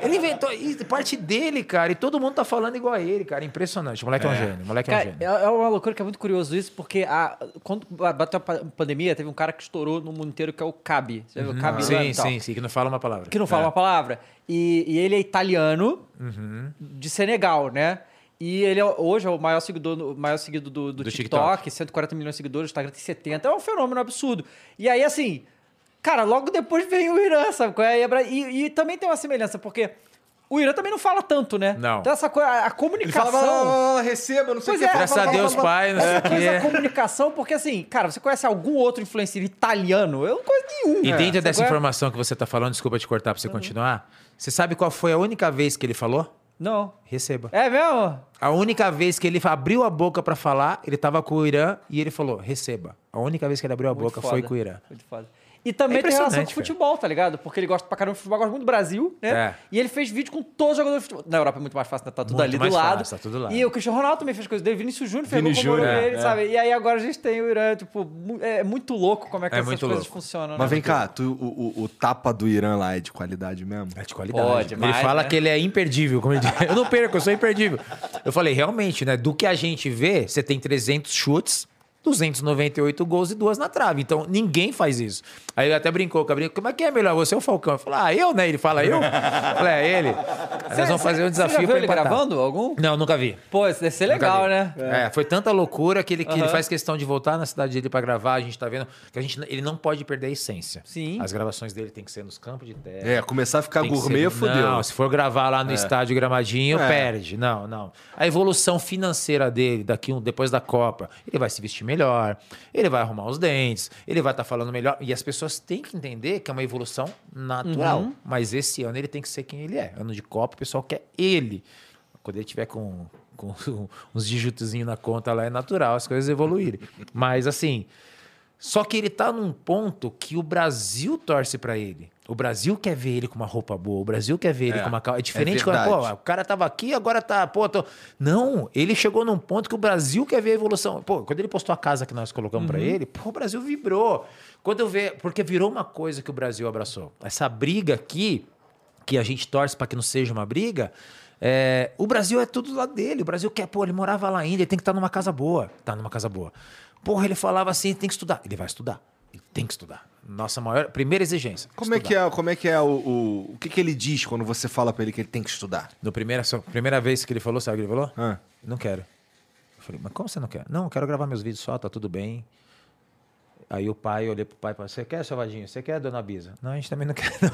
Ele inventou, parte dele, cara, e todo mundo tá falando igual a ele, cara. Impressionante. O moleque é, é um gênio. Moleque cara, é um gênio. É uma loucura que é muito curioso isso, porque a, quando bateu a pandemia, teve um cara que estourou no mundo inteiro que é o Cabi. Você viu? Uhum. Cabi sim, sim, sim, que não fala uma palavra. Que não fala é. uma palavra. E, e, ele é italiano, uhum. de Senegal, né? E ele é, hoje é o maior seguidor, o maior seguido do, do, do TikTok, TikTok, 140 milhões de seguidores, o Instagram tem 70. É um fenômeno absurdo. E aí, assim, cara, logo depois vem o Irã, sabe? É? E, e também tem uma semelhança, porque o Irã também não fala tanto, né? Não. Então essa coisa, a comunicação... Ele fala, receba, não sei o que. É, Graças a Deus, pai, não sei o que. a comunicação, porque assim, cara, você conhece algum outro influencer italiano? Eu não conheço nenhum. E dentro é. dessa informação que você tá falando, desculpa te cortar pra você uhum. continuar, você sabe qual foi a única vez que ele falou? Não. Receba. É mesmo? A única vez que ele abriu a boca para falar, ele tava com o Irã e ele falou: receba. A única vez que ele abriu a Muito boca foda. foi com o Irã. Muito foda. E também é tem relação com futebol, tá ligado? Porque ele gosta pra caramba de futebol, gosta muito do Brasil, né? É. E ele fez vídeo com todos os jogadores de futebol. Na Europa é muito mais fácil, né? Tá tudo muito ali do lado. Fácil, tá tudo lá. E o Cristiano Ronaldo também fez coisas dele. Vinícius Júnior fez Vini Júnior, é, ele, é. sabe? E aí agora a gente tem o Irã, tipo, é muito louco como é que é essas coisas louco. funcionam. Mas né? vem cá, tu, o, o, o, tapa do Irã lá é de qualidade mesmo? É de qualidade. Pode, ele fala né? que ele é imperdível, como ele diz. Eu não perco, eu sou imperdível. Eu falei, realmente, né? Do que a gente vê, você tem 300 chutes 298 gols e duas na trave. Então, ninguém faz isso. Aí ele até brincou, Cabrinho, como é que é melhor você ou o Falcão? Eu falei, ah, eu, né? Ele fala, eu? Eu falei, é ele. Cê, nós vamos fazer um desafio viu ele gravando algum? Não, nunca vi. Pô, isso deve ser legal, né? É. foi tanta loucura que, ele, que ele faz questão de voltar na cidade dele para gravar. A gente tá vendo que a gente, ele não pode perder a essência. Sim. As gravações dele tem que ser nos campos de terra. É, começar a ficar gourmet, ser... fodeu. Não, se for gravar lá no é. estádio Gramadinho, é. perde. Não, não. A evolução financeira dele, daqui um, depois da Copa, ele vai se vestir melhor ele vai arrumar os dentes, ele vai estar tá falando melhor. E as pessoas têm que entender que é uma evolução natural. Uhum. Mas esse ano ele tem que ser quem ele é. Ano de Copa, o pessoal quer ele. Quando ele tiver com, com uns dígitozinhos na conta lá, é natural as coisas evoluírem. Mas assim, só que ele está num ponto que o Brasil torce para ele. O Brasil quer ver ele com uma roupa boa, o Brasil quer ver ele é, com uma É diferente é quando, pô, o cara tava aqui, agora tá, pô, tô... Não, ele chegou num ponto que o Brasil quer ver a evolução. Pô, quando ele postou a casa que nós colocamos uhum. para ele, pô, o Brasil vibrou. Quando eu ver, porque virou uma coisa que o Brasil abraçou. Essa briga aqui, que a gente torce para que não seja uma briga, é, o Brasil é tudo lá dele. O Brasil quer, pô, ele morava lá ainda, ele tem que estar tá numa casa boa. Tá numa casa boa. Porra, ele falava assim, tem que estudar. Ele vai estudar. Tem que estudar. Nossa maior, primeira exigência. Como estudar. é que é, como é que é o, o, o que, que ele diz quando você fala para ele que ele tem que estudar? No primeira, primeira vez que ele falou, sabe o que ele falou? Ah. Não quero. Eu falei, mas como você não quer? Não, eu quero gravar meus vídeos só, tá tudo bem. Aí o pai, eu olhei pro pai e falei, você quer, Salvadinho? Você quer, dona Bisa? Não, a gente também não quer, não.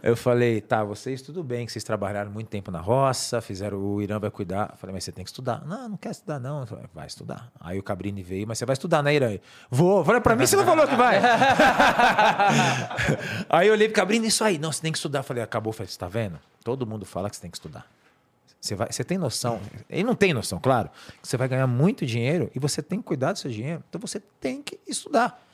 eu falei, tá, vocês tudo bem, que vocês trabalharam muito tempo na roça, fizeram, o Irã vai cuidar. Eu falei, mas você tem que estudar. Não, não quer estudar, não. Eu falei, vai estudar. Aí o Cabrini veio, mas você vai estudar, né, Irã? Vou. Eu falei, pra mim você não falou que vai. aí eu olhei pro Cabrini, isso aí. Não, você tem que estudar. Eu falei, acabou. Eu falei, você tá vendo? Todo mundo fala que você tem que estudar. Você, vai, você tem noção, ele não tem noção, claro, que você vai ganhar muito dinheiro e você tem que cuidar do seu dinheiro. Então você tem que estudar.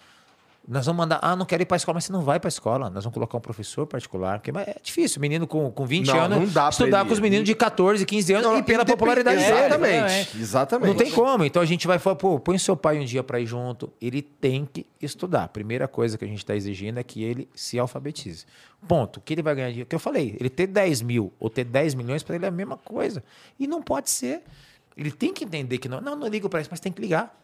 Nós vamos mandar, ah, não quero ir para a escola, mas você não vai para a escola. Nós vamos colocar um professor particular, porque é difícil, menino com, com 20 não, anos, não dá estudar com os meninos de 14, 15 anos não, e pela popularidade dele. Exatamente, exatamente. Não tem como. Então a gente vai falar, pô, põe seu pai um dia para ir junto. Ele tem que estudar. A primeira coisa que a gente está exigindo é que ele se alfabetize. Ponto. O que ele vai ganhar dinheiro? O que eu falei, ele ter 10 mil ou ter 10 milhões, para ele é a mesma coisa. E não pode ser. Ele tem que entender que não, não, não ligo para isso, mas tem que ligar.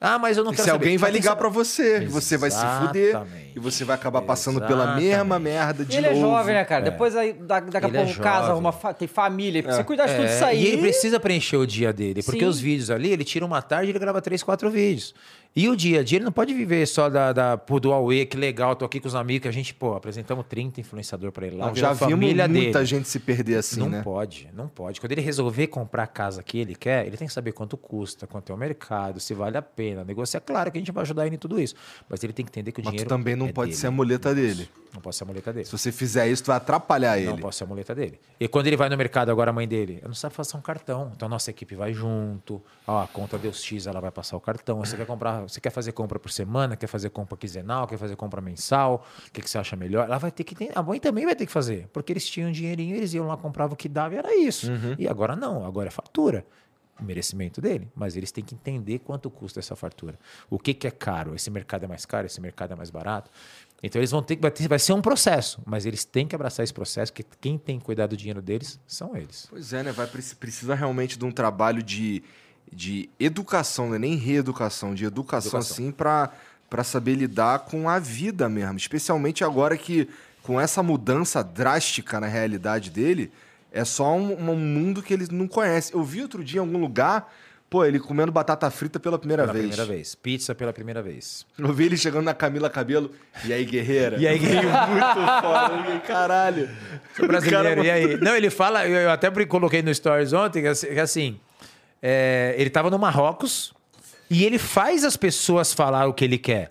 Ah, mas eu não e quero se saber. alguém vai ligar para você, Exatamente. você vai se fuder e você vai acabar passando Exatamente. pela mesma merda de ele novo. Ele é jovem, né, cara? É. Depois aí, daqui a pouco é casa, uma, tem família, precisa é. cuidar de tudo isso aí. E ele precisa preencher o dia dele, porque Sim. os vídeos ali, ele tira uma tarde e ele grava três, quatro vídeos. E o dia a dia, ele não pode viver só da, da pô, do Aue, que legal, tô aqui com os amigos, que a gente, pô, apresentamos 30 influenciador para ele lá. Não, já vimos muita dele. gente se perder assim, não né? Não pode, não pode. Quando ele resolver comprar a casa que ele quer, ele tem que saber quanto custa, quanto é o mercado, se vale a pena. Negócio é claro que a gente vai ajudar ele em tudo isso. Mas ele tem que entender que o Mas dinheiro. também não é pode dele. ser a muleta dele. Não pode ser a muleta dele. Se você fizer isso, tu vai atrapalhar ele. Não pode ser a muleta dele. E quando ele vai no mercado, agora a mãe dele, eu não sabe fazer um cartão. Então a nossa equipe vai junto. Ó, a conta deu X, ela vai passar o cartão. Você quer comprar, você quer fazer compra por semana, quer fazer compra quinzenal, quer fazer compra mensal, o que, que você acha melhor? Ela vai ter que ter, a mãe também vai ter que fazer, porque eles tinham dinheirinho, eles iam lá, compravam o que dava e era isso. Uhum. E agora não, agora é fatura. merecimento dele, mas eles têm que entender quanto custa essa fartura. O que, que é caro? Esse mercado é mais caro? Esse mercado é mais barato? Então eles vão ter que vai, ter, vai ser um processo, mas eles têm que abraçar esse processo, que quem tem que cuidar do dinheiro deles são eles. Pois é, né? Vai precisa realmente de um trabalho de, de educação, né? nem reeducação, de educação, educação. assim para para saber lidar com a vida mesmo, especialmente agora que com essa mudança drástica na realidade dele, é só um, um mundo que ele não conhece. Eu vi outro dia em algum lugar Pô, ele comendo batata frita pela primeira pela vez. Pela primeira vez. Pizza pela primeira vez. Eu vi ele chegando na Camila Cabelo. E aí, guerreira? E aí, guerreira? Muito foda. Caralho. Sou brasileiro, e aí? Não, ele fala... Eu até coloquei no Stories ontem que assim... assim é, ele tava no Marrocos e ele faz as pessoas falar o que ele quer.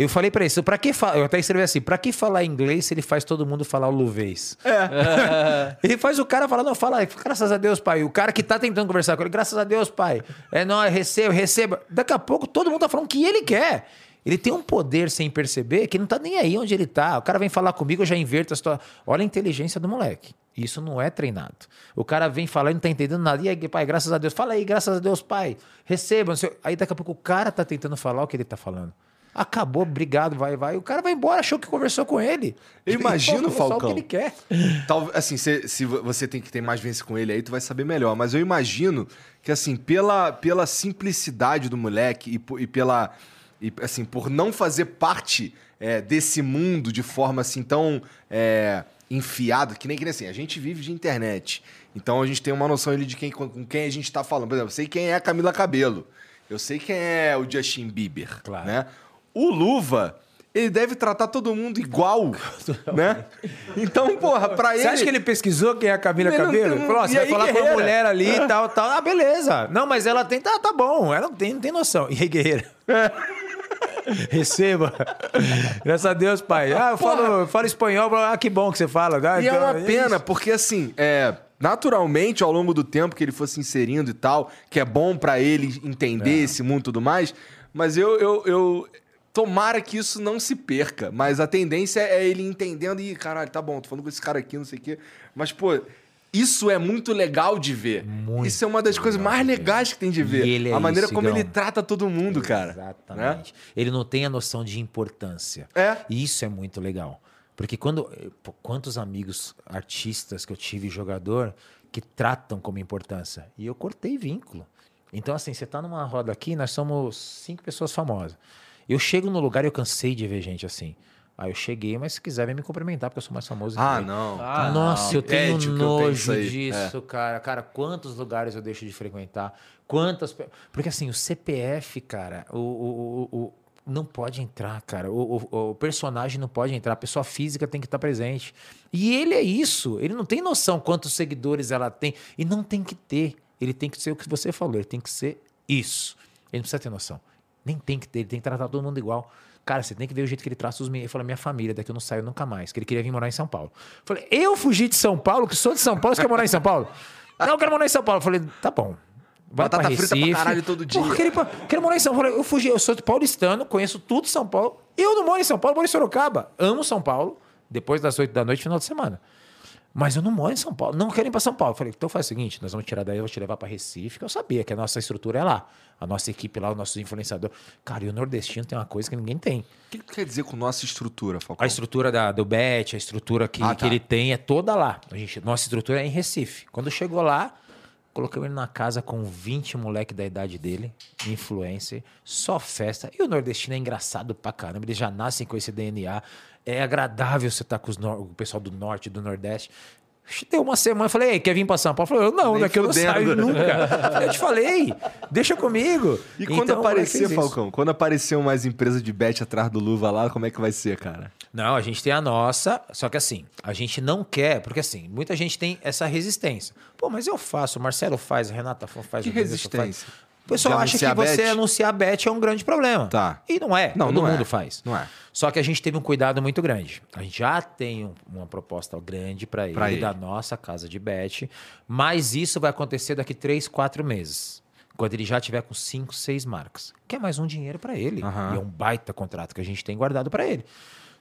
Eu falei para isso, para que falar? Eu até escrevi assim, para que falar inglês se ele faz todo mundo falar o luvês? É. ele faz o cara falar, não, fala, graças a Deus, pai. O cara que tá tentando conversar com ele, graças a Deus, pai. É, não, receba, receba. Daqui a pouco todo mundo tá falando o que ele quer. Ele tem um poder sem perceber que não tá nem aí onde ele tá. O cara vem falar comigo, eu já inverto a situação. Olha a inteligência do moleque. Isso não é treinado. O cara vem falar e não tá entendendo nada. E aí, pai, graças a Deus. Fala aí, graças a Deus, pai. Receba. Aí daqui a pouco o cara tá tentando falar o que ele tá falando. Acabou, obrigado, vai, vai. O cara vai embora, achou que conversou com ele. Eu imagino, ele Falcão. Só o que ele quer. Tal, assim, se, se você tem que ter mais vence com ele aí, tu vai saber melhor. Mas eu imagino que, assim, pela, pela simplicidade do moleque e, e pela. E, assim, por não fazer parte é, desse mundo de forma assim tão é, enfiada, que nem que nem assim, a gente vive de internet. Então a gente tem uma noção ali de quem, com quem a gente está falando. Por exemplo, eu sei quem é a Camila Cabelo. Eu sei quem é o Justin Bieber. Claro. Né? O Luva, ele deve tratar todo mundo igual, né? Então, porra, pra ele... Você acha que ele pesquisou quem é a Camila Cabelo? Ele falou, você vai aí, falar guerreira? com uma mulher ali e tal, tal. Ah, beleza. Não, mas ela tem... Tá, tá bom. Ela não tem, não tem noção. E aí, guerreira? É. Receba. Graças a Deus, pai. Ah, eu falo, falo espanhol. Ah, que bom que você fala. Ah, e é então, é uma pena, porque assim, é naturalmente, ao longo do tempo que ele fosse inserindo e tal, que é bom para ele entender é. esse mundo e tudo mais, mas eu, eu, eu, Tomara que isso não se perca, mas a tendência é ele entendendo e, caralho, tá bom, tô falando com esse cara aqui, não sei o quê. Mas, pô, isso é muito legal de ver. Muito isso é uma das coisas mais legais que tem de ver. É a maneira isso, como Igão. ele trata todo mundo, cara. Exatamente. Né? Ele não tem a noção de importância. É. E isso é muito legal. Porque quando. Pô, quantos amigos artistas que eu tive, jogador, que tratam como importância? E eu cortei vínculo. Então, assim, você tá numa roda aqui, nós somos cinco pessoas famosas. Eu chego no lugar e eu cansei de ver gente assim. Aí eu cheguei, mas se quiser vem me cumprimentar, porque eu sou mais famoso. Ah, não. Ah, Nossa, não. eu tenho nojo eu disso, é. cara. Cara, quantos lugares eu deixo de frequentar? Quantas. Porque assim, o CPF, cara, o, o, o, o não pode entrar, cara. O, o, o, personagem não pode entrar. A pessoa física tem que estar presente. E ele é isso. Ele não tem noção quantos seguidores ela tem. E não tem que ter. Ele tem que ser o que você falou. Ele tem que ser isso. Ele não precisa ter noção. Nem tem que ter, ele tem que tratar todo mundo igual. Cara, você tem que ver o jeito que ele traça os meninos. Ele falou, minha família, daqui eu não saio nunca mais. Que ele queria vir morar em São Paulo. Eu falei, eu fugi de São Paulo, que sou de São Paulo, você quer morar em São Paulo? não, eu quero morar em São Paulo. Eu falei, tá bom. Vai Batata pra Recife. frita pra caralho todo dia. Porra, quero, quero morar em São Paulo. Eu fugi, eu sou de paulistano, conheço tudo São Paulo. Eu não moro em São Paulo, moro em Sorocaba. Amo São Paulo. Depois das 8 da noite, final de semana. Mas eu não moro em São Paulo, não quero ir para São Paulo. Eu falei, então faz o seguinte, nós vamos tirar daí, eu vou te levar para Recife, que eu sabia que a nossa estrutura é lá. A nossa equipe lá, os nossos influenciadores. Cara, e o nordestino tem uma coisa que ninguém tem. O que, que quer dizer com nossa estrutura, Falcão? A estrutura da, do Bet, a estrutura que, ah, tá. que ele tem é toda lá. A gente, nossa estrutura é em Recife. Quando chegou lá, colocamos ele na casa com 20 moleque da idade dele, influencer, só festa. E o nordestino é engraçado pra caramba, eles já nascem com esse DNA é agradável você estar tá com o pessoal do norte e do nordeste. Deu uma semana, eu falei, quer vir para São Paulo? Falei, não, Nem daqui eu não saio nunca. eu te falei, deixa comigo. E quando então, aparecer, Falcão, quando aparecer mais empresa de bet atrás do Luva lá, como é que vai ser, cara? Não, a gente tem a nossa, só que assim, a gente não quer, porque assim, muita gente tem essa resistência. Pô, mas eu faço, o Marcelo faz, a Renata faz. Que resistência? Faz. O pessoal acha que você anunciar bet é um grande problema. Tá. E não é. Não, Todo não mundo é. faz. Não é. Só que a gente teve um cuidado muito grande. A gente já tem uma proposta grande para ele, ele, da nossa casa de bet, mas isso vai acontecer daqui três, quatro meses. Quando ele já tiver com cinco, seis marcas. Que é mais um dinheiro para ele. Uhum. E é um baita contrato que a gente tem guardado para ele.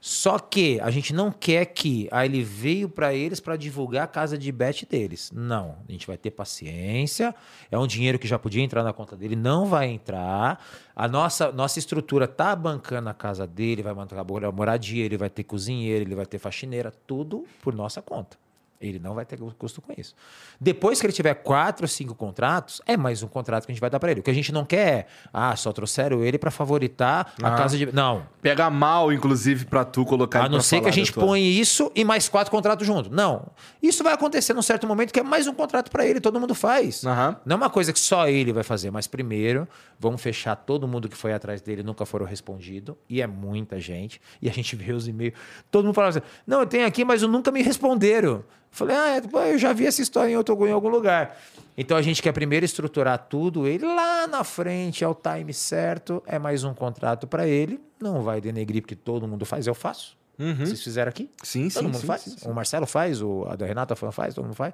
Só que a gente não quer que aí ele veio para eles para divulgar a casa de bet deles. Não, a gente vai ter paciência. É um dinheiro que já podia entrar na conta dele, não vai entrar. A nossa nossa estrutura tá bancando a casa dele, vai manter a moradia, ele vai ter cozinheiro, ele vai ter faxineira, tudo por nossa conta. Ele não vai ter custo com isso. Depois que ele tiver quatro ou cinco contratos, é mais um contrato que a gente vai dar para ele. O que a gente não quer é, ah, só trouxeram ele para favoritar a casa de. Não. Pega mal, inclusive, para tu colocar. A não ser que a gente põe isso e mais quatro contratos junto. Não. Isso vai acontecer num certo momento que é mais um contrato para ele, todo mundo faz. Uhum. Não é uma coisa que só ele vai fazer, mas primeiro vamos fechar todo mundo que foi atrás dele nunca foram respondido e é muita gente. E a gente vê os e-mails. Todo mundo fala assim: não, eu tenho aqui, mas nunca me responderam. Falei, ah, é, eu já vi essa história em outro em algum lugar. Então a gente quer primeiro estruturar tudo, ele lá na frente, ao time certo, é mais um contrato para ele. Não vai denegrir, porque todo mundo faz, eu faço. Uhum. Vocês fizeram aqui? Sim, todo sim. Todo mundo sim, faz. Sim, sim. O Marcelo faz, o, a da Renata faz, todo mundo faz.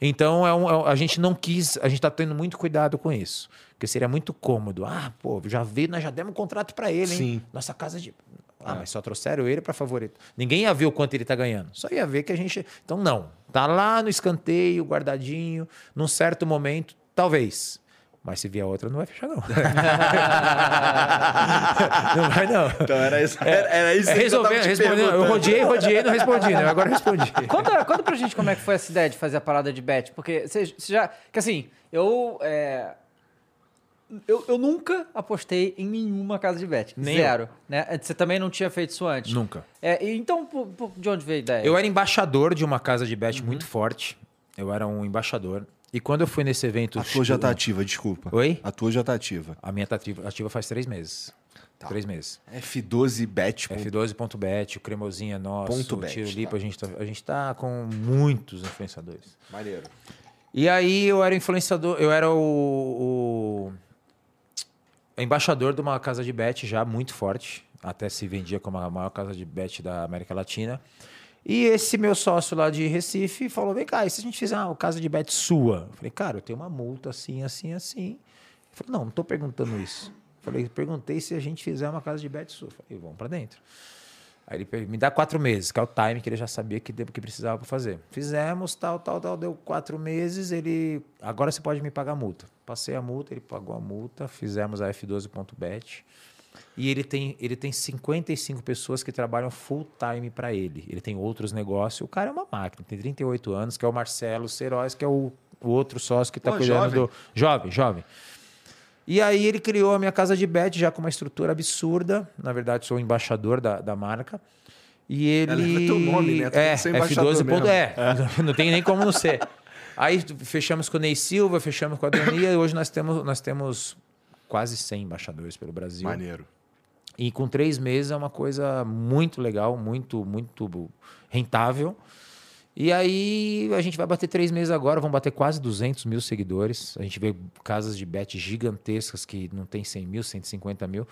Então é um, é, a gente não quis, a gente está tendo muito cuidado com isso. Porque seria muito cômodo. Ah, pô, já veio, nós já demos um contrato para ele, hein? Sim. Nossa casa de. Ah, é. mas só trouxeram ele para favorito. Ninguém ia ver o quanto ele está ganhando. Só ia ver que a gente. Então, não. Tá lá no escanteio, guardadinho. Num certo momento, talvez. Mas se vier outra, não vai fechar, não. não vai, não. Então era isso. Era, era isso é, resolvendo, respondendo. Eu rodeei, rodeei, não respondi, né? Agora respondi. Conta, conta pra gente como é que foi essa ideia de fazer a parada de bet. Porque você, você já. Que assim, eu. É eu, eu nunca apostei em nenhuma casa de bet. Nem Zero. Né? Você também não tinha feito isso antes? Nunca. É, então, por, por, de onde veio a ideia? Eu era embaixador de uma casa de bet uhum. muito forte. Eu era um embaixador. E quando eu fui nesse evento. A tua já tá ativa, desculpa. Oi? A tua já tá ativa. A minha tá ativa, ativa faz três meses. Tá. Três meses. F12bet. F12.bet, o Cremosinha nosso, Ponto o Tiro Lipo, tá. a, gente tá, a gente tá com muitos influenciadores. Maneiro. E aí eu era influenciador, eu era o, o embaixador de uma casa de bet já muito forte, até se vendia como a maior casa de bet da América Latina. E esse meu sócio lá de Recife falou: vem cá, e se a gente fizer uma casa de bet sua? Eu falei, cara, eu tenho uma multa assim, assim, assim. Ele falou: não, não estou perguntando isso. Eu falei, perguntei se a gente fizer uma casa de bet sua. Eu falei, vamos para dentro. Aí ele me dá quatro meses, que é o time que ele já sabia que, que precisava para fazer. Fizemos, tal, tal, tal, deu quatro meses, ele. Agora você pode me pagar a multa. Passei a multa, ele pagou a multa, fizemos a F12.bet. E ele tem, ele tem 55 pessoas que trabalham full time para ele. Ele tem outros negócios. O cara é uma máquina, tem 38 anos, que é o Marcelo Seróis, que é o, o outro sócio que está cuidando jovem. do. Jovem, jovem. E aí ele criou a minha casa de bet já com uma estrutura absurda. Na verdade, sou o embaixador da, da marca. E ele. É teu nome, né? é, F12. Ponto, é, é, não tem nem como não ser. Aí fechamos com o Ney Silva, fechamos com a Dania, e hoje nós temos, nós temos quase 100 embaixadores pelo Brasil. Maneiro. E com três meses é uma coisa muito legal, muito, muito rentável. E aí a gente vai bater três meses agora, vão bater quase 200 mil seguidores. A gente vê casas de bet gigantescas que não tem 100 mil, 150 mil.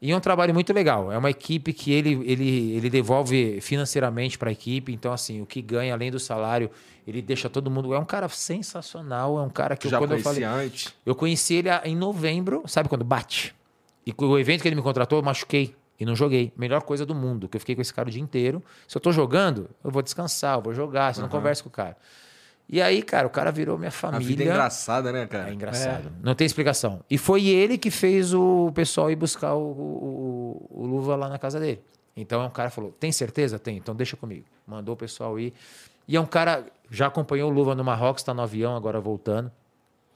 E é um trabalho muito legal. É uma equipe que ele, ele, ele devolve financeiramente para a equipe. Então, assim, o que ganha além do salário, ele deixa todo mundo. É um cara sensacional. É um cara que eu, Já quando eu falei. antes? Eu conheci ele em novembro, sabe quando bate? E o evento que ele me contratou, eu machuquei. E não joguei. Melhor coisa do mundo, que eu fiquei com esse cara o dia inteiro. Se eu tô jogando, eu vou descansar, eu vou jogar, se uhum. não converso com o cara. E aí, cara, o cara virou minha família. A vida é engraçada, né, cara? É engraçado. É. Não tem explicação. E foi ele que fez o pessoal ir buscar o, o, o, Luva lá na casa dele. Então, um cara falou: tem certeza? Tem, então deixa comigo. Mandou o pessoal ir. E é um cara, já acompanhou o Luva no Marrocos, está no avião, agora voltando.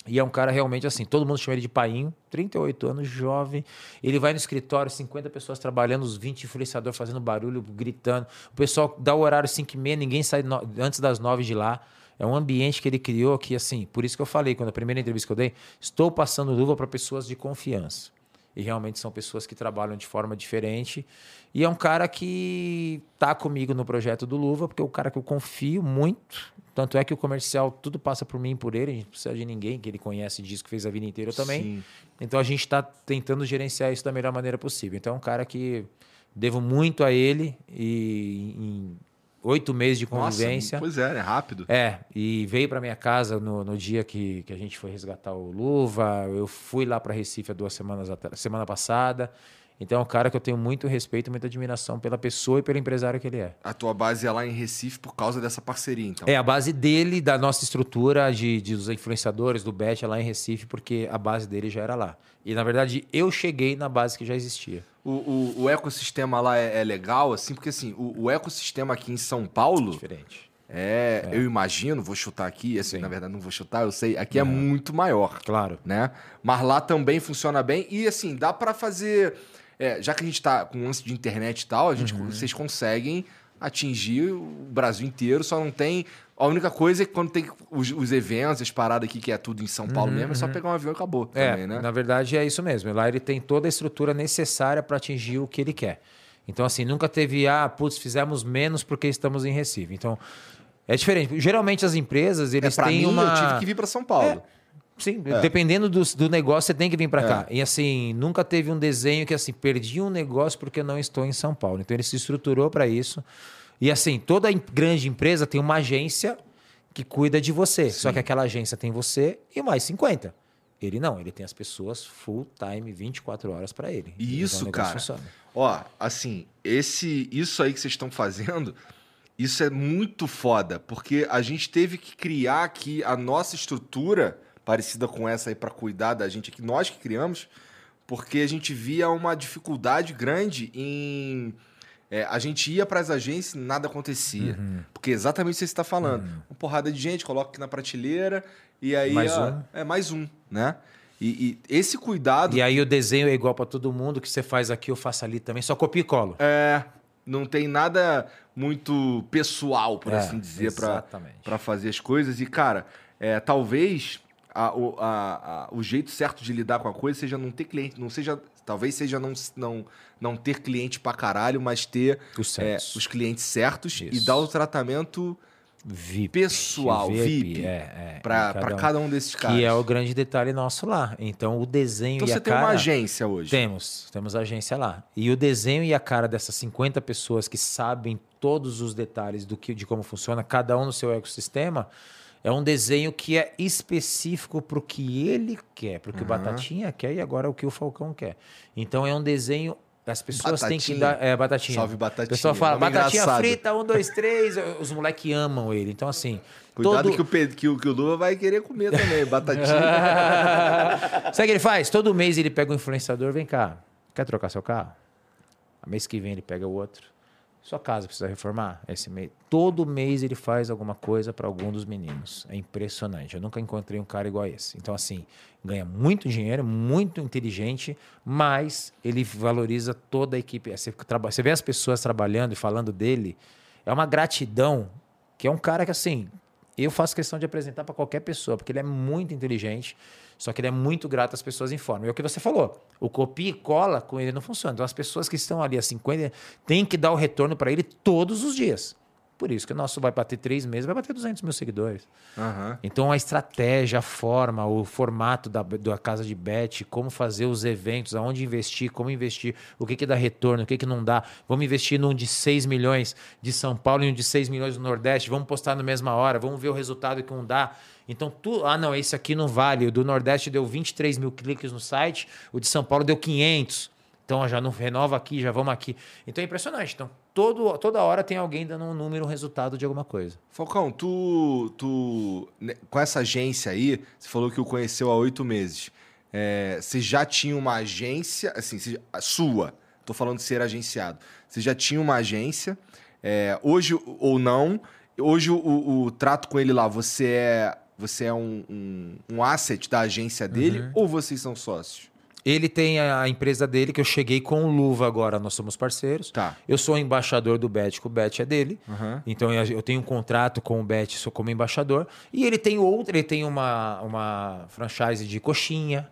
E é um cara realmente assim, todo mundo chama ele de painho, 38 anos, jovem. Ele vai no escritório, 50 pessoas trabalhando, os 20 influenciadores fazendo barulho, gritando. O pessoal dá o horário 5 e meia, ninguém sai no... antes das 9 de lá. É um ambiente que ele criou que, assim, por isso que eu falei, quando a primeira entrevista que eu dei, estou passando luva para pessoas de confiança. E realmente são pessoas que trabalham de forma diferente. E é um cara que tá comigo no projeto do Luva, porque é um cara que eu confio muito. Tanto é que o comercial, tudo passa por mim e por ele. A gente não precisa de ninguém que ele conhece e diz que fez a vida inteira também. Sim. Então a gente está tentando gerenciar isso da melhor maneira possível. Então é um cara que devo muito a ele e em oito meses de convivência. Nossa, pois é, é rápido. É, e veio para minha casa no, no dia que, que a gente foi resgatar o Luva. Eu fui lá para Recife há duas semanas semana passada. Então é um cara que eu tenho muito respeito, muita admiração pela pessoa e pelo empresário que ele é. A tua base é lá em Recife por causa dessa parceria, então? É, a base dele, da nossa estrutura de, de dos influenciadores, do Bet, é lá em Recife, porque a base dele já era lá. E na verdade eu cheguei na base que já existia. O, o, o ecossistema lá é, é, legal, assim, porque assim, o, o, ecossistema aqui em São Paulo. Diferente. É, é, eu imagino, vou chutar aqui, assim, Sim. na verdade não vou chutar, eu sei, aqui é, é muito maior. Claro. Né? Mas lá também funciona bem e assim, dá para fazer. É, já que a gente tá com um lance de internet e tal, a gente, uhum. vocês conseguem atingir o Brasil inteiro, só não tem. A única coisa é que quando tem os, os eventos, as paradas aqui, que é tudo em São Paulo uhum, mesmo, é só uhum. pegar um avião e acabou. É, também, né? Na verdade é isso mesmo. Lá ele tem toda a estrutura necessária para atingir o que ele quer. Então, assim, nunca teve, ah, putz, fizemos menos porque estamos em Recife. Então, é diferente. Geralmente as empresas, eles é, têm mim, uma. Eu tive que vir para São Paulo. É. Sim, é. dependendo do, do negócio, você tem que vir para é. cá. E assim, nunca teve um desenho que assim, perdi um negócio porque não estou em São Paulo. Então ele se estruturou para isso. E assim, toda grande empresa tem uma agência que cuida de você. Sim. Só que aquela agência tem você e mais 50. Ele não, ele tem as pessoas full time, 24 horas para ele. E então, isso, cara. Funciona. Ó, assim, esse isso aí que vocês estão fazendo, isso é muito foda, porque a gente teve que criar aqui a nossa estrutura parecida com essa aí para cuidar da gente aqui, nós que criamos, porque a gente via uma dificuldade grande em é, a gente ia para as agências e nada acontecia. Uhum. Porque exatamente o que você está falando. Uhum. Uma porrada de gente, coloca aqui na prateleira e aí. Mais ó, um. É mais um, né? E, e, esse cuidado. E aí o desenho é igual para todo mundo, que você faz aqui, eu faço ali também, só copia e colo. É. Não tem nada muito pessoal, por é, assim dizer, para fazer as coisas. E, cara, é, talvez a, o, a, a, o jeito certo de lidar com a coisa seja não ter cliente, não seja. Talvez seja não, não, não ter cliente pra caralho, mas ter os, é, os clientes certos Isso. e dar o tratamento VIP, pessoal, VIP, VIP é, é, para cada, um, cada um desses caras. Que é o grande detalhe nosso lá. Então o desenho então, e a cara... você tem uma agência hoje? Temos, temos agência lá. E o desenho e a cara dessas 50 pessoas que sabem todos os detalhes do que, de como funciona, cada um no seu ecossistema é um desenho que é específico para o que ele quer, para o que uhum. o Batatinha quer e agora o que o Falcão quer. Então é um desenho. As pessoas batatinha. têm que dar. É, batatinha. Salve batatinha. O pessoal fala, batatinha engraçado. frita, um, dois, três. Os moleques amam ele. Então, assim. Cuidado todo... que, o Pedro, que, o, que o Luva vai querer comer também, batatinha. Sabe o que ele faz? Todo mês ele pega um influenciador, vem cá. Quer trocar seu carro? A mês que vem ele pega o outro. Sua casa precisa reformar? Esse mês. Todo mês ele faz alguma coisa para algum dos meninos. É impressionante. Eu nunca encontrei um cara igual a esse. Então, assim, ganha muito dinheiro, muito inteligente, mas ele valoriza toda a equipe. Você, você vê as pessoas trabalhando e falando dele, é uma gratidão, que é um cara que, assim, eu faço questão de apresentar para qualquer pessoa, porque ele é muito inteligente. Só que ele é muito grato às pessoas informam. É o que você falou. O copia e cola com ele não funciona. Então as pessoas que estão ali há 50 têm que dar o retorno para ele todos os dias. Por isso que o nosso vai bater três meses, vai bater 200 mil seguidores. Uhum. Então a estratégia, a forma, o formato da, da casa de bet, como fazer os eventos, aonde investir, como investir, o que, que dá retorno, o que, que não dá. Vamos investir num de 6 milhões de São Paulo e um de 6 milhões do Nordeste, vamos postar na mesma hora, vamos ver o resultado que um dá. Então, tu, ah, não, esse aqui não vale. O do Nordeste deu 23 mil cliques no site, o de São Paulo deu 500. Então já não renova aqui, já vamos aqui. Então é impressionante. Então todo, toda hora tem alguém dando um número, um resultado de alguma coisa. Falcão, tu, tu né, com essa agência aí, você falou que o conheceu há oito meses. É, você já tinha uma agência, assim, a sua, tô falando de ser agenciado. Você já tinha uma agência, é, hoje ou não, hoje o, o, o, trato com ele lá, você é, você é um, um, um asset da agência dele uhum. ou vocês são sócios? Ele tem a empresa dele, que eu cheguei com o Luva agora, nós somos parceiros. Tá. Eu sou embaixador do Bet, que o Bet é dele. Uhum. Então eu tenho um contrato com o Bet, sou como embaixador. E ele tem outra, ele tem uma, uma franchise de coxinha.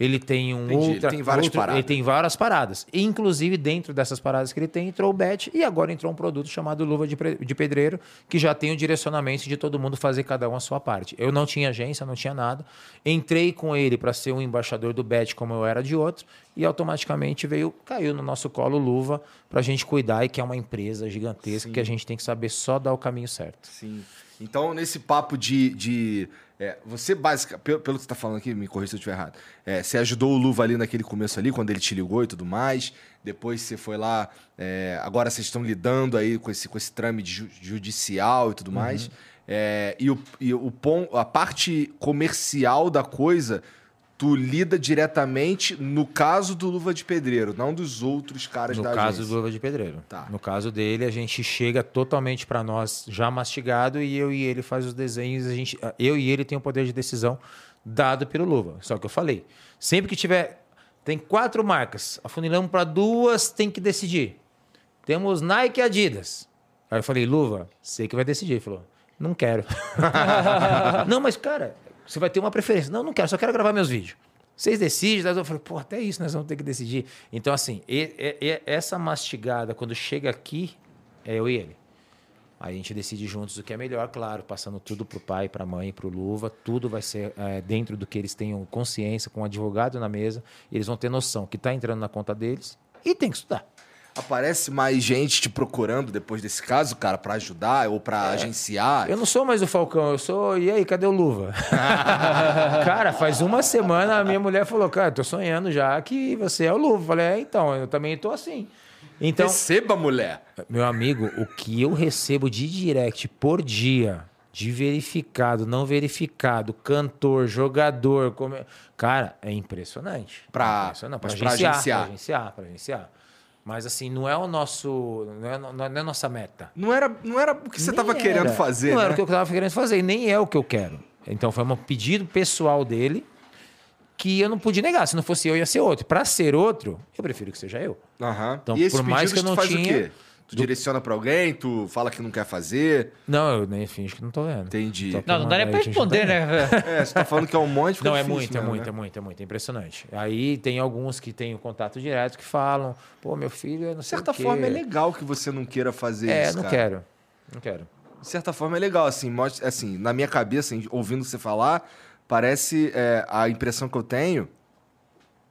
Ele tem um Entendi. outra, ele tem várias outro, paradas. Ele tem várias paradas. Inclusive, dentro dessas paradas que ele tem, entrou o Bet e agora entrou um produto chamado Luva de, de Pedreiro, que já tem o direcionamento de todo mundo fazer cada um a sua parte. Eu não tinha agência, não tinha nada. Entrei com ele para ser um embaixador do Bet, como eu era de outro, e automaticamente veio, caiu no nosso colo Luva para a gente cuidar e que é uma empresa gigantesca Sim. que a gente tem que saber só dar o caminho certo. Sim. Então, nesse papo de, de É, você, básica, pelo, pelo que você tá falando aqui, me corrija se eu estiver errado. É, você ajudou o Luva ali naquele começo ali, quando ele te ligou e tudo mais. Depois você foi lá. É, agora vocês estão lidando aí com esse, com esse trâmite ju judicial e tudo mais. Uhum. É, e o, e o, a parte comercial da coisa tu lida diretamente no caso do Luva de Pedreiro, não dos outros caras no da No caso do Luva de Pedreiro. Tá. No caso dele, a gente chega totalmente para nós já mastigado e eu e ele faz os desenhos, a gente, eu e ele tem o poder de decisão dado pelo Luva. Só que eu falei, sempre que tiver tem quatro marcas, afunilamos para duas, tem que decidir. Temos Nike e Adidas. Aí eu falei, Luva, sei que vai decidir. Ele falou, não quero. não, mas cara, você vai ter uma preferência. Não, não quero, só quero gravar meus vídeos. Vocês decidem, eu falei, pô, até isso nós vamos ter que decidir. Então, assim, e, e, essa mastigada, quando chega aqui, é eu e ele. Aí a gente decide juntos o que é melhor, claro, passando tudo para o pai, para a mãe, para o Luva. Tudo vai ser é, dentro do que eles tenham consciência, com o advogado na mesa. Eles vão ter noção que está entrando na conta deles e tem que estudar. Aparece mais gente te procurando depois desse caso, cara, para ajudar ou para é. agenciar? Eu não sou mais o Falcão, eu sou. E aí, cadê o Luva? cara, faz uma semana a minha mulher falou: Cara, tô sonhando já que você é o Luva. Eu falei: É, então, eu também tô assim. Então, Receba, mulher. Meu amigo, o que eu recebo de direct por dia, de verificado, não verificado, cantor, jogador, come... cara, é impressionante. Pra, é impressionante. Pra, agenciar, pra agenciar. Pra agenciar, pra agenciar. Mas assim, não é o nosso. Não é, não é a nossa meta. Não era, não era o que você estava querendo fazer. Não né? era o que eu estava querendo fazer, e nem é o que eu quero. Então foi um pedido pessoal dele que eu não pude negar. Se não fosse eu, ia ser outro. Para ser outro, eu prefiro que seja eu. Uhum. Então, e por mais que eu não tinha. Tu do... direciona pra alguém, tu fala que não quer fazer. Não, eu nem finge que não tô vendo. Entendi. Não, não dá nem pra responder, né? é, você tá falando que é um monte, Não, é muito, é muito, né? é muito, é muito, é impressionante. Aí tem alguns que têm o contato direto que falam, pô, meu filho, eu não sei De certa forma é legal que você não queira fazer é, isso, É, não quero. Não quero. De certa forma é legal, assim, assim na minha cabeça, assim, ouvindo você falar, parece é, a impressão que eu tenho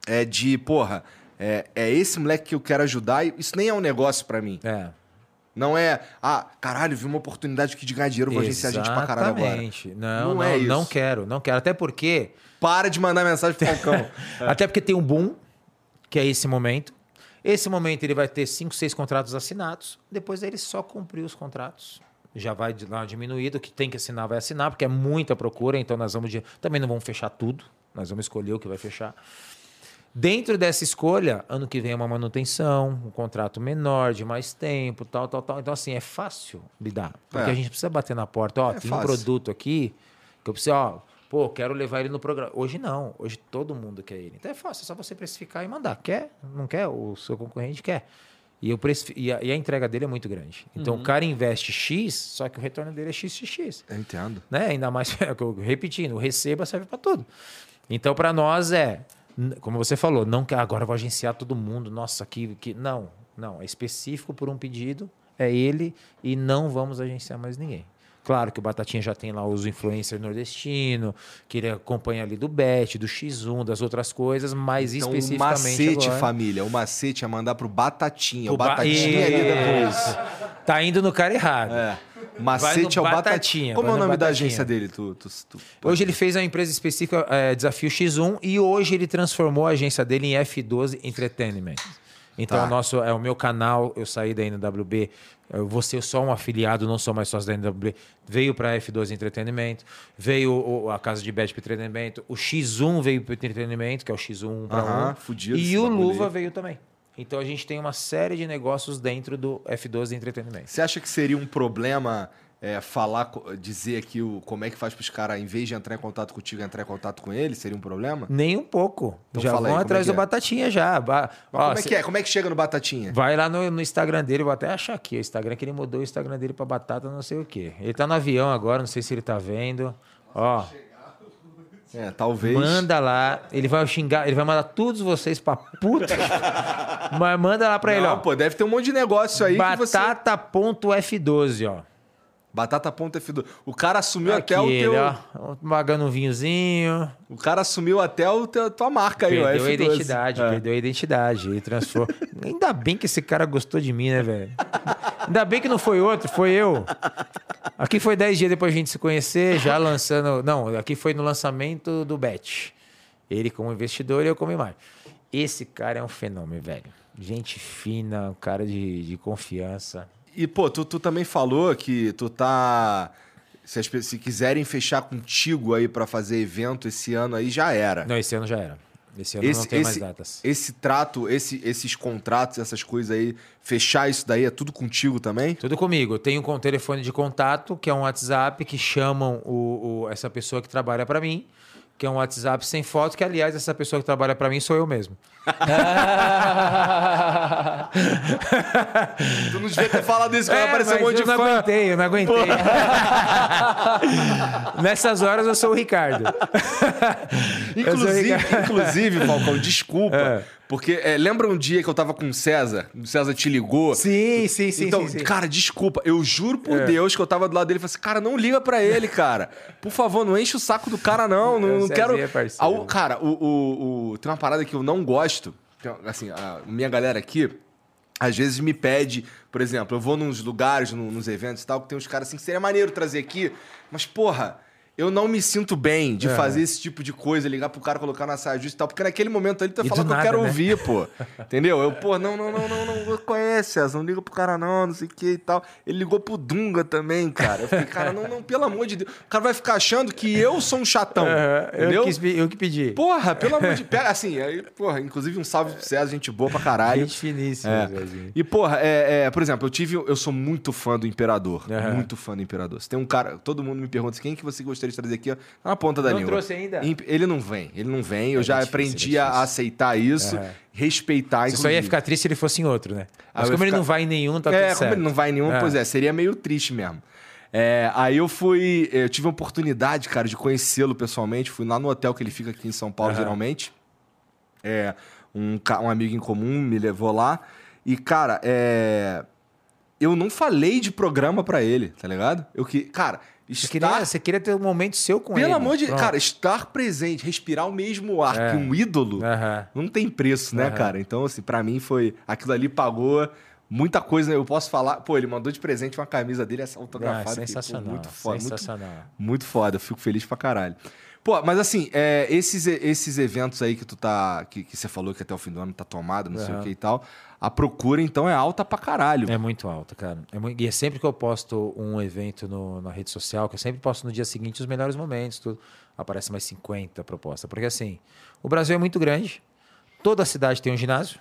é de, porra, é, é esse moleque que eu quero ajudar e isso nem é um negócio para mim. É. Não é, ah, caralho, vi uma oportunidade aqui de ganhar dinheiro, vou agenciar a gente pra caralho agora. Não, não, não é isso. Não quero, não quero. Até porque. Para de mandar mensagem pro Falcão. Até porque tem um boom, que é esse momento. Esse momento ele vai ter cinco, seis contratos assinados. Depois ele só cumprir os contratos. Já vai lá diminuído. O que tem que assinar, vai assinar, porque é muita procura. Então nós vamos. De... Também não vamos fechar tudo. Nós vamos escolher o que vai fechar. Dentro dessa escolha, ano que vem é uma manutenção, um contrato menor, de mais tempo, tal, tal, tal. Então, assim, é fácil lidar. Porque é. a gente precisa bater na porta. Ó, é tem fácil. um produto aqui que eu preciso, ó, pô, quero levar ele no programa. Hoje não. Hoje todo mundo quer ele. Então é fácil, é só você precificar e mandar. Quer? Não quer? O seu concorrente quer. E, eu e, a, e a entrega dele é muito grande. Então uhum. o cara investe X, só que o retorno dele é XXX. Eu entendo. Né? Ainda mais, repetindo, o receba serve para tudo. Então, para nós é como você falou, não que agora vou agenciar todo mundo, nossa, que, que. Não, não. É específico por um pedido, é ele e não vamos agenciar mais ninguém. Claro que o Batatinha já tem lá os influencers nordestino, que ele acompanha ali do Bet, do X1, das outras coisas, mas então, especificamente. O macete, agora... família, o macete é mandar pro Batatinha. O, o Batatinha ba... ali depois. Tá indo no cara errado. É. Macete é o Batatinha. Como é o nome da agência dele? Tu, tu, tu, hoje ele fez uma empresa específica, é, Desafio X1, e hoje ele transformou a agência dele em F12 Entertainment. Então, tá. o nosso, é o meu canal, eu saí da NWB, eu vou ser só um afiliado, não sou mais sócio da NWB. Veio para F12 Entretenimento, veio o, a Casa de Bet para Entretenimento, o X1 veio para Entretenimento, que é o X1 para 1. Fudido e o Luva veio também. Então a gente tem uma série de negócios dentro do F12 Entretenimento. Você acha que seria um problema é, falar, dizer aqui o, como é que faz para os caras, em vez de entrar em contato contigo, entrar em contato com ele? Seria um problema? Nem um pouco. Então já vão aí, atrás é do é? Batatinha já. Ba Ó, como é que é? Como é que chega no Batatinha? Vai lá no, no, Instagram dele, vou até achar aqui o Instagram, que ele mudou o Instagram dele para Batata, não sei o quê. Ele tá no avião agora, não sei se ele tá vendo. Ó. É, talvez. Manda lá, ele vai xingar, ele vai mandar todos vocês pra puta. mas manda lá pra Não, ele, ó. pô, deve ter um monte de negócio aí Batata.f12, você... ó. Batata.f12. O cara assumiu Aqui até o teu. Ó, pagando um vinhozinho. O cara assumiu até o teu, tua marca aí, perdeu ó. Perdeu a identidade, é. perdeu a identidade. Ele transformou. Ainda bem que esse cara gostou de mim, né, velho? Ainda bem que não foi outro, foi eu. Aqui foi 10 dias depois a gente se conhecer, já lançando. Não, aqui foi no lançamento do Bet. Ele como investidor e eu como imagem. Esse cara é um fenômeno, velho. Gente fina, um cara de, de confiança. E, pô, tu, tu também falou que tu tá. Se, as, se quiserem fechar contigo aí para fazer evento esse ano aí, já era. Não, esse ano já era. Esse ano esse, não tem esse, mais datas. Esse trato, esse, esses contratos, essas coisas aí, fechar isso daí é tudo contigo também? Tudo comigo. Eu tenho um telefone de contato, que é um WhatsApp, que chamam o, o essa pessoa que trabalha para mim que é um WhatsApp sem foto, que aliás essa pessoa que trabalha para mim sou eu mesmo. tu não devia ter falado isso, quando é, apareceu um monte de fã. Eu não aguentei, eu não aguentei. Nessas horas eu sou o Ricardo. inclusive, Ricardo. inclusive, Falcão, desculpa. É. Porque é, lembra um dia que eu tava com o César? O César te ligou? Sim, sim, sim. Então, sim, sim. cara, desculpa. Eu juro por é. Deus que eu tava do lado dele e falei assim, cara, não liga para ele, cara. Por favor, não enche o saco do cara, não. Não, não quero. É cara, o, o, o, tem uma parada que eu não gosto. Assim, a minha galera aqui às vezes me pede, por exemplo, eu vou nos lugares, nos eventos e tal, que tem uns caras assim que seria maneiro trazer aqui, mas porra, eu não me sinto bem de é. fazer esse tipo de coisa, ligar pro cara, colocar na saia justa e tal, porque naquele momento ele tá falando que eu quero né? ouvir, pô. Entendeu? Eu, pô, não, não, não, não, não, conhece, César, não liga pro cara não, não sei o que e tal. Ele ligou pro Dunga também, cara. Eu fiquei, cara, não, não, pelo amor de Deus. O cara vai ficar achando que eu sou um chatão, entendeu? Eu, quis, eu que pedi. Porra, pelo amor de Deus. Assim, aí, porra, inclusive um salve pro César, gente boa pra caralho. Gente finíssima, é. E, porra, é, é, por exemplo, eu tive, eu sou muito fã do Imperador, uhum. muito fã do Imperador. Se tem um cara, todo mundo me pergunta quem que você gostaria de trazer aqui, ó, na ponta da não língua. trouxe ainda? Ele não vem, ele não vem. Eu é já difícil, aprendi é a aceitar isso, uhum. respeitar Você só ia ficar triste se ele fosse em outro, né? Mas como ficar... ele não vai em nenhum, tá é, tudo certo. É, como ele não vai em nenhum, é. pois é, seria meio triste mesmo. É, aí eu fui, eu tive a oportunidade, cara, de conhecê-lo pessoalmente. Fui lá no hotel que ele fica aqui em São Paulo, uhum. geralmente. É, um, um amigo em comum me levou lá. E, cara, é, eu não falei de programa para ele, tá ligado? Eu que, cara, Estar... Você, queria, você queria ter um momento seu com Pelo ele. Pelo amor de Deus. Cara, estar presente, respirar o mesmo ar é. que um ídolo, uhum. não tem preço, né, uhum. cara? Então, assim, para mim foi. Aquilo ali pagou muita coisa. Eu posso falar. Pô, ele mandou de presente uma camisa dele, essa autografada. Ah, sensacional. Que, pô, muito foda. Sensacional. Muito, muito foda. Eu fico feliz pra caralho. Pô, mas assim, é, esses, esses eventos aí que tu tá. Que, que você falou que até o fim do ano tá tomado, não uhum. sei o que e tal. A procura, então, é alta pra caralho. É muito alta, cara. É muito... E é sempre que eu posto um evento no, na rede social, que eu sempre posto no dia seguinte os melhores momentos, tudo. Aparece mais 50 propostas. Porque assim, o Brasil é muito grande, toda cidade tem um ginásio.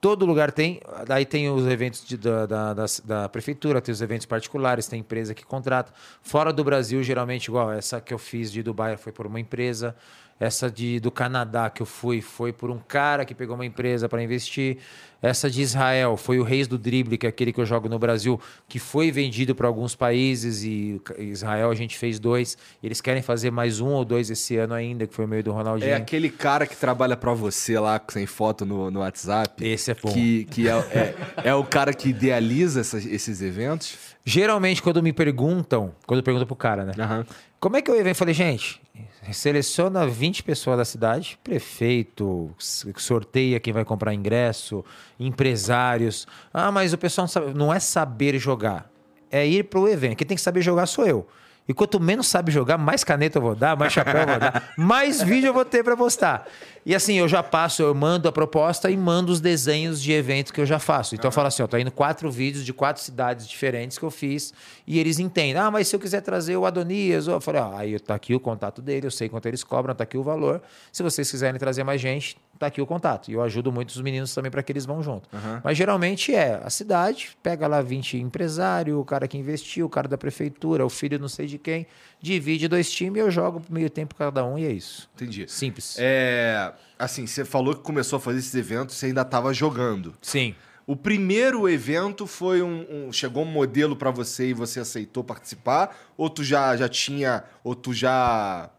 Todo lugar tem. Daí tem os eventos de, da, da, da, da, prefeitura, tem os eventos particulares, tem empresa que contrata. Fora do Brasil, geralmente, igual essa que eu fiz de Dubai foi por uma empresa. Essa de, do Canadá que eu fui foi por um cara que pegou uma empresa para investir. Essa de Israel foi o Reis do Drible, que é aquele que eu jogo no Brasil, que foi vendido para alguns países e Israel a gente fez dois. Eles querem fazer mais um ou dois esse ano ainda, que foi o meio do Ronaldinho. É aquele cara que trabalha para você lá, sem foto no, no WhatsApp. Esse é bom. Que, que é, é, é o cara que idealiza essas, esses eventos? Geralmente, quando me perguntam, quando eu pergunto pro cara, né? Uhum. Como é que é o evento? Eu falei, gente, seleciona 20 pessoas da cidade, prefeito, sorteia quem vai comprar ingresso, empresários. Ah, mas o pessoal não, sabe, não é saber jogar, é ir para o evento. Quem tem que saber jogar sou eu. E quanto menos sabe jogar, mais caneta eu vou dar, mais chapéu eu vou dar, mais vídeo eu vou ter para postar. E assim, eu já passo, eu mando a proposta e mando os desenhos de eventos que eu já faço. Então eu falo assim, ó, tô indo quatro vídeos de quatro cidades diferentes que eu fiz e eles entendem. Ah, mas se eu quiser trazer o Adonias, eu falei, ó, aí tá aqui o contato dele, eu sei quanto eles cobram, tá aqui o valor. Se vocês quiserem trazer mais gente, tá aqui o contato. E eu ajudo muito os meninos também para que eles vão junto. Uhum. Mas geralmente é a cidade, pega lá 20 empresário, o cara que investiu, o cara da prefeitura, o filho não sei de quem, divide dois times e eu jogo meio tempo cada um e é isso. Entendi. Simples. É, assim, você falou que começou a fazer esses eventos, você ainda estava jogando. Sim. O primeiro evento foi um, um chegou um modelo para você e você aceitou participar, ou tu já já tinha, ou tu já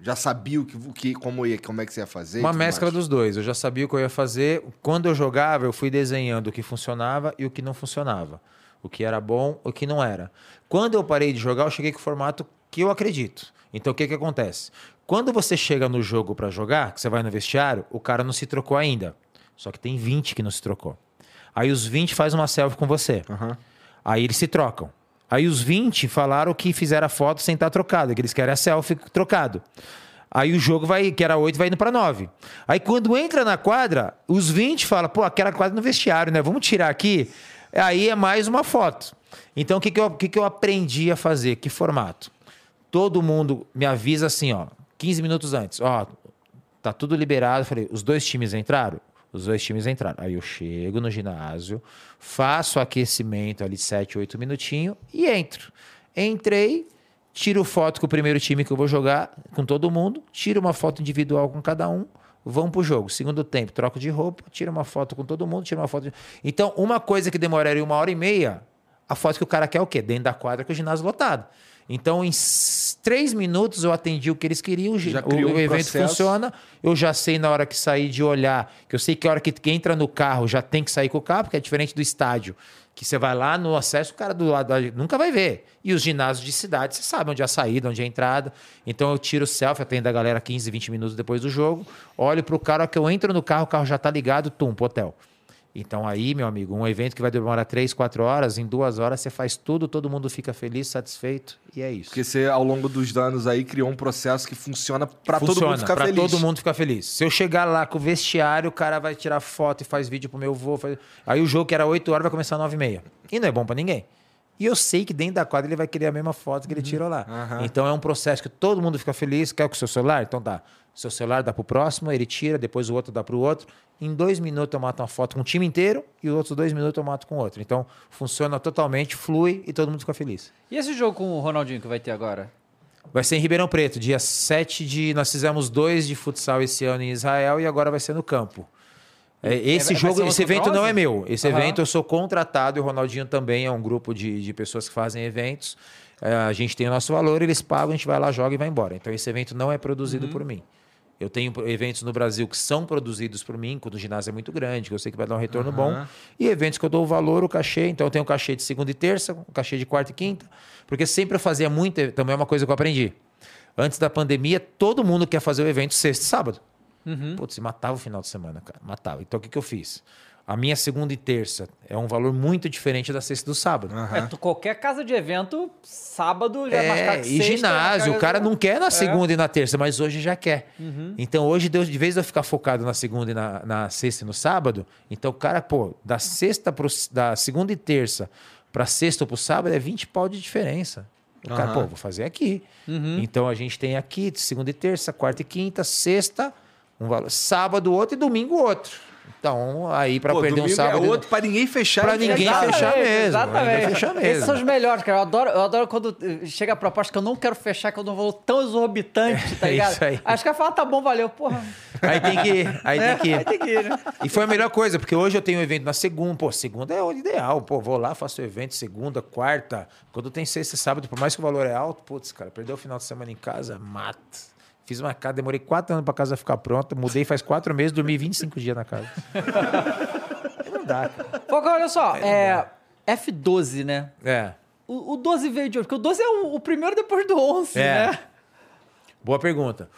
já sabia o que, o que como, ia, como é que você ia fazer? Uma mescla mais? dos dois. Eu já sabia o que eu ia fazer. Quando eu jogava, eu fui desenhando o que funcionava e o que não funcionava. O que era bom, o que não era. Quando eu parei de jogar, eu cheguei com o formato que eu acredito. Então o que, que acontece? Quando você chega no jogo para jogar, que você vai no vestiário, o cara não se trocou ainda. Só que tem 20 que não se trocou. Aí os 20 faz uma selfie com você. Uhum. Aí eles se trocam. Aí os 20 falaram que fizeram a foto sem estar trocado, que eles querem a selfie trocado. Aí o jogo vai, que era 8, vai indo para 9. Aí quando entra na quadra, os 20 falam, pô, aquela quadra no vestiário, né? Vamos tirar aqui. Aí é mais uma foto. Então o que, que, eu, que, que eu aprendi a fazer? Que formato? Todo mundo me avisa assim, ó, 15 minutos antes, ó, tá tudo liberado. falei, os dois times entraram? Os dois times entraram. Aí eu chego no ginásio, faço aquecimento ali 7, 8 minutinhos e entro. Entrei, tiro foto com o primeiro time que eu vou jogar, com todo mundo, tiro uma foto individual com cada um, vão pro jogo. Segundo tempo, troco de roupa, tiro uma foto com todo mundo, tiro uma foto. De... Então, uma coisa que demoraria uma hora e meia, a foto que o cara quer é o quê? Dentro da quadra com o ginásio lotado. Então, em três minutos eu atendi o que eles queriam, o, o um evento processo. funciona, eu já sei na hora que sair de olhar, que eu sei que a hora que entra no carro já tem que sair com o carro, porque é diferente do estádio, que você vai lá no acesso, o cara do lado nunca vai ver. E os ginásios de cidade, você sabe onde é a saída, onde é a entrada. Então eu tiro o selfie, atendo a galera 15, 20 minutos depois do jogo, olho pro cara, que eu entro no carro, o carro já tá ligado, tum, pro hotel. Então aí, meu amigo, um evento que vai demorar três, quatro horas, em duas horas você faz tudo, todo mundo fica feliz, satisfeito e é isso. Porque você, ao longo dos anos aí, criou um processo que funciona para todo mundo ficar pra feliz. todo mundo ficar feliz. Se eu chegar lá com o vestiário, o cara vai tirar foto e faz vídeo pro meu voo. Faz... Aí o jogo que era oito horas vai começar às nove e meia. E não é bom para ninguém. E eu sei que dentro da quadra ele vai querer a mesma foto que ele uhum. tirou lá. Uhum. Então é um processo que todo mundo fica feliz. Quer com o seu celular? Então dá. Seu celular dá pro próximo, ele tira, depois o outro dá pro outro. Em dois minutos eu mato uma foto com o time inteiro e os outros dois minutos eu mato com outro. Então funciona totalmente, flui e todo mundo fica feliz. E esse jogo com o Ronaldinho que vai ter agora? Vai ser em Ribeirão Preto, dia 7 de. Nós fizemos dois de futsal esse ano em Israel e agora vai ser no campo. É, esse é, jogo, esse evento não é meu. Esse uhum. evento eu sou contratado e o Ronaldinho também é um grupo de, de pessoas que fazem eventos. É, a gente tem o nosso valor, eles pagam, a gente vai lá, joga e vai embora. Então esse evento não é produzido uhum. por mim. Eu tenho eventos no Brasil que são produzidos por mim, quando o ginásio é muito grande, que eu sei que vai dar um retorno uhum. bom. E eventos que eu dou o valor, o cachê. Então eu tenho o cachê de segunda e terça, o cachê de quarta e quinta. Porque sempre eu fazia muito, também é uma coisa que eu aprendi. Antes da pandemia, todo mundo quer fazer o evento sexta e sábado. Uhum. Putz, matava o final de semana, cara. Matava. Então o que, que eu fiz? A minha segunda e terça é um valor muito diferente da sexta e do sábado. Uhum. É, qualquer casa de evento, sábado já é, é E sexta, ginásio, o cara não quer na é. segunda é. e na terça, mas hoje já quer. Uhum. Então hoje, de vez de eu ficar focado na segunda e na, na sexta e no sábado, então o cara, pô, da sexta pro, da segunda e terça para sexta ou pro sábado é 20 pau de diferença. O uhum. cara, pô, vou fazer aqui. Uhum. Então a gente tem aqui segunda e terça, quarta e quinta, sexta, um valor, sábado outro e domingo outro. Então, aí para perder um é sábado. É outro para ninguém fechar. Para ninguém fechar mesmo. Exatamente. Ninguém fechar mesmo. Esses são os melhores, cara. Eu adoro, eu adoro quando eh, chega a proposta que eu não quero fechar, que eu não vou tão exorbitante, tá é ligado? Isso aí. Acho que vai falar, tá bom, valeu, porra. Aí tem que ir. Aí é, tem que ir. Aí tem que ir né? E foi a melhor coisa, porque hoje eu tenho um evento na segunda. Pô, segunda é o ideal. Pô, vou lá, faço o evento segunda, quarta. Quando tem sexta e sábado, por mais que o valor é alto, putz, cara, perdeu o final de semana em casa, mata. Fiz uma casa, demorei quatro anos para casa ficar pronta. Mudei faz quatro meses, dormi 25 dias na casa. não dá, cara. Foca, olha só, é, F12, né? É. O, o 12 veio de onde? Porque o 12 é o, o primeiro depois do 11, é. né? Boa pergunta.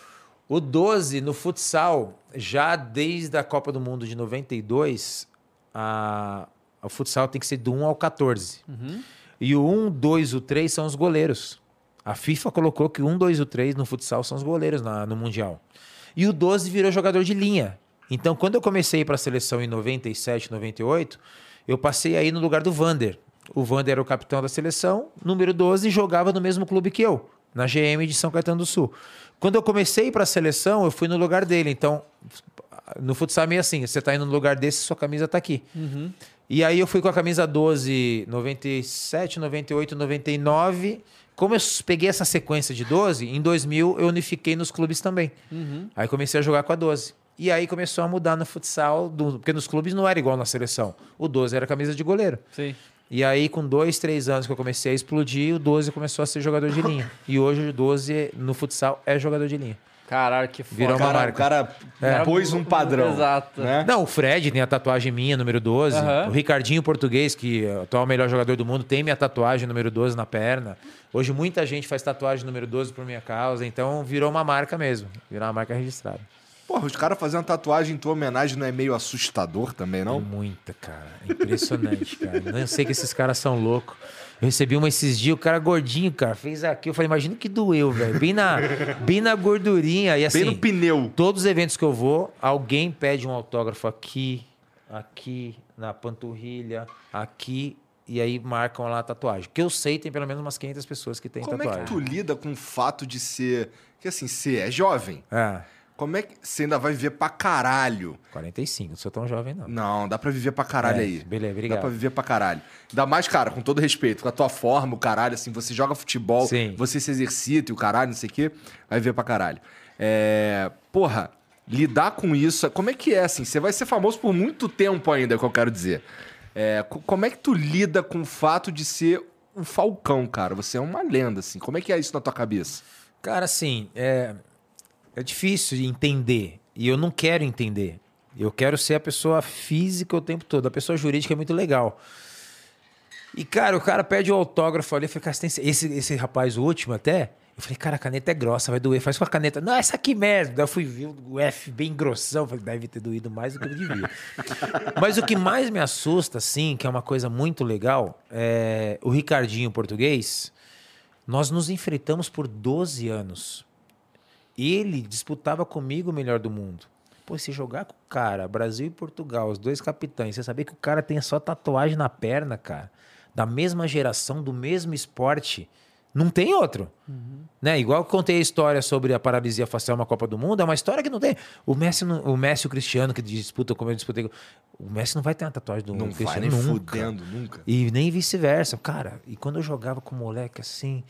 O 12 no futsal, já desde a Copa do Mundo de 92, a, o futsal tem que ser do 1 ao 14. Uhum. E o 1, 2 e o 3 são os goleiros. A FIFA colocou que um, dois e o três no futsal são os goleiros na, no Mundial. E o 12 virou jogador de linha. Então, quando eu comecei para a seleção em 97, 98, eu passei aí no lugar do Vander. O Vander era o capitão da seleção, número 12, jogava no mesmo clube que eu, na GM de São Caetano do Sul. Quando eu comecei para a seleção, eu fui no lugar dele. Então, no futsal é meio assim: você está indo no lugar desse, sua camisa está aqui. Uhum. E aí eu fui com a camisa 12, 97, 98, 99. Como eu peguei essa sequência de 12, em 2000 eu unifiquei nos clubes também. Uhum. Aí comecei a jogar com a 12. E aí começou a mudar no futsal, do, porque nos clubes não era igual na seleção. O 12 era camisa de goleiro. Sim. E aí, com dois, três anos que eu comecei a explodir, o 12 começou a ser jogador de linha. e hoje o 12 no futsal é jogador de linha. Caralho, que foda. Virou uma cara, marca. O cara é. pôs um padrão. Exato. Né? Não, o Fred tem a tatuagem minha, número 12. Uhum. O Ricardinho Português, que é o atual melhor jogador do mundo, tem minha tatuagem número 12 na perna. Hoje muita gente faz tatuagem número 12 por minha causa, então virou uma marca mesmo. Virou uma marca registrada. Porra, os caras fazendo tatuagem em tua homenagem não é meio assustador também, não? É muita, cara. Impressionante, cara. Não sei que esses caras são loucos. Eu recebi uma esses dias, o cara gordinho, cara, fez aqui. Eu falei, imagina que doeu, velho. Bem na, bem na gordurinha. E, assim, bem no pneu. Todos os eventos que eu vou, alguém pede um autógrafo aqui, aqui, na panturrilha, aqui. E aí marcam lá a tatuagem. Que eu sei, tem pelo menos umas 500 pessoas que têm Como tatuagem. Como é que tu lida com o fato de ser... Que assim, você é jovem. É. Como é que você ainda vai viver pra caralho? 45, não sou tão jovem, não. Não, dá pra viver pra caralho é, aí. Beleza, obrigado. Dá pra viver pra caralho. Ainda mais, cara, com todo respeito, com a tua forma, o caralho, assim, você joga futebol, Sim. você se exercita e o caralho, não sei o quê, vai viver pra caralho. É... Porra, lidar com isso, como é que é, assim? Você vai ser famoso por muito tempo ainda, é o que eu quero dizer. É... Como é que tu lida com o fato de ser o Falcão, cara? Você é uma lenda, assim. Como é que é isso na tua cabeça? Cara, assim, é é difícil de entender. E eu não quero entender. Eu quero ser a pessoa física o tempo todo. A pessoa jurídica é muito legal. E, cara, o cara pede o autógrafo ali. Eu falei, cara, esse, esse rapaz, o último até. Eu falei, cara, a caneta é grossa, vai doer. Faz com a caneta. Não, essa aqui mesmo. Daí eu fui ver o F bem grossão. falei, deve ter doído mais do que eu devia. Mas o que mais me assusta, assim, que é uma coisa muito legal, é o Ricardinho português. Nós nos enfrentamos por 12 anos. Ele disputava comigo o melhor do mundo. Pô, se jogar com o cara, Brasil e Portugal, os dois capitães, você sabia que o cara tem só tatuagem na perna, cara, da mesma geração, do mesmo esporte, não tem outro. Uhum. Né? Igual eu contei a história sobre a paralisia facial na Copa do Mundo, é uma história que não tem. O Messi, o Messi e o Cristiano, que disputam como eu disputei. O Messi não vai ter uma tatuagem do não Cristiano vai nem nunca. Fudendo, nunca. E nem vice-versa. Cara, e quando eu jogava com o moleque assim,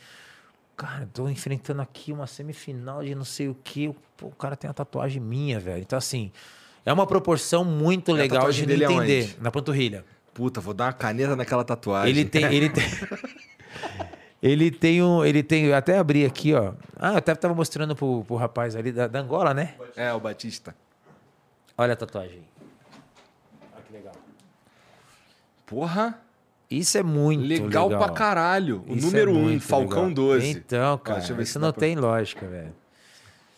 cara, tô enfrentando aqui uma semifinal de não sei o que. O cara tem uma tatuagem minha, velho. Então, assim, é uma proporção muito legal de entender. Aonde? Na panturrilha. Puta, vou dar uma caneta naquela tatuagem. Ele tem. Ele tem... ele tem um. Ele tem. Até abri aqui, ó. Ah, eu até tava mostrando pro, pro rapaz ali da, da Angola, né? É, o Batista. Olha a tatuagem. Olha que legal. Porra! Isso é muito legal. Legal pra caralho. O Isso é número 1, um, Falcão legal. 12. Então, cara, ah, isso não tem pra... lógica, velho.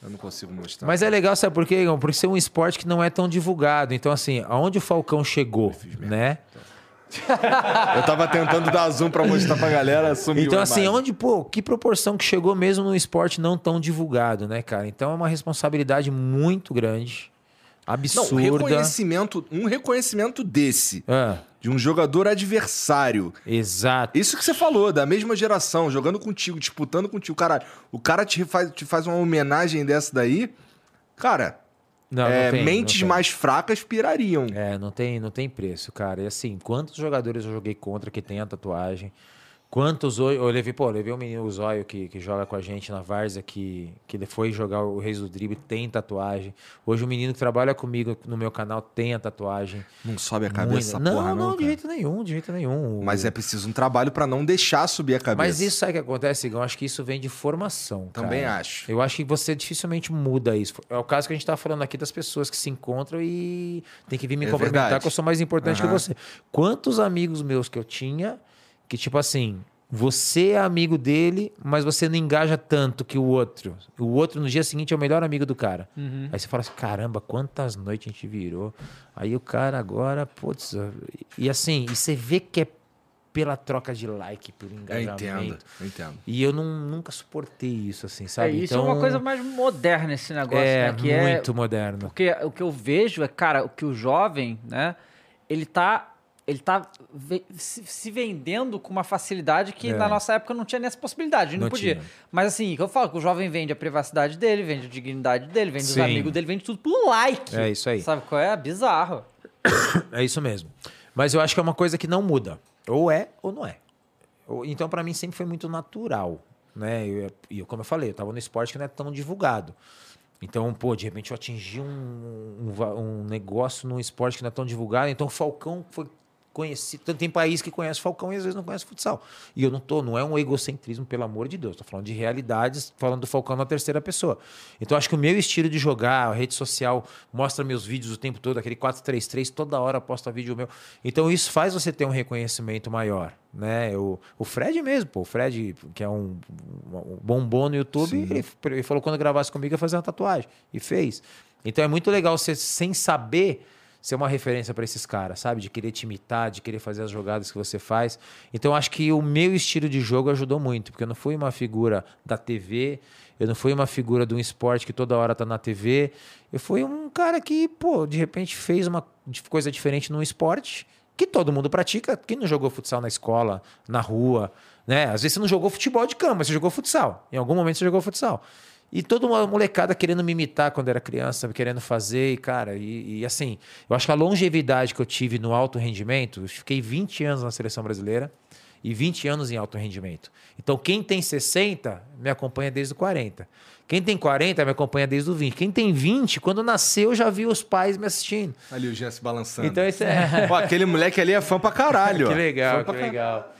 Eu não consigo mostrar. Mas é legal, sabe por quê, Igor? Porque ser um esporte que não é tão divulgado. Então, assim, aonde o Falcão chegou, né? Eu tava tentando dar zoom pra mostrar pra galera, sumiu Então, assim, onde, pô, que proporção que chegou mesmo num esporte não tão divulgado, né, cara? Então é uma responsabilidade muito grande, absurda. Não, reconhecimento, um reconhecimento desse. É de um jogador adversário. Exato. Isso que você falou, da mesma geração, jogando contigo, disputando contigo. Cara, o cara te faz, te faz uma homenagem dessa daí. Cara, não, é, não tem, mentes não mais fracas pirariam. É, não tem, não tem preço, cara. E assim, quantos jogadores eu joguei contra que tem a tatuagem? Quantos hoje. Eu levei, pô, eu levei um menino, o Zóio, que, que joga com a gente na Várzea, que, que ele foi jogar o Reis do Drible, tem tatuagem. Hoje o um menino que trabalha comigo no meu canal tem a tatuagem. Não sobe a cabeça, Muito... porra, não. Não, não de jeito nenhum, de jeito nenhum. Mas é preciso um trabalho para não deixar subir a cabeça. Mas isso sabe o que acontece? Eu acho que isso vem de formação. Também cara. acho. Eu acho que você dificilmente muda isso. É o caso que a gente tá falando aqui das pessoas que se encontram e tem que vir me é cumprimentar que eu sou mais importante uhum. que você. Quantos amigos meus que eu tinha que, tipo assim, você é amigo dele, mas você não engaja tanto que o outro. O outro no dia seguinte é o melhor amigo do cara. Uhum. Aí você fala assim: caramba, quantas noites a gente virou. Aí o cara agora, putz. E assim, e você vê que é pela troca de like, pelo engajamento. Eu entendo, eu entendo. E eu não, nunca suportei isso, assim, sabe? É, isso então, é uma então coisa mais moderna esse negócio, é, né? Que é muito é, moderno. Porque o que eu vejo é, cara, o que o jovem, né? Ele tá ele tá se vendendo com uma facilidade que é. na nossa época não tinha nessa possibilidade, não, não podia. Tinha. Mas assim, que eu falo que o jovem vende a privacidade dele, vende a dignidade dele, vende Sim. os amigos dele, vende tudo por like. É isso aí. Sabe qual é? Bizarro. É isso mesmo. Mas eu acho que é uma coisa que não muda. Ou é ou não é. Então, para mim, sempre foi muito natural. Né? E eu, como eu falei, eu tava no esporte que não é tão divulgado. Então, pô, de repente eu atingi um, um, um negócio num esporte que não é tão divulgado. Então, o Falcão foi conhecido. Tem país que conhece Falcão e às vezes não conhece futsal. E eu não tô, não é um egocentrismo, pelo amor de Deus. Tô falando de realidades, falando do Falcão na terceira pessoa. Então acho que o meu estilo de jogar, a rede social mostra meus vídeos o tempo todo, aquele 433, toda hora posta vídeo meu. Então isso faz você ter um reconhecimento maior. Né? O, o Fred mesmo, pô, o Fred, que é um, um bombom no YouTube, ele, ele, falou quando gravasse comigo ia fazer uma tatuagem. E fez. Então é muito legal você, sem saber, ser uma referência para esses caras, sabe? De querer te imitar, de querer fazer as jogadas que você faz. Então acho que o meu estilo de jogo ajudou muito, porque eu não fui uma figura da TV, eu não fui uma figura de um esporte que toda hora tá na TV. Eu fui um cara que, pô, de repente fez uma coisa diferente num esporte que todo mundo pratica. Quem não jogou futsal na escola, na rua, né? Às vezes você não jogou futebol de cama, você jogou futsal. Em algum momento você jogou futsal. E toda uma molecada querendo me imitar quando era criança, querendo fazer, e cara, e, e, assim, eu acho que a longevidade que eu tive no alto rendimento, eu fiquei 20 anos na seleção brasileira e 20 anos em alto rendimento. Então, quem tem 60 me acompanha desde o 40. Quem tem 40 me acompanha desde o 20. Quem tem 20, quando nasceu, já viu os pais me assistindo. Ali o Jess balançando. Então, esse é. Pô, aquele moleque ali é fã pra caralho. que legal, que legal.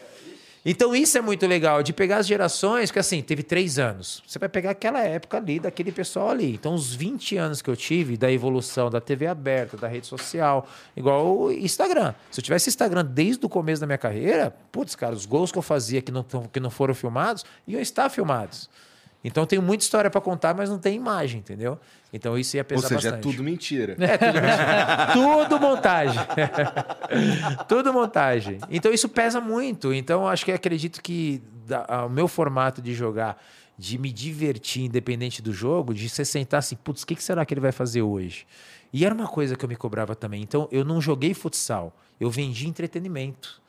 Então isso é muito legal, de pegar as gerações, que assim, teve três anos. Você vai pegar aquela época ali, daquele pessoal ali. Então, os 20 anos que eu tive da evolução da TV aberta, da rede social, igual o Instagram. Se eu tivesse Instagram desde o começo da minha carreira, putz, cara, os gols que eu fazia que não, que não foram filmados, iam estar filmados. Então, tenho muita história para contar, mas não tem imagem, entendeu? Então isso ia pesar Ou seja, bastante. é tudo mentira. É tudo mentira. tudo montagem. tudo montagem. Então isso pesa muito. Então acho que acredito que o meu formato de jogar, de me divertir independente do jogo, de você sentar assim, putz, o que, que será que ele vai fazer hoje? E era uma coisa que eu me cobrava também. Então eu não joguei futsal, eu vendi entretenimento.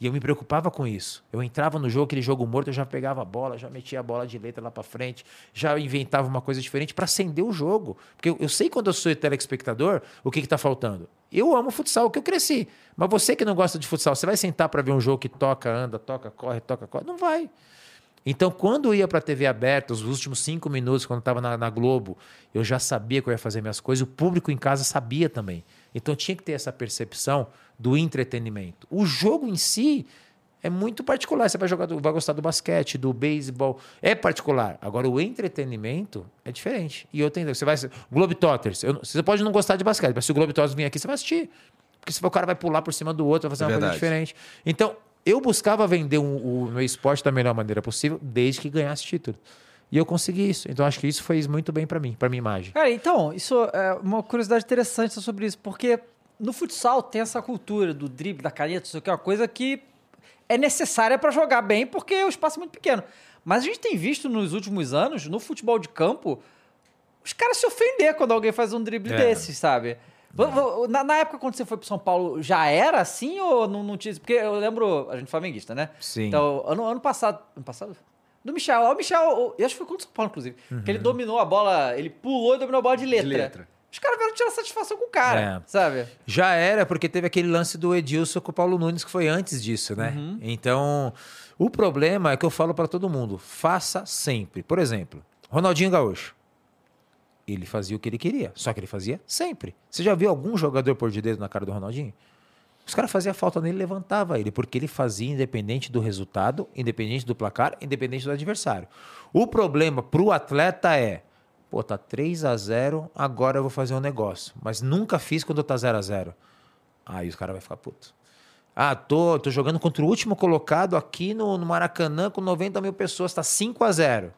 E eu me preocupava com isso. Eu entrava no jogo, aquele jogo morto, eu já pegava a bola, já metia a bola de letra lá para frente, já inventava uma coisa diferente para acender o jogo. Porque eu, eu, sei quando eu sou telespectador o que está faltando. Eu amo futsal, que eu cresci. Mas você que não gosta de futsal, você vai sentar para ver um jogo que toca, anda, toca, corre, toca, corre? Não vai. Então, quando eu ia para a TV aberta, os últimos cinco minutos, quando estava na, na Globo, eu já sabia que eu ia fazer minhas coisas, o público em casa sabia também. Então tinha que ter essa percepção do entretenimento. O jogo em si é muito particular. Você vai jogar, do, vai gostar do basquete, do beisebol, é particular. Agora o entretenimento é diferente. E eu tenho, você vai Globetrotters, eu, você pode não gostar de basquete, mas se o Globetrotters vir aqui, você vai assistir. Porque se o cara vai pular por cima do outro, vai fazer é uma verdade. coisa diferente. Então, eu buscava vender um, o meu esporte da melhor maneira possível, desde que ganhasse título. E eu consegui isso. Então acho que isso fez muito bem para mim, para minha imagem. Cara, então, isso é uma curiosidade interessante sobre isso, porque no futsal tem essa cultura do drible, da caneta, isso aqui é uma coisa que é necessária para jogar bem, porque o espaço é muito pequeno. Mas a gente tem visto nos últimos anos, no futebol de campo, os caras se ofender quando alguém faz um drible é. desses, sabe? Na, na, época, quando você foi para São Paulo, já era assim ou não, não tinha? Porque eu lembro, a gente é flamenguista, né? Sim. Então, ano, ano passado. Ano passado? Do Michel. O Michel, eu acho que foi contra o São Paulo, inclusive. Uhum. Que ele dominou a bola, ele pulou e dominou a bola de letra. De letra. Os caras vieram tirar satisfação com o cara, é. sabe? Já era, porque teve aquele lance do Edilson com o Paulo Nunes, que foi antes disso, né? Uhum. Então, o problema é que eu falo para todo mundo: faça sempre. Por exemplo, Ronaldinho Gaúcho. Ele fazia o que ele queria, só que ele fazia sempre. Você já viu algum jogador pôr de dedo na cara do Ronaldinho? Os caras faziam falta nele levantava ele, porque ele fazia independente do resultado, independente do placar, independente do adversário. O problema para o atleta é, pô, tá 3 a 0 agora eu vou fazer um negócio. Mas nunca fiz quando tá 0 a 0 Aí os caras vão ficar puto. Ah, tô, tô jogando contra o último colocado aqui no, no Maracanã com 90 mil pessoas, tá 5 a 0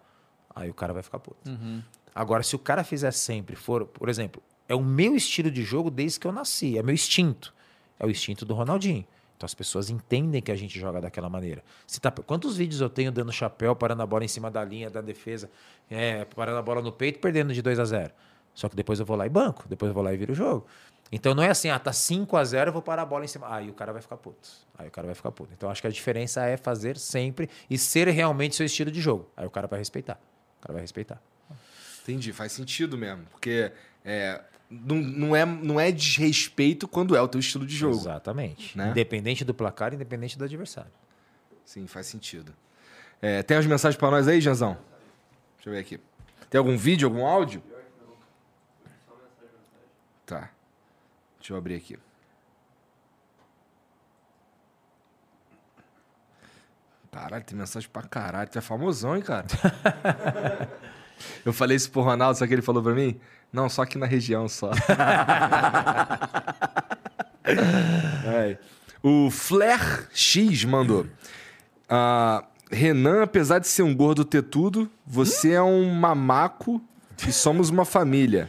Aí o cara vai ficar puto. Uhum. Agora, se o cara fizer sempre, for, por exemplo, é o meu estilo de jogo desde que eu nasci, é meu instinto é o instinto do Ronaldinho. Então as pessoas entendem que a gente joga daquela maneira. Tá, quantos vídeos eu tenho dando chapéu, parando a bola em cima da linha da defesa, é, parando a bola no peito perdendo de 2 a 0 Só que depois eu vou lá e banco, depois eu vou lá e viro o jogo. Então não é assim, ah, tá 5 a 0 eu vou parar a bola em cima. Aí o cara vai ficar puto. Aí o cara vai ficar puto. Então acho que a diferença é fazer sempre e ser realmente seu estilo de jogo. Aí o cara vai respeitar. O cara vai respeitar. Entendi, faz sentido mesmo. Porque é, não, não, é, não é desrespeito quando é o teu estilo de jogo. Exatamente. Né? Independente do placar, independente do adversário. Sim, faz sentido. É, tem as mensagens para nós aí, Janzão? Deixa eu ver aqui. Tem algum vídeo, algum áudio? Tá. Deixa eu abrir aqui. Caralho, tem mensagem pra caralho. Tu é famosão, hein, cara? eu falei isso pro Ronaldo, só que ele falou pra mim? Não, só aqui na região só. é. O Flair X mandou. Uh, Renan, apesar de ser um gordo ter tudo, você é um mamaco e somos uma família.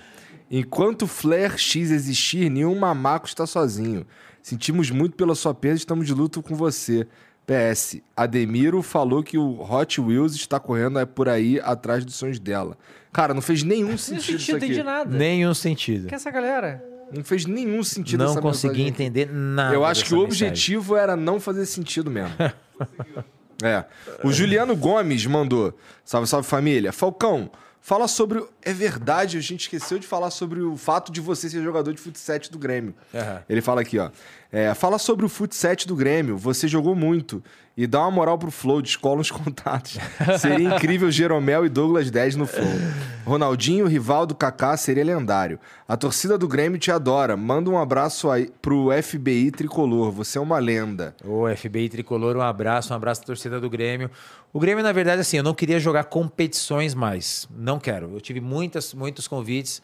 Enquanto Flair X existir, nenhum mamaco está sozinho. Sentimos muito pela sua perda, estamos de luto com você. PS, Ademiro falou que o Hot Wheels está correndo é por aí atrás dos sonhos dela. Cara, não fez nenhum sentido, sentido isso aqui. de nada. Nenhum sentido. Que é essa galera? Não fez nenhum sentido Não essa consegui mensagem entender nada. Eu acho que o mensagem. objetivo era não fazer sentido mesmo. é. O Juliano Gomes mandou. Salve, salve família. Falcão, fala sobre. É verdade, a gente esqueceu de falar sobre o fato de você ser jogador de futsal do Grêmio. Aham. Ele fala aqui, ó. É, fala sobre o futsal do Grêmio. Você jogou muito. E dá uma moral pro Flow, descola uns contatos. Seria incrível Jeromel e Douglas 10 no Flow. Ronaldinho, Rivaldo, Kaká, seria lendário. A torcida do Grêmio te adora. Manda um abraço aí pro FBI Tricolor. Você é uma lenda. Ô, FBI Tricolor, um abraço, um abraço à torcida do Grêmio. O Grêmio, na verdade, assim, eu não queria jogar competições mais. Não quero. Eu tive muitas, muitos convites.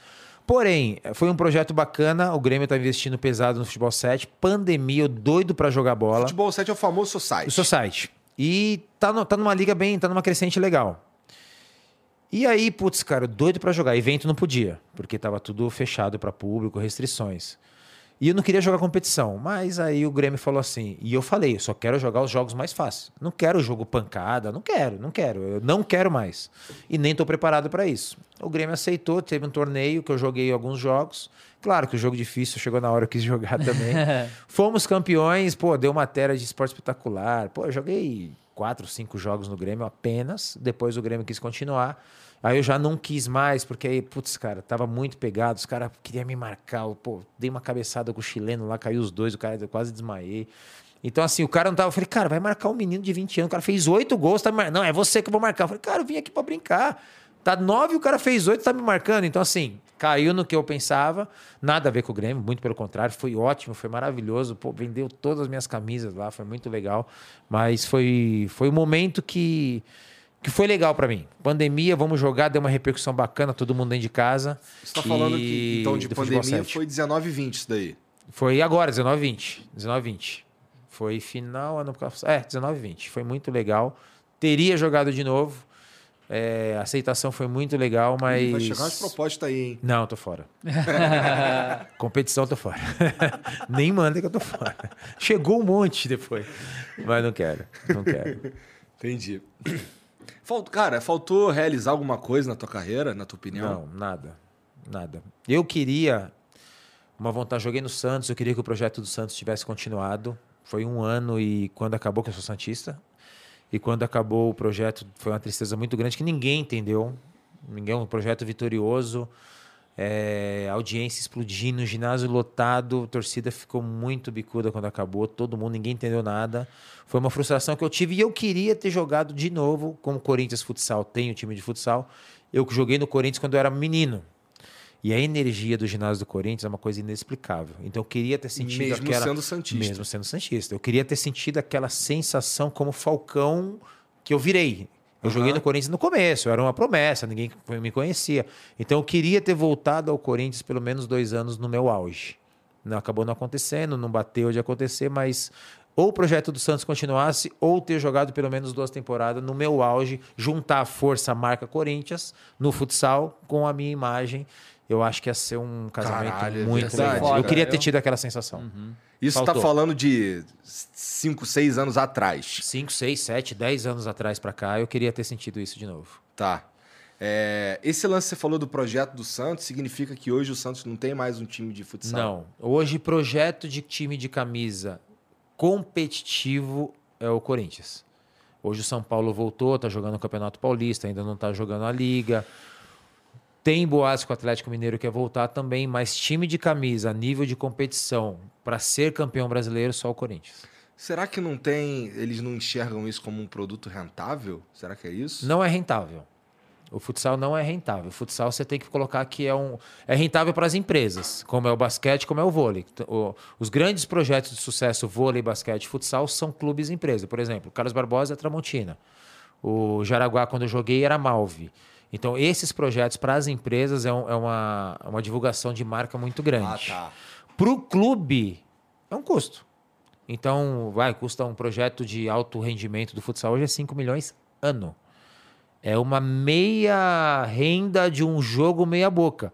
Porém, foi um projeto bacana. O Grêmio tá investindo pesado no futebol 7. Pandemia, eu doido pra jogar bola. Futebol 7 é o famoso society. O site. E tá, no- tá numa liga bem, tá numa crescente legal. E aí, putz, cara, doido pra jogar. Evento não podia, porque tava tudo fechado pra público, restrições. E eu não queria jogar competição, mas aí o Grêmio falou assim, e eu falei, eu só quero jogar os jogos mais fáceis. Não quero jogo pancada, não quero, não quero, eu não quero mais. E nem tô preparado pra isso. O Grêmio aceitou, teve um torneio que eu joguei alguns jogos. Claro que o jogo difícil chegou na hora eu quis jogar também. Fomos campeões, pô, deu matéria de esporte espetacular. Pô, eu joguei quatro, cinco jogos no Grêmio apenas. Depois o Grêmio quis continuar. Aí eu já não quis mais, porque aí, putz, cara, tava muito pegado. Os caras queriam me marcar. eu, Pô, dei uma cabeçada com o chileno lá, caiu os dois, o cara eu quase desmaiei. Então, assim, o cara não tava. Eu falei, cara, vai marcar um menino de 20 anos. O cara fez oito gols, tá me mar... Não, é você que eu vou marcar. Eu falei, cara, eu vim aqui pra brincar. Tá nove, o cara fez oito, tá me marcando. Então, assim, caiu no que eu pensava. Nada a ver com o Grêmio, muito pelo contrário. Foi ótimo, foi maravilhoso. Pô, vendeu todas as minhas camisas lá, foi muito legal. Mas foi, foi um momento que, que foi legal pra mim. Pandemia, vamos jogar, deu uma repercussão bacana, todo mundo dentro de casa. Você tá falando que, E então, de pandemia foi 19 e 20 isso daí. Foi agora, 19 20. 19 20. Foi final, ano passado. É, 19 20. Foi muito legal. Teria jogado de novo. É, a aceitação foi muito legal, mas. Vai chegar umas propostas aí, hein? Não, tô fora. Competição, tô fora. Nem manda que eu tô fora. Chegou um monte depois. Mas não quero. Não quero. Entendi. Faltou, cara, faltou realizar alguma coisa na tua carreira, na tua opinião? Não, nada. Nada. Eu queria uma vontade. Joguei no Santos, eu queria que o projeto do Santos tivesse continuado. Foi um ano e quando acabou, que eu sou Santista, e quando acabou o projeto, foi uma tristeza muito grande que ninguém entendeu. Ninguém, um projeto vitorioso, é, audiência explodindo, ginásio lotado, a torcida ficou muito bicuda quando acabou, todo mundo, ninguém entendeu nada. Foi uma frustração que eu tive e eu queria ter jogado de novo, como o Corinthians Futsal tem o time de futsal. Eu joguei no Corinthians quando eu era menino. E a energia do ginásio do Corinthians é uma coisa inexplicável. Então eu queria ter sentido Mesmo aquela... sendo santista. Mesmo sendo santista. Eu queria ter sentido aquela sensação como Falcão que eu virei. Eu joguei no Corinthians no começo, era uma promessa, ninguém me conhecia. Então eu queria ter voltado ao Corinthians pelo menos dois anos no meu auge. Não acabou não acontecendo, não bateu de acontecer, mas ou o projeto do Santos continuasse, ou ter jogado pelo menos duas temporadas no meu auge, juntar a força marca Corinthians no futsal com a minha imagem. Eu acho que ia ser um casamento Caralho, muito legal. Eu queria ter tido aquela sensação. Isso tá Faltou. falando de 5, 6 anos atrás. 5, 6, 7, 10 anos atrás pra cá, eu queria ter sentido isso de novo. Tá. É, esse lance que você falou do projeto do Santos significa que hoje o Santos não tem mais um time de futsal? Não. Hoje, projeto de time de camisa competitivo é o Corinthians. Hoje o São Paulo voltou, tá jogando o Campeonato Paulista, ainda não tá jogando a Liga. Tem boatos que o Atlético Mineiro quer voltar também, mas time de camisa, a nível de competição, para ser campeão brasileiro, só o Corinthians. Será que não tem. Eles não enxergam isso como um produto rentável? Será que é isso? Não é rentável. O futsal não é rentável. O futsal você tem que colocar que é um é rentável para as empresas, como é o basquete, como é o vôlei. O- os grandes projetos de sucesso, vôlei, basquete, futsal, são clubes empresa. Por exemplo, Carlos Barbosa é Tramontina. O Jaraguá, quando eu joguei, era Malve. Então, esses projetos para as empresas é, um- é uma, uma divulgação de marca muito grande. Ah, tá. Para o clube, é um custo. Então, vai, custa um projeto de alto rendimento do futsal hoje é 5 milhões ano. É uma meia renda de um jogo meia boca.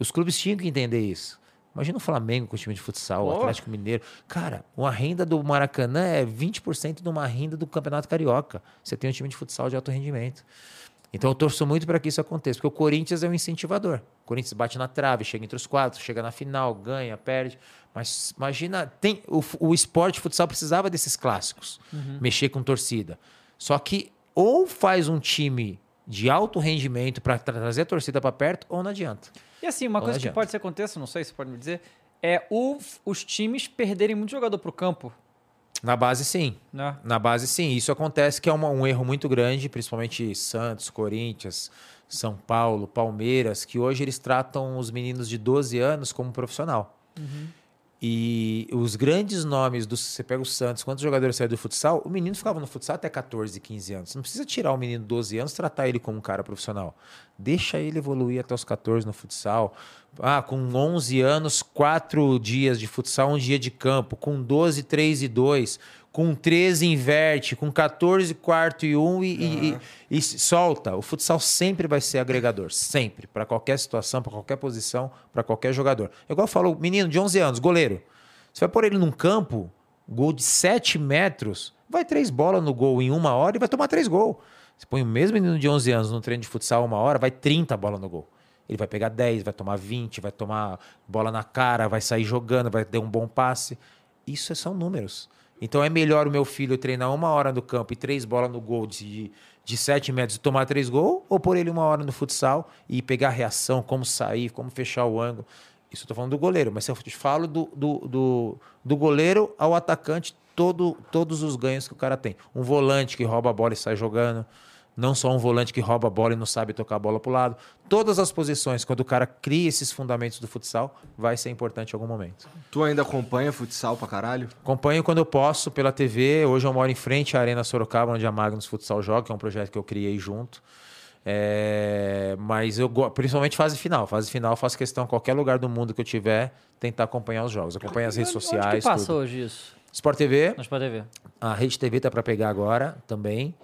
Os clubes tinham que entender isso. Imagina o Flamengo com o time de futsal, o Atlético Mineiro. Cara, uma renda do Maracanã é 20% de uma renda do Campeonato Carioca. Você tem um time de futsal de alto rendimento. Então eu torço muito para que isso aconteça, porque o Corinthians é um incentivador. O Corinthians bate na trave, chega entre os quatro, chega na final, ganha, perde. Mas imagina, tem o, o esporte futsal precisava desses clássicos, uhum. mexer com torcida. Só que ou faz um time de alto rendimento para trazer a torcida para perto, ou não adianta. E assim, uma ou coisa que pode ser aconteça, não sei se pode me dizer, é o, os times perderem muito jogador para o campo. Na base, sim. Né? Na base, sim. Isso acontece que é uma, um erro muito grande, principalmente Santos, Corinthians, São Paulo, Palmeiras, que hoje eles tratam os meninos de 12 anos como profissional. Uhum. E os grandes nomes do. Você pega o Santos, quantos jogadores saíram do futsal? O menino ficava no futsal até 14, 15 anos. Não precisa tirar o menino de 12 anos tratar ele como um cara profissional. Deixa ele evoluir até os 14 no futsal. Ah, com 11 anos, 4 dias de futsal, um dia de campo. Com 12, 3 e 2 com 13 inverte, com 14 quarto e 1 um, e, uhum. e, e, solta. O futsal sempre vai ser agregador, sempre, para qualquer situação, para qualquer posição, para qualquer jogador. É igual eu falo, menino de 11 anos, goleiro. Você vai pôr ele num campo, gol de 7 metros, vai três bolas no gol em uma hora e vai tomar três gols. Você põe o mesmo menino de 11 anos no treino de futsal uma hora, vai 30 bolas no gol. Ele vai pegar 10, vai tomar 20, vai tomar bola na cara, vai sair jogando, vai ter um bom passe. Isso são números. Então é melhor o meu filho treinar uma hora no campo e três bolas no gol de, de sete metros e tomar três gols, ou por ele uma hora no futsal e pegar a reação, como sair, como fechar o ângulo. Isso eu tô falando do goleiro, mas se eu te falo do, do, do, do goleiro ao atacante, todo, todos os ganhos que o cara tem. Um volante que rouba a bola e sai jogando. Não só um volante que rouba a bola e não sabe tocar a bola para o lado. Todas as posições, quando o cara cria esses fundamentos do futsal, vai ser importante em algum momento. Tu ainda acompanha futsal pra caralho? Acompanho quando eu posso pela TV. Hoje eu moro em frente à Arena Sorocaba, onde a Magnus Futsal joga, que é um projeto que eu criei junto. É... mas eu principalmente fase final. Fase final, faço questão, qualquer lugar do mundo que eu tiver, tentar acompanhar os jogos. Acompanho as redes sociais. Onde que passa tudo. hoje isso? Sport TV. Sport TV. A Rede TV tá para pegar agora também.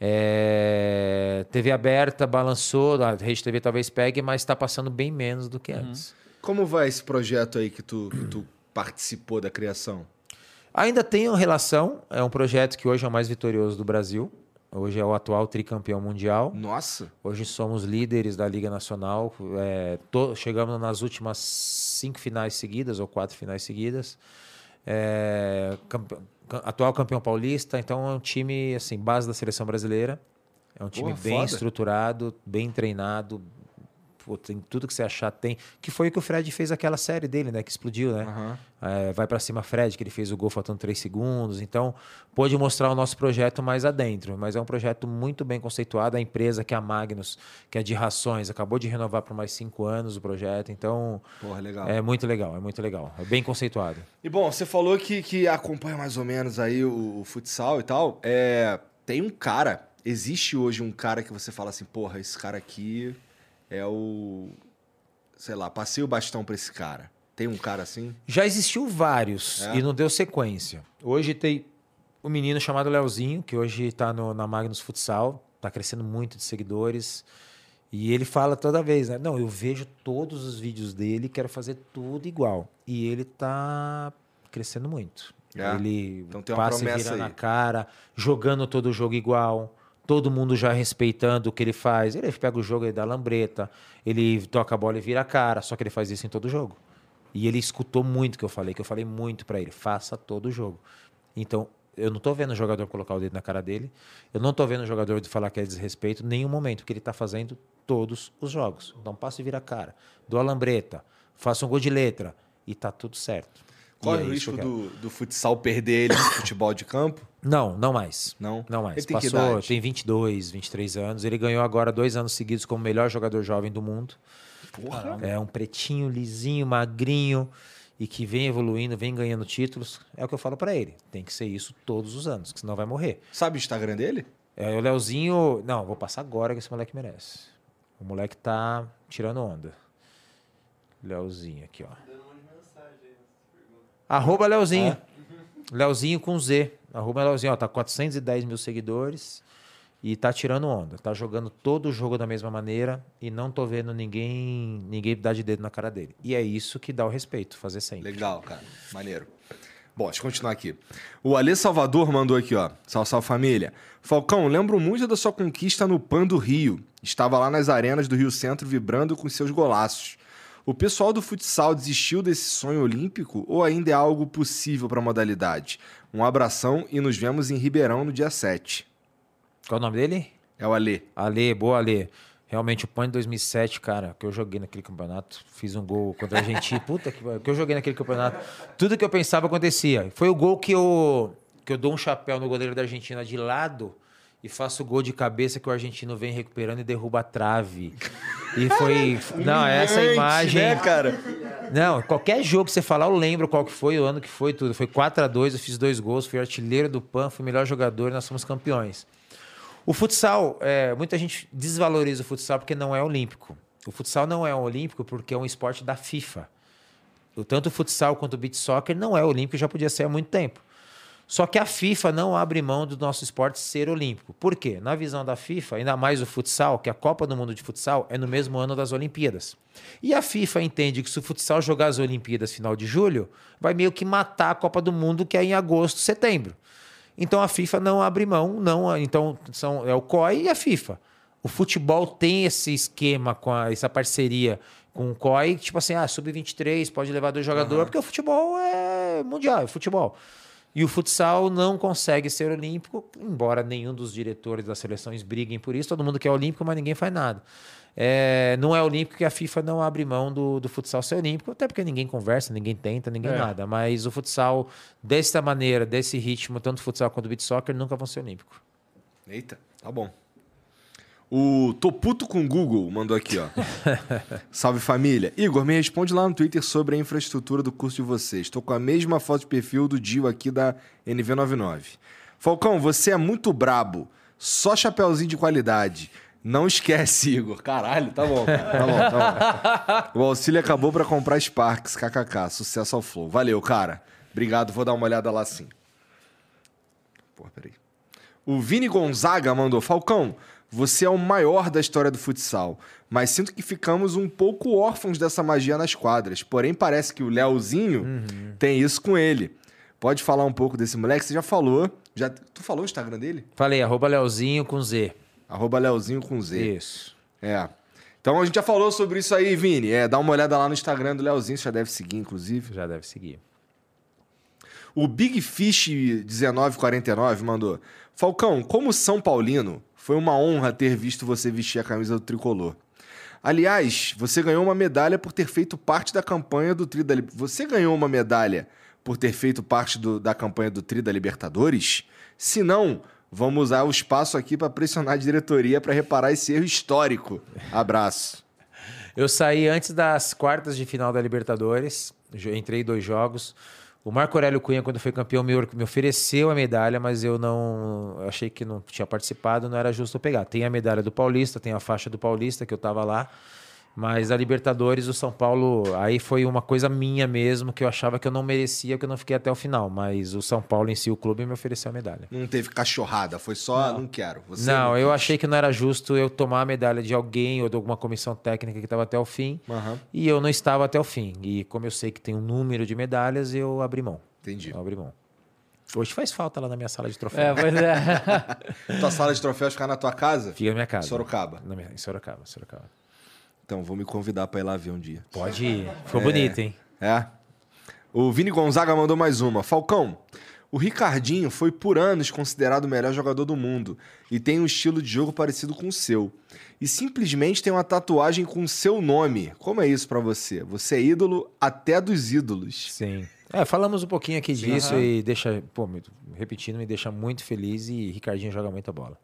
É, TV aberta balançou, a Rede TV talvez pegue, mas está passando bem menos do que uhum. antes. Como vai esse projeto aí que tu, que tu participou da criação? Ainda tenho relação, é um projeto que hoje é o mais vitorioso do Brasil. Hoje é o atual tricampeão mundial. Nossa! Hoje somos líderes da Liga Nacional. É, to, chegamos nas últimas cinco finais seguidas, ou quatro finais seguidas. É, atual campeão paulista, então é um time assim, base da seleção brasileira. É um time bem foda. estruturado, bem treinado, pô, tem tudo que você achar, tem. Que foi o que o Fred fez aquela série dele, né? Que explodiu, né? Uhum. É, vai para cima Fred, que ele fez o gol faltando três segundos. Então, pôde mostrar o nosso projeto mais adentro. Mas é um projeto muito bem conceituado. A empresa, que é a Magnus, que é de rações, acabou de renovar por mais cinco anos o projeto. Então, Porra, legal. é muito legal, é muito legal. É bem conceituado. E bom, você falou que, que acompanha mais ou menos aí o, o futsal e tal. É, tem um cara, existe hoje um cara que você fala assim, porra, esse cara aqui é o. Sei lá, passei o bastão para esse cara. Tem um cara assim? Já existiu vários é? e não deu sequência. Hoje tem um menino chamado Leozinho, que hoje está na Magnus Futsal, está crescendo muito de seguidores. E ele fala toda vez, né? Não, eu vejo todos os vídeos dele, quero fazer tudo igual. E ele tá crescendo muito. É. Ele então tem uma passa e vira aí. na cara, jogando todo o jogo igual todo mundo já respeitando o que ele faz. Ele pega o jogo, ele dá lambreta, ele toca a bola e vira a cara, só que ele faz isso em todo jogo. E ele escutou muito o que eu falei, que eu falei muito para ele, faça todo o jogo. Então, eu não tô vendo o jogador colocar o dedo na cara dele, eu não tô vendo o jogador de falar que é desrespeito, nenhum momento, que ele tá fazendo todos os jogos. Então, passo e vira a cara, dou a lambreta, faça um gol de letra, e tá tudo certo. Qual é o risco do, do futsal perder ele no futebol de campo? Não, não mais. Não? Não mais. Ele tem Passou, tem 22, 23 anos. Ele ganhou agora dois anos seguidos como melhor jogador jovem do mundo. Porra. É um pretinho, lisinho, magrinho e que vem evoluindo, vem ganhando títulos. É o que eu falo para ele. Tem que ser isso todos os anos, que senão vai morrer. Sabe o Instagram dele? É o Leozinho. Não, vou passar agora que esse moleque merece. O moleque tá tirando onda. Leozinho aqui, ó. Arroba Leozinho. É. Leozinho com Z. Arroba Leozinho, ó, tá 410 mil seguidores. e tá tirando onda. Tá jogando todo o jogo da mesma maneira e não tô vendo ninguém ninguém dar de dedo na cara dele. E é isso que dá o respeito, fazer sempre. Legal, cara. Maneiro. Bom, deixa eu continuar aqui. O Alê Salvador mandou aqui, ó. Salve, salve família. Falcão, lembro muito da sua conquista no PAN do Rio. Estava lá nas arenas do Rio Centro vibrando com seus golaços. O pessoal do futsal desistiu desse sonho olímpico ou ainda é algo possível para a modalidade? Um abração e nos vemos em Ribeirão no dia 7. Qual é o nome dele? É o Alê. Alê, boa Alê. Realmente, o PAN de 2007, cara, que eu joguei naquele campeonato, fiz um gol contra a Argentina. Puta que que eu joguei naquele campeonato. Tudo que eu pensava acontecia. Foi o gol que eu, que eu dou um chapéu no goleiro da Argentina de lado e faço gol de cabeça que o argentino vem recuperando e derruba a trave. E foi. Não, essa imagem. Né, cara? Não, qualquer jogo que você falar, eu lembro qual que foi, o ano que foi, tudo. Foi 4 a 2 eu fiz dois gols, fui artilheiro do PAN, fui melhor jogador e nós fomos campeões. O futsal, é, muita gente desvaloriza o futsal porque não é olímpico. O futsal não é olímpico porque é um esporte da FIFA. O, tanto o futsal quanto o beach soccer não é olímpico já podia ser há muito tempo. Só que a FIFA não abre mão do nosso esporte ser olímpico. Por quê? Na visão da FIFA, ainda mais o futsal, que a Copa do Mundo de Futsal é no mesmo ano das Olimpíadas. E a FIFA entende que se o futsal jogar as Olimpíadas final de julho, vai meio que matar a Copa do Mundo, que é em agosto, setembro. Então a FIFA não abre mão, não. Então são, é o COI e a FIFA. O futebol tem esse esquema com a, essa parceria com o COI, tipo assim, ah, sub-23 pode levar dois jogadores, uhum. porque o futebol é mundial, é futebol. E o futsal não consegue ser olímpico, embora nenhum dos diretores das seleções briguem por isso. Todo mundo quer olímpico, mas ninguém faz nada. É, não é olímpico que a FIFA não abre mão do, do futsal ser olímpico, até porque ninguém conversa, ninguém tenta, ninguém é. nada. Mas o futsal, dessa maneira, desse ritmo, tanto o futsal quanto o beat soccer, nunca vão ser olímpico. Eita, tá bom. O Toputo com Google mandou aqui, ó. Salve família. Igor, me responde lá no Twitter sobre a infraestrutura do curso de vocês. Estou com a mesma foto de perfil do Dio aqui da NV99. Falcão, você é muito brabo. Só chapéuzinho de qualidade. Não esquece, Igor. Caralho, tá bom. Tá bom, tá bom. O auxílio acabou para comprar Sparks, kkk. Sucesso ao Flow. Valeu, cara. Obrigado, vou dar uma olhada lá sim. Porra, peraí. O Vini Gonzaga mandou: Falcão, você é o maior da história do futsal, mas sinto que ficamos um pouco órfãos dessa magia nas quadras. Porém, parece que o Leozinho uhum. tem isso com ele. Pode falar um pouco desse moleque? Você já falou. Já... Tu falou o Instagram dele? Falei, arroba Leozinho com Z. Arroba Leozinho com Z. Isso. É. Então a gente já falou sobre isso aí, Vini. É, dá uma olhada lá no Instagram do Leozinho, você já deve seguir, inclusive. Já deve seguir. O Big Fish 1949 mandou: Falcão, como São Paulino, foi uma honra ter visto você vestir a camisa do tricolor. Aliás, você ganhou uma medalha por ter feito parte da campanha do Tri da Você ganhou uma medalha por ter feito parte do, da campanha do Tri da Libertadores? Se não, Vamos usar o espaço aqui para pressionar a diretoria para reparar esse erro histórico. Abraço. Eu saí antes das quartas de final da Libertadores, entrei dois jogos. O Marco Aurélio Cunha, quando foi campeão, me ofereceu a medalha, mas eu não achei que não tinha participado, não era justo pegar. Tem a medalha do Paulista, tem a faixa do Paulista, que eu estava lá. Mas a Libertadores, o São Paulo, aí foi uma coisa minha mesmo, que eu achava que eu não merecia, que eu não fiquei até o final. Mas o São Paulo em si, o clube, me ofereceu a medalha. Não teve cachorrada, foi só, não, não quero. Você não, não eu achei que não era justo eu tomar a medalha de alguém ou de alguma comissão técnica que estava até o fim. Uhum. E eu não estava até o fim. E como eu sei que tem um número de medalhas, eu abri mão. Entendi. Eu abri mão. Hoje faz falta lá na minha sala de troféus. É, pois é. tua sala de troféus fica na tua casa? Fica na minha casa. Sorocaba. Na minha, em Sorocaba, Sorocaba. Então, vou me convidar para ir lá ver um dia. Pode ir. Ficou é, bonito, hein? É. O Vini Gonzaga mandou mais uma. Falcão, o Ricardinho foi por anos considerado o melhor jogador do mundo e tem um estilo de jogo parecido com o seu. E simplesmente tem uma tatuagem com o seu nome. Como é isso para você? Você é ídolo até dos ídolos. Sim. É, falamos um pouquinho aqui disso uhum. e deixa, pô, repetindo, me deixa muito feliz e Ricardinho joga muita bola.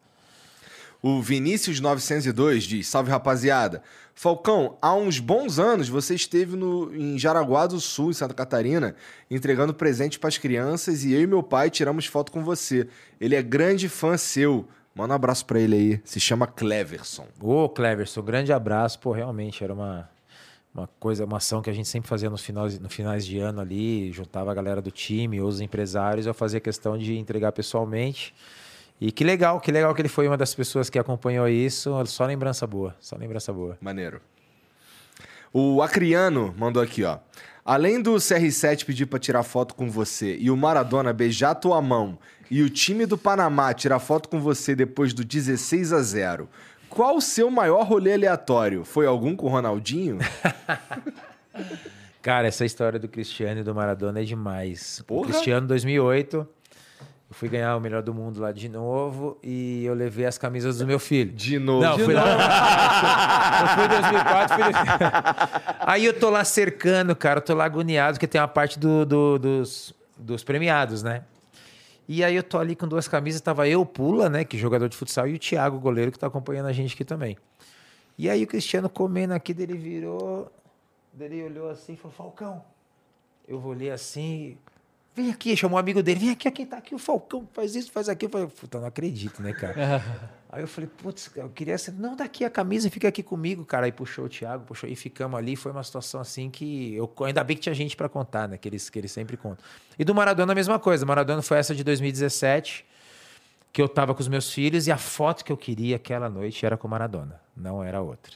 O Vinícius 902 diz: Salve rapaziada. Falcão, há uns bons anos você esteve no, em Jaraguá do Sul, em Santa Catarina, entregando presente para as crianças e eu e meu pai tiramos foto com você. Ele é grande fã seu. Manda um abraço para ele aí. Se chama Cleverson. Ô, Cleverson, grande abraço. Pô, realmente era uma, uma coisa, uma ação que a gente sempre fazia nos finais, no finais de ano ali, juntava a galera do time, os empresários, eu fazia questão de entregar pessoalmente. E que legal, que legal que ele foi uma das pessoas que acompanhou isso. Só lembrança boa, só lembrança boa. Maneiro. O Acriano mandou aqui, ó. Além do CR7 pedir para tirar foto com você e o Maradona beijar tua mão e o time do Panamá tirar foto com você depois do 16 a 0, qual o seu maior rolê aleatório? Foi algum com o Ronaldinho? Cara, essa história do Cristiano e do Maradona é demais. Porra. O Cristiano 2008 eu fui ganhar o melhor do mundo lá de novo e eu levei as camisas do meu filho. De novo? Não, de fui novo. lá. eu fui em 2004. Fui... Aí eu tô lá cercando, cara. Eu tô lá agoniado, porque tem uma parte do, do, dos, dos premiados, né? E aí eu tô ali com duas camisas. Tava eu, Pula, né? Que é jogador de futsal, e o Thiago, goleiro, que tá acompanhando a gente aqui também. E aí o Cristiano comendo aqui, dele virou. Dele olhou assim e falou: Falcão. Eu olhei assim. Vem aqui, chamou um amigo dele, vem aqui, quem tá aqui, o Falcão, faz isso, faz aquilo. Eu falei, puta, não acredito, né, cara? Aí eu falei, putz, eu queria ser, não, daqui a camisa, fica aqui comigo, cara. Aí puxou o Thiago, puxou, e ficamos ali. Foi uma situação assim que eu ainda bem que tinha gente para contar, né? Que eles, que eles sempre contam. E do Maradona a mesma coisa. Maradona foi essa de 2017, que eu tava com os meus filhos, e a foto que eu queria aquela noite era com o Maradona, não era outra.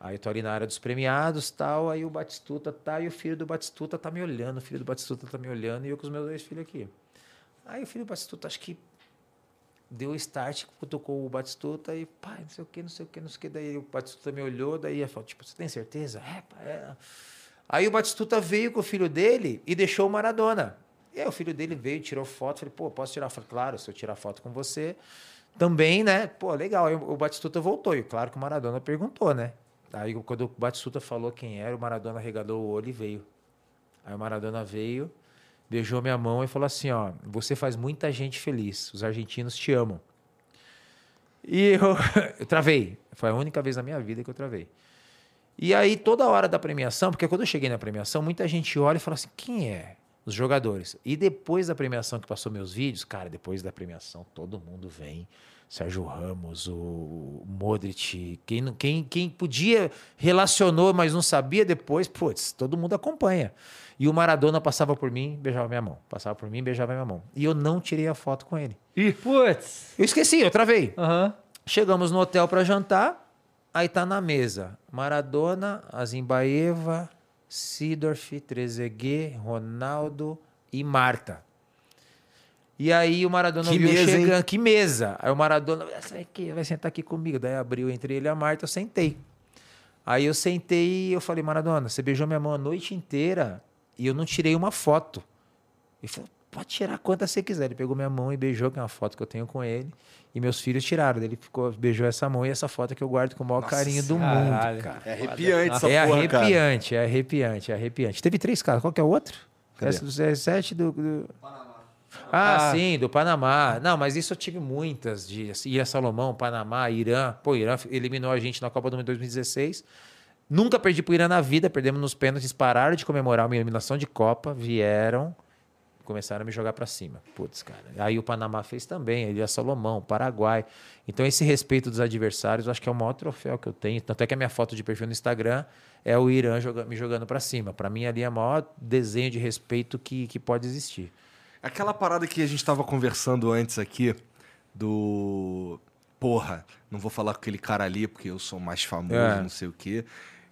Aí eu tô ali na área dos premiados tal, aí o Batistuta tá, e o filho do Batistuta tá me olhando, o filho do Batistuta tá me olhando, e eu com os meus dois filhos aqui. Aí o filho do Batistuta acho que deu start, tocou o Batistuta e, pai, não sei o que, não sei o que, não sei o que. Daí o Batistuta me olhou, daí eu falou, tipo, você tem certeza? É, pai, é. Aí o Batistuta veio com o filho dele e deixou o Maradona. E aí o filho dele veio, tirou foto, falei, pô, posso tirar foto? Claro, se eu tirar foto com você, também, né? Pô, legal. Aí o Batistuta voltou, e claro que o Maradona perguntou, né? Aí quando o Batsuta falou quem era, o Maradona regalou o olho e veio. Aí o Maradona veio, beijou minha mão e falou assim: ó, você faz muita gente feliz. Os argentinos te amam. E eu, eu travei. Foi a única vez na minha vida que eu travei. E aí, toda hora da premiação, porque quando eu cheguei na premiação, muita gente olha e fala assim: quem é? Os jogadores. E depois da premiação que passou meus vídeos, cara, depois da premiação, todo mundo vem Sérgio Ramos, o Modric, quem, quem, quem podia relacionou, mas não sabia depois, putz, todo mundo acompanha. E o Maradona passava por mim, beijava minha mão. Passava por mim, beijava minha mão. E eu não tirei a foto com ele. Ih, putz! Eu esqueci, eu travei. Uhum. Chegamos no hotel para jantar, aí tá na mesa Maradona, Azimbaeva, Sidorf, Trezeguet, Ronaldo e Marta. E aí o Maradona que viu mesa, chegando. Hein? Que mesa! Aí o Maradona, essa aqui, vai sentar aqui comigo. Daí abriu entre ele e a Marta, eu sentei. Aí eu sentei e eu falei, Maradona, você beijou minha mão a noite inteira e eu não tirei uma foto. Ele falou, pode tirar quantas você quiser. Ele pegou minha mão e beijou, que é uma foto que eu tenho com ele. E meus filhos tiraram. Ele ficou, beijou essa mão e essa foto que eu guardo com o maior Nossa, carinho do caralho. mundo, cara. É arrepiante essa é porra, arrepiante, cara. é arrepiante, é arrepiante. Teve três caras. Qual que é o outro? Cadê? Essa do 17 do... do... Ah, ah, sim, do Panamá. Não, mas isso eu tive muitas de Ia Salomão, Panamá, Irã. Pô, Irã eliminou a gente na Copa do Mundo 2016. Nunca perdi pro Irã na vida, perdemos nos pênaltis, pararam de comemorar uma eliminação de Copa, vieram, começaram a me jogar para cima. Putz, cara. Aí o Panamá fez também, Ia Salomão, Paraguai. Então esse respeito dos adversários, eu acho que é o maior troféu que eu tenho. Tanto é que a minha foto de perfil no Instagram é o Irã joga, me jogando para cima. Para mim ali é o maior desenho de respeito que, que pode existir. Aquela parada que a gente estava conversando antes aqui, do. Porra, não vou falar com aquele cara ali porque eu sou mais famoso, é. não sei o quê.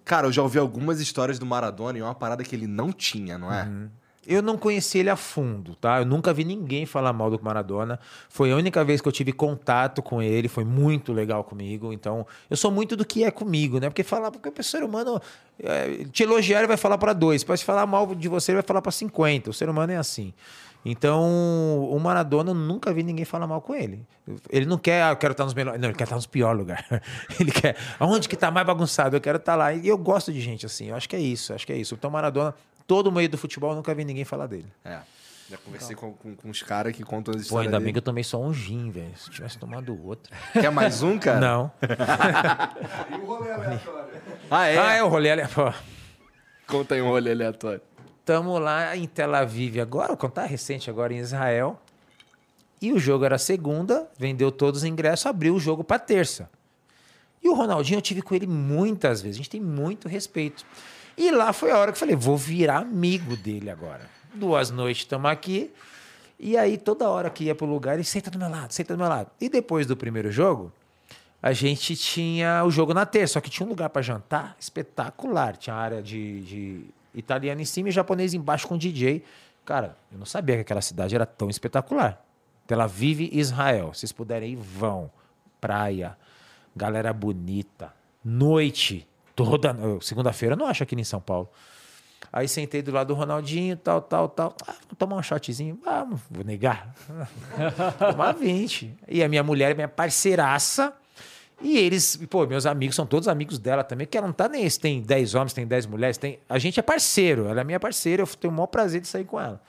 Cara, eu já ouvi algumas histórias do Maradona e é uma parada que ele não tinha, não é? Uhum. Eu não conheci ele a fundo, tá? Eu nunca vi ninguém falar mal do Maradona. Foi a única vez que eu tive contato com ele, foi muito legal comigo. Então, eu sou muito do que é comigo, né? Porque falar, porque o ser humano é, te elogiar ele vai falar para dois, pode falar mal de você ele vai falar para 50. O ser humano é assim. Então, o Maradona, eu nunca vi ninguém falar mal com ele. Ele não quer, ah, eu quero estar nos melhores. Não, ele quer estar nos piores lugares. ele quer, aonde que está mais bagunçado? Eu quero estar lá. E eu gosto de gente assim. Eu acho que é isso, acho que é isso. Então, Maradona, todo o meio do futebol, eu nunca vi ninguém falar dele. É. Já conversei então. com, com, com os caras que contam as histórias. Pô, ainda dele. bem que eu tomei só um gin, velho. Se tivesse tomado outro. Quer mais um, cara? Não. e o rolê aleatório? Ah, é? Ah, é o rolê aleatório. Conta aí um rolê aleatório. Estamos lá em Tel Aviv agora, vou contar recente agora em Israel. E o jogo era segunda, vendeu todos os ingressos, abriu o jogo para terça. E o Ronaldinho eu tive com ele muitas vezes, a gente tem muito respeito. E lá foi a hora que eu falei, vou virar amigo dele agora. Duas noites estamos aqui. E aí, toda hora que ia pro lugar, ele senta do meu lado, senta do meu lado. E depois do primeiro jogo, a gente tinha o jogo na terça, só que tinha um lugar para jantar espetacular. Tinha área de, de italiano em cima e japonês embaixo com DJ. Cara, eu não sabia que aquela cidade era tão espetacular. Tel Aviv, Israel. Se vocês puderem ir, vão. Praia, galera bonita, noite, toda. Segunda-feira, não acho aqui em São Paulo. Aí sentei do lado do Ronaldinho, tal, tal, tal. Ah, vamos tomar um shotzinho? Vamos, vou negar. Tomar 20. E a minha mulher, minha parceiraça. E eles, pô, meus amigos são todos amigos dela também, que ela não tá nem se tem 10 homens, tem 10 mulheres, tem. A gente é parceiro, ela é minha parceira, eu tenho o maior prazer de sair com ela.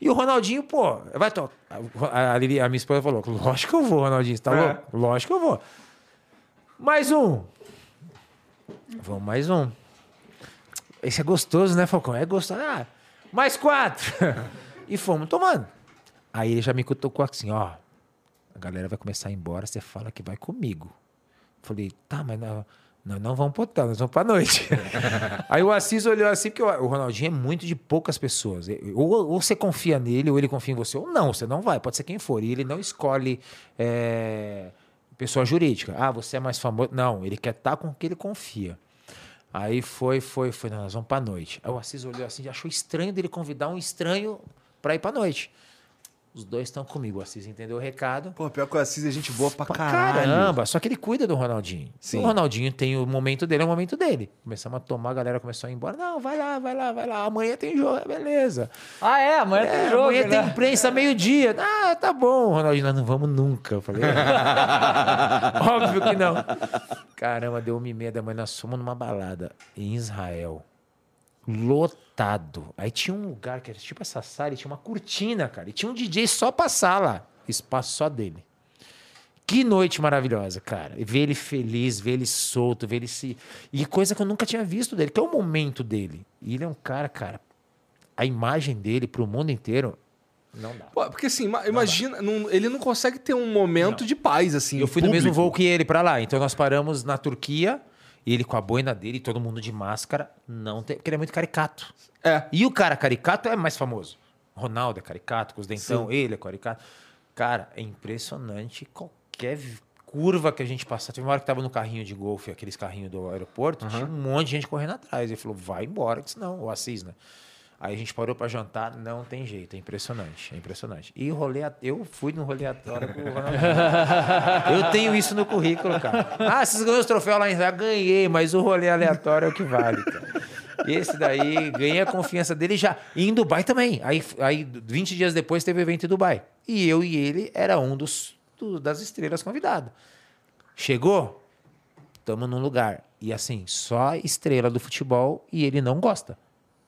E o Ronaldinho, pô, vai to... a, a, Lili, a minha esposa falou: lógico que eu vou, Ronaldinho, você tá é. louco? Lógico que eu vou. Mais um. Vamos mais um. Esse é gostoso, né, Falcão? É gostoso. Ah, mais quatro. e fomos tomando. Aí ele já me cutucou assim, ó. A galera vai começar a ir embora, você fala que vai comigo. Falei, tá, mas não, não, não vamos pro hotel, nós vamos pra noite. Aí o Assis olhou assim, porque o Ronaldinho é muito de poucas pessoas. Ou, ou, você confia nele, ou ele confia em você, ou não, você não vai, pode ser quem for. E ele não escolhe é, pessoa jurídica. Ah, você é mais famoso. Não, ele quer estar tá com quem ele confia. Aí foi, foi, foi, nós vamos pra noite. Aí o Assis olhou assim, achou estranho dele convidar um estranho pra ir pra noite. Os dois estão comigo. O Assis entendeu o recado. Pô, pior que o Assis é gente boa pra, pra caralho. Caramba, só que ele cuida do Ronaldinho. Sim. O Ronaldinho tem o momento dele, é o momento dele. Começamos a tomar, a galera começou a ir embora. Não, vai lá, vai lá, vai lá. Amanhã tem jogo, beleza. Ah, é? Amanhã é, tem jogo. Amanhã né? tem imprensa meio-dia. Ah, tá bom, Ronaldinho. Nós não vamos nunca. Eu falei, óbvio que não. Caramba, deu uma e meia da manhã, nós fomos numa balada em Israel lotado. Aí tinha um lugar que era tipo essa sala, e tinha uma cortina, cara. E tinha um DJ só pra sala. Espaço só dele. Que noite maravilhosa, cara. Ver ele feliz, ver ele solto, ver ele se. E coisa que eu nunca tinha visto dele, que é o momento dele. E ele é um cara, cara. A imagem dele pro mundo inteiro não dá. Pô, porque assim, imagina, não, ele não consegue ter um momento não. de paz, assim. Eu fui público. no mesmo voo que ele para lá. Então nós paramos na Turquia ele com a boina dele, todo mundo de máscara, não tem. Porque ele é muito caricato. É. E o cara caricato é mais famoso. Ronaldo é caricato, com os dentão, Sim. ele é caricato. Cara, é impressionante qualquer curva que a gente passar. Teve uma hora que tava no carrinho de golfe, aqueles carrinhos do aeroporto, uhum. tinha um monte de gente correndo atrás. Ele falou, vai embora, que senão, o Assis, né? Aí a gente parou para jantar, não tem jeito, é impressionante, é impressionante. E rolê, eu fui no rolê com o Ronaldinho. eu tenho isso no currículo, cara. Ah, vocês ganhou os troféus lá em Israel? Ganhei, mas o rolê aleatório é o que vale, cara. Esse daí, ganhei a confiança dele já. E em Dubai também. Aí, aí 20 dias depois teve o evento em Dubai. E eu e ele era um dos, do, das estrelas convidadas. Chegou? Estamos num lugar. E assim, só estrela do futebol e ele não gosta.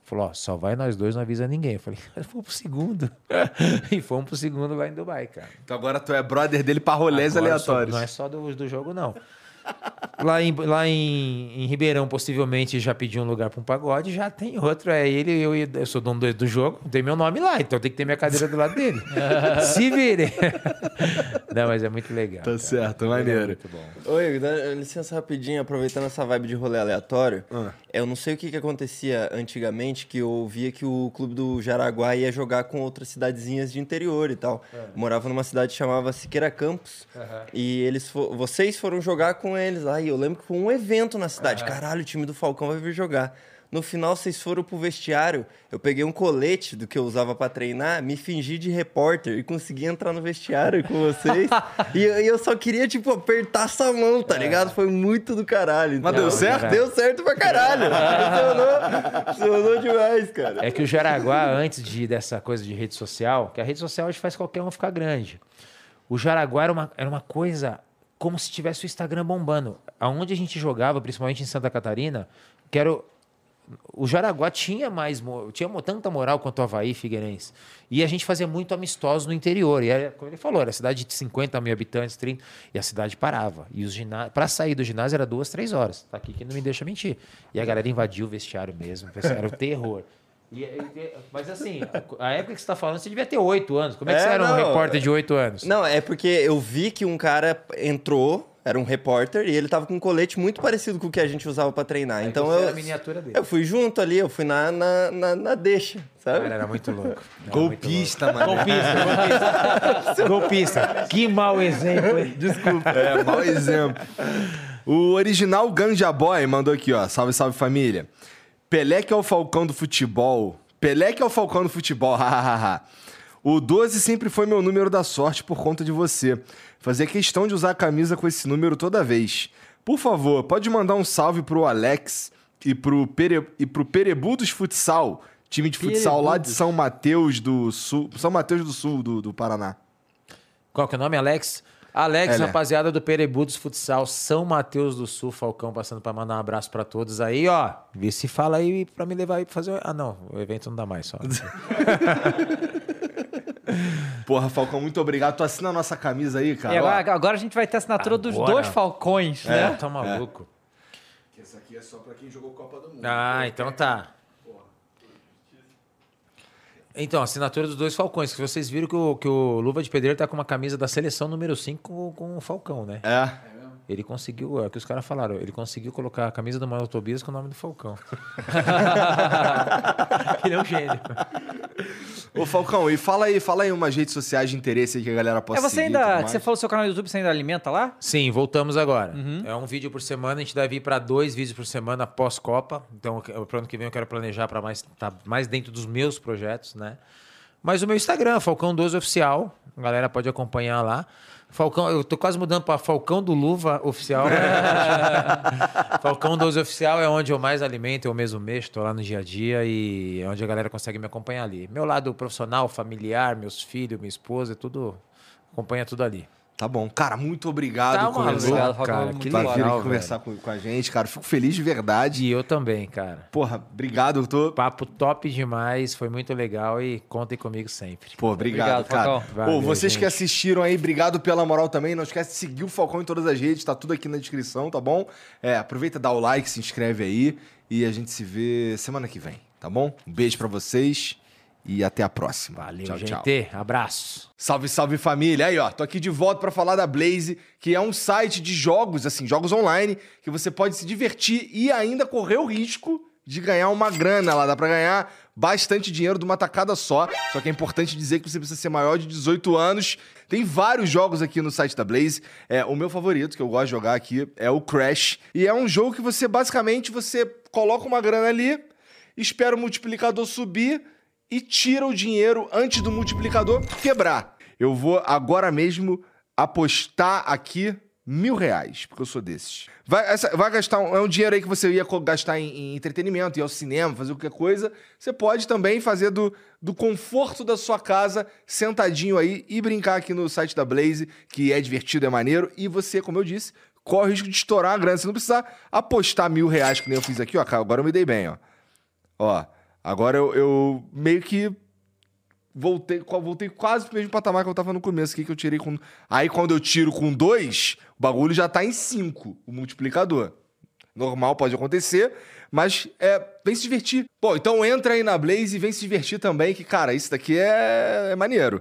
Falou, ó, só vai nós dois, não avisa ninguém. Eu falei, fomos pro segundo. e fomos pro segundo lá em Dubai, cara. Então agora tu é brother dele pra rolês aleatórios. Só, não é só do, do jogo, não. Lá em, lá em, em Ribeirão, possivelmente, já pedi um lugar para um pagode. Já tem outro. É ele, eu, eu sou dono do, do jogo, tem meu nome lá, então tem que ter minha cadeira do lado dele. Se vire. Não, mas é muito legal. Tá cara. certo, maneiro. É muito bom. Oi, dá licença rapidinho, aproveitando essa vibe de rolê aleatório. Ah. Eu não sei o que, que acontecia antigamente, que eu via que o clube do Jaraguá ia jogar com outras cidadezinhas de interior e tal. É. Morava numa cidade que chamava Siqueira Campos. E eles vocês foram jogar com eles lá. E eu lembro que foi um evento na cidade. Uhum. Caralho, o time do Falcão vai vir jogar. No final, vocês foram pro vestiário. Eu peguei um colete do que eu usava para treinar, me fingi de repórter e consegui entrar no vestiário com vocês. e, e, eu só queria, tipo, apertar essa mão, tá é. ligado? Foi muito do caralho. Mas deu certo? Deu certo pra caralho. funcionou, funcionou demais, cara. É que o Jaraguá, antes de dessa coisa de rede social, que a rede social hoje faz qualquer um ficar grande. O Jaraguá era uma, era uma coisa como se tivesse o Instagram bombando. Aonde a gente jogava, principalmente em Santa Catarina, que era o, Jaraguá tinha mais tinha tanta moral quanto o Havaí Figueirense. E a gente fazia muito amistosos no interior. E era, como ele falou, era cidade de 50 mil habitantes, 30, e a cidade parava. E os para sair do ginásio era duas, três horas. Tá aqui que não me deixa mentir. E a galera invadiu o vestiário mesmo. Era o terror. E, mas assim, a época que você está falando, você devia ter oito anos. Como é que é, você era não, um repórter de oito anos? Não, é porque eu vi que um cara entrou era um repórter, e ele tava com um colete muito parecido com o que a gente usava para treinar. Aí então você era eu, a miniatura dele. eu fui junto ali, eu fui na, na, na, na deixa, sabe? Cara, era muito louco. Era Golpista, mano. Golpista, golpista. golpista. Que mau exemplo, hein? Desculpa. É, mau exemplo. O original Ganja Boy mandou aqui, ó. Salve, salve família. Pelé que é o falcão do futebol. Pelé que é o falcão do futebol, o 12 sempre foi meu número da sorte por conta de você. Fazia questão de usar a camisa com esse número toda vez. Por favor, pode mandar um salve pro Alex e pro, Pere... e pro Perebudos Futsal, time de futsal lá de São Mateus do Sul. São Mateus do Sul do, do Paraná. Qual que é o nome, Alex? Alex, Ele é. rapaziada do Perebudos Futsal, São Mateus do Sul, Falcão, passando pra mandar um abraço pra todos aí, ó. Vê se fala aí pra me levar aí pra fazer. o- Ah, não, o evento não dá mais só. Porra, Falcão, muito obrigado. Tu assina a nossa camisa aí, cara. E agora, agora a gente vai ter a assinatura dos Agora. dois falcões, É, né? tá maluco. Essa aqui é só pra quem jogou Copa do Mundo. Ah, então tá. Então, assinatura dos dois Falcões. Que vocês viram que o, que o Luva de Pedreiro tá com uma camisa da seleção número 5 com, com o Falcão, né? É. Ele conseguiu, é o que os caras falaram, ele conseguiu colocar a camisa do Manuel Tobias com o nome do Falcão. ele é um gênio. Ô, Falcão, e fala aí, fala aí umas redes sociais de interesse aí que a galera possa É você seguir ainda. Você falou do seu canal do YouTube, você ainda alimenta lá? Sim, voltamos agora. É um vídeo por semana, a gente deve ir para dois vídeos por semana pós-Copa. Então, para ano que vem eu quero planejar para mais tá mais dentro dos meus projetos, né? Mas o meu Instagram, Falcão 12 Oficial, a galera pode acompanhar lá. Falcão, eu tô quase mudando para Falcão do Luva Oficial. Falcão 12 Oficial é onde eu mais alimento, eu mesmo mexo, tô lá no dia a dia e é onde a galera consegue me acompanhar ali. Meu lado profissional, familiar, meus filhos, minha esposa, tudo acompanha tudo ali. Tá bom. Cara, muito obrigado Tá por maluco, Obrigado, Falcão, cara, muito que Tá legal. vindo aqui conversar com, com a gente, cara. Fico feliz de verdade. E eu também, cara. Porra, obrigado. Eu tô. Papo top demais, foi muito legal e contem comigo sempre. Pô, obrigado, Obrigado, cara. Falcão. Pô, Valeu, vocês gente. que assistiram aí, obrigado pela moral também. Não esquece de seguir o Falcão em todas as redes, tá tudo aqui na descrição, tá bom? É, aproveita, dá o like, se inscreve aí e a gente se vê semana que vem, tá bom? Um beijo pra vocês e até a próxima. Valeu, tchau, gente. tchau. Abraço. Salve, salve família! Aí, ó, tô aqui de volta pra falar da Blaze, que é um site de jogos, assim, jogos online, que você pode se divertir e ainda correr o risco de ganhar uma grana lá. Dá pra ganhar bastante dinheiro de uma tacada só. Só que é importante dizer que você precisa ser maior de 18 anos. Tem vários jogos aqui no site da Blaze. É, o meu favorito, que eu gosto de jogar aqui, é o Crash. E é um jogo que você, basicamente, você coloca uma grana ali, espera o multiplicador subir e tira o dinheiro antes do multiplicador quebrar. Eu vou agora mesmo apostar aqui mil reais, porque eu sou desses. Vai, essa- vai gastar um, é um dinheiro aí que você ia gastar em, em entretenimento, ir ao cinema, fazer qualquer coisa. Você pode também fazer do, do conforto da sua casa, sentadinho aí, e brincar aqui no site da Blaze, que é divertido, é maneiro. E você, como eu disse, corre o risco de estourar a grana. Você não precisa apostar mil reais, que nem eu fiz aqui, ó. Agora eu me dei bem, ó. Ó, agora eu, eu meio que voltei, voltei quase pro mesmo patamar que eu tava no começo aqui, que eu tirei com... Aí quando eu tiro com dois, o bagulho já tá em cinco, o multiplicador. Normal, pode acontecer, mas é, vem se divertir. Pô, então entra aí na Blaze e vem se divertir também, que, cara, isso daqui é, é maneiro.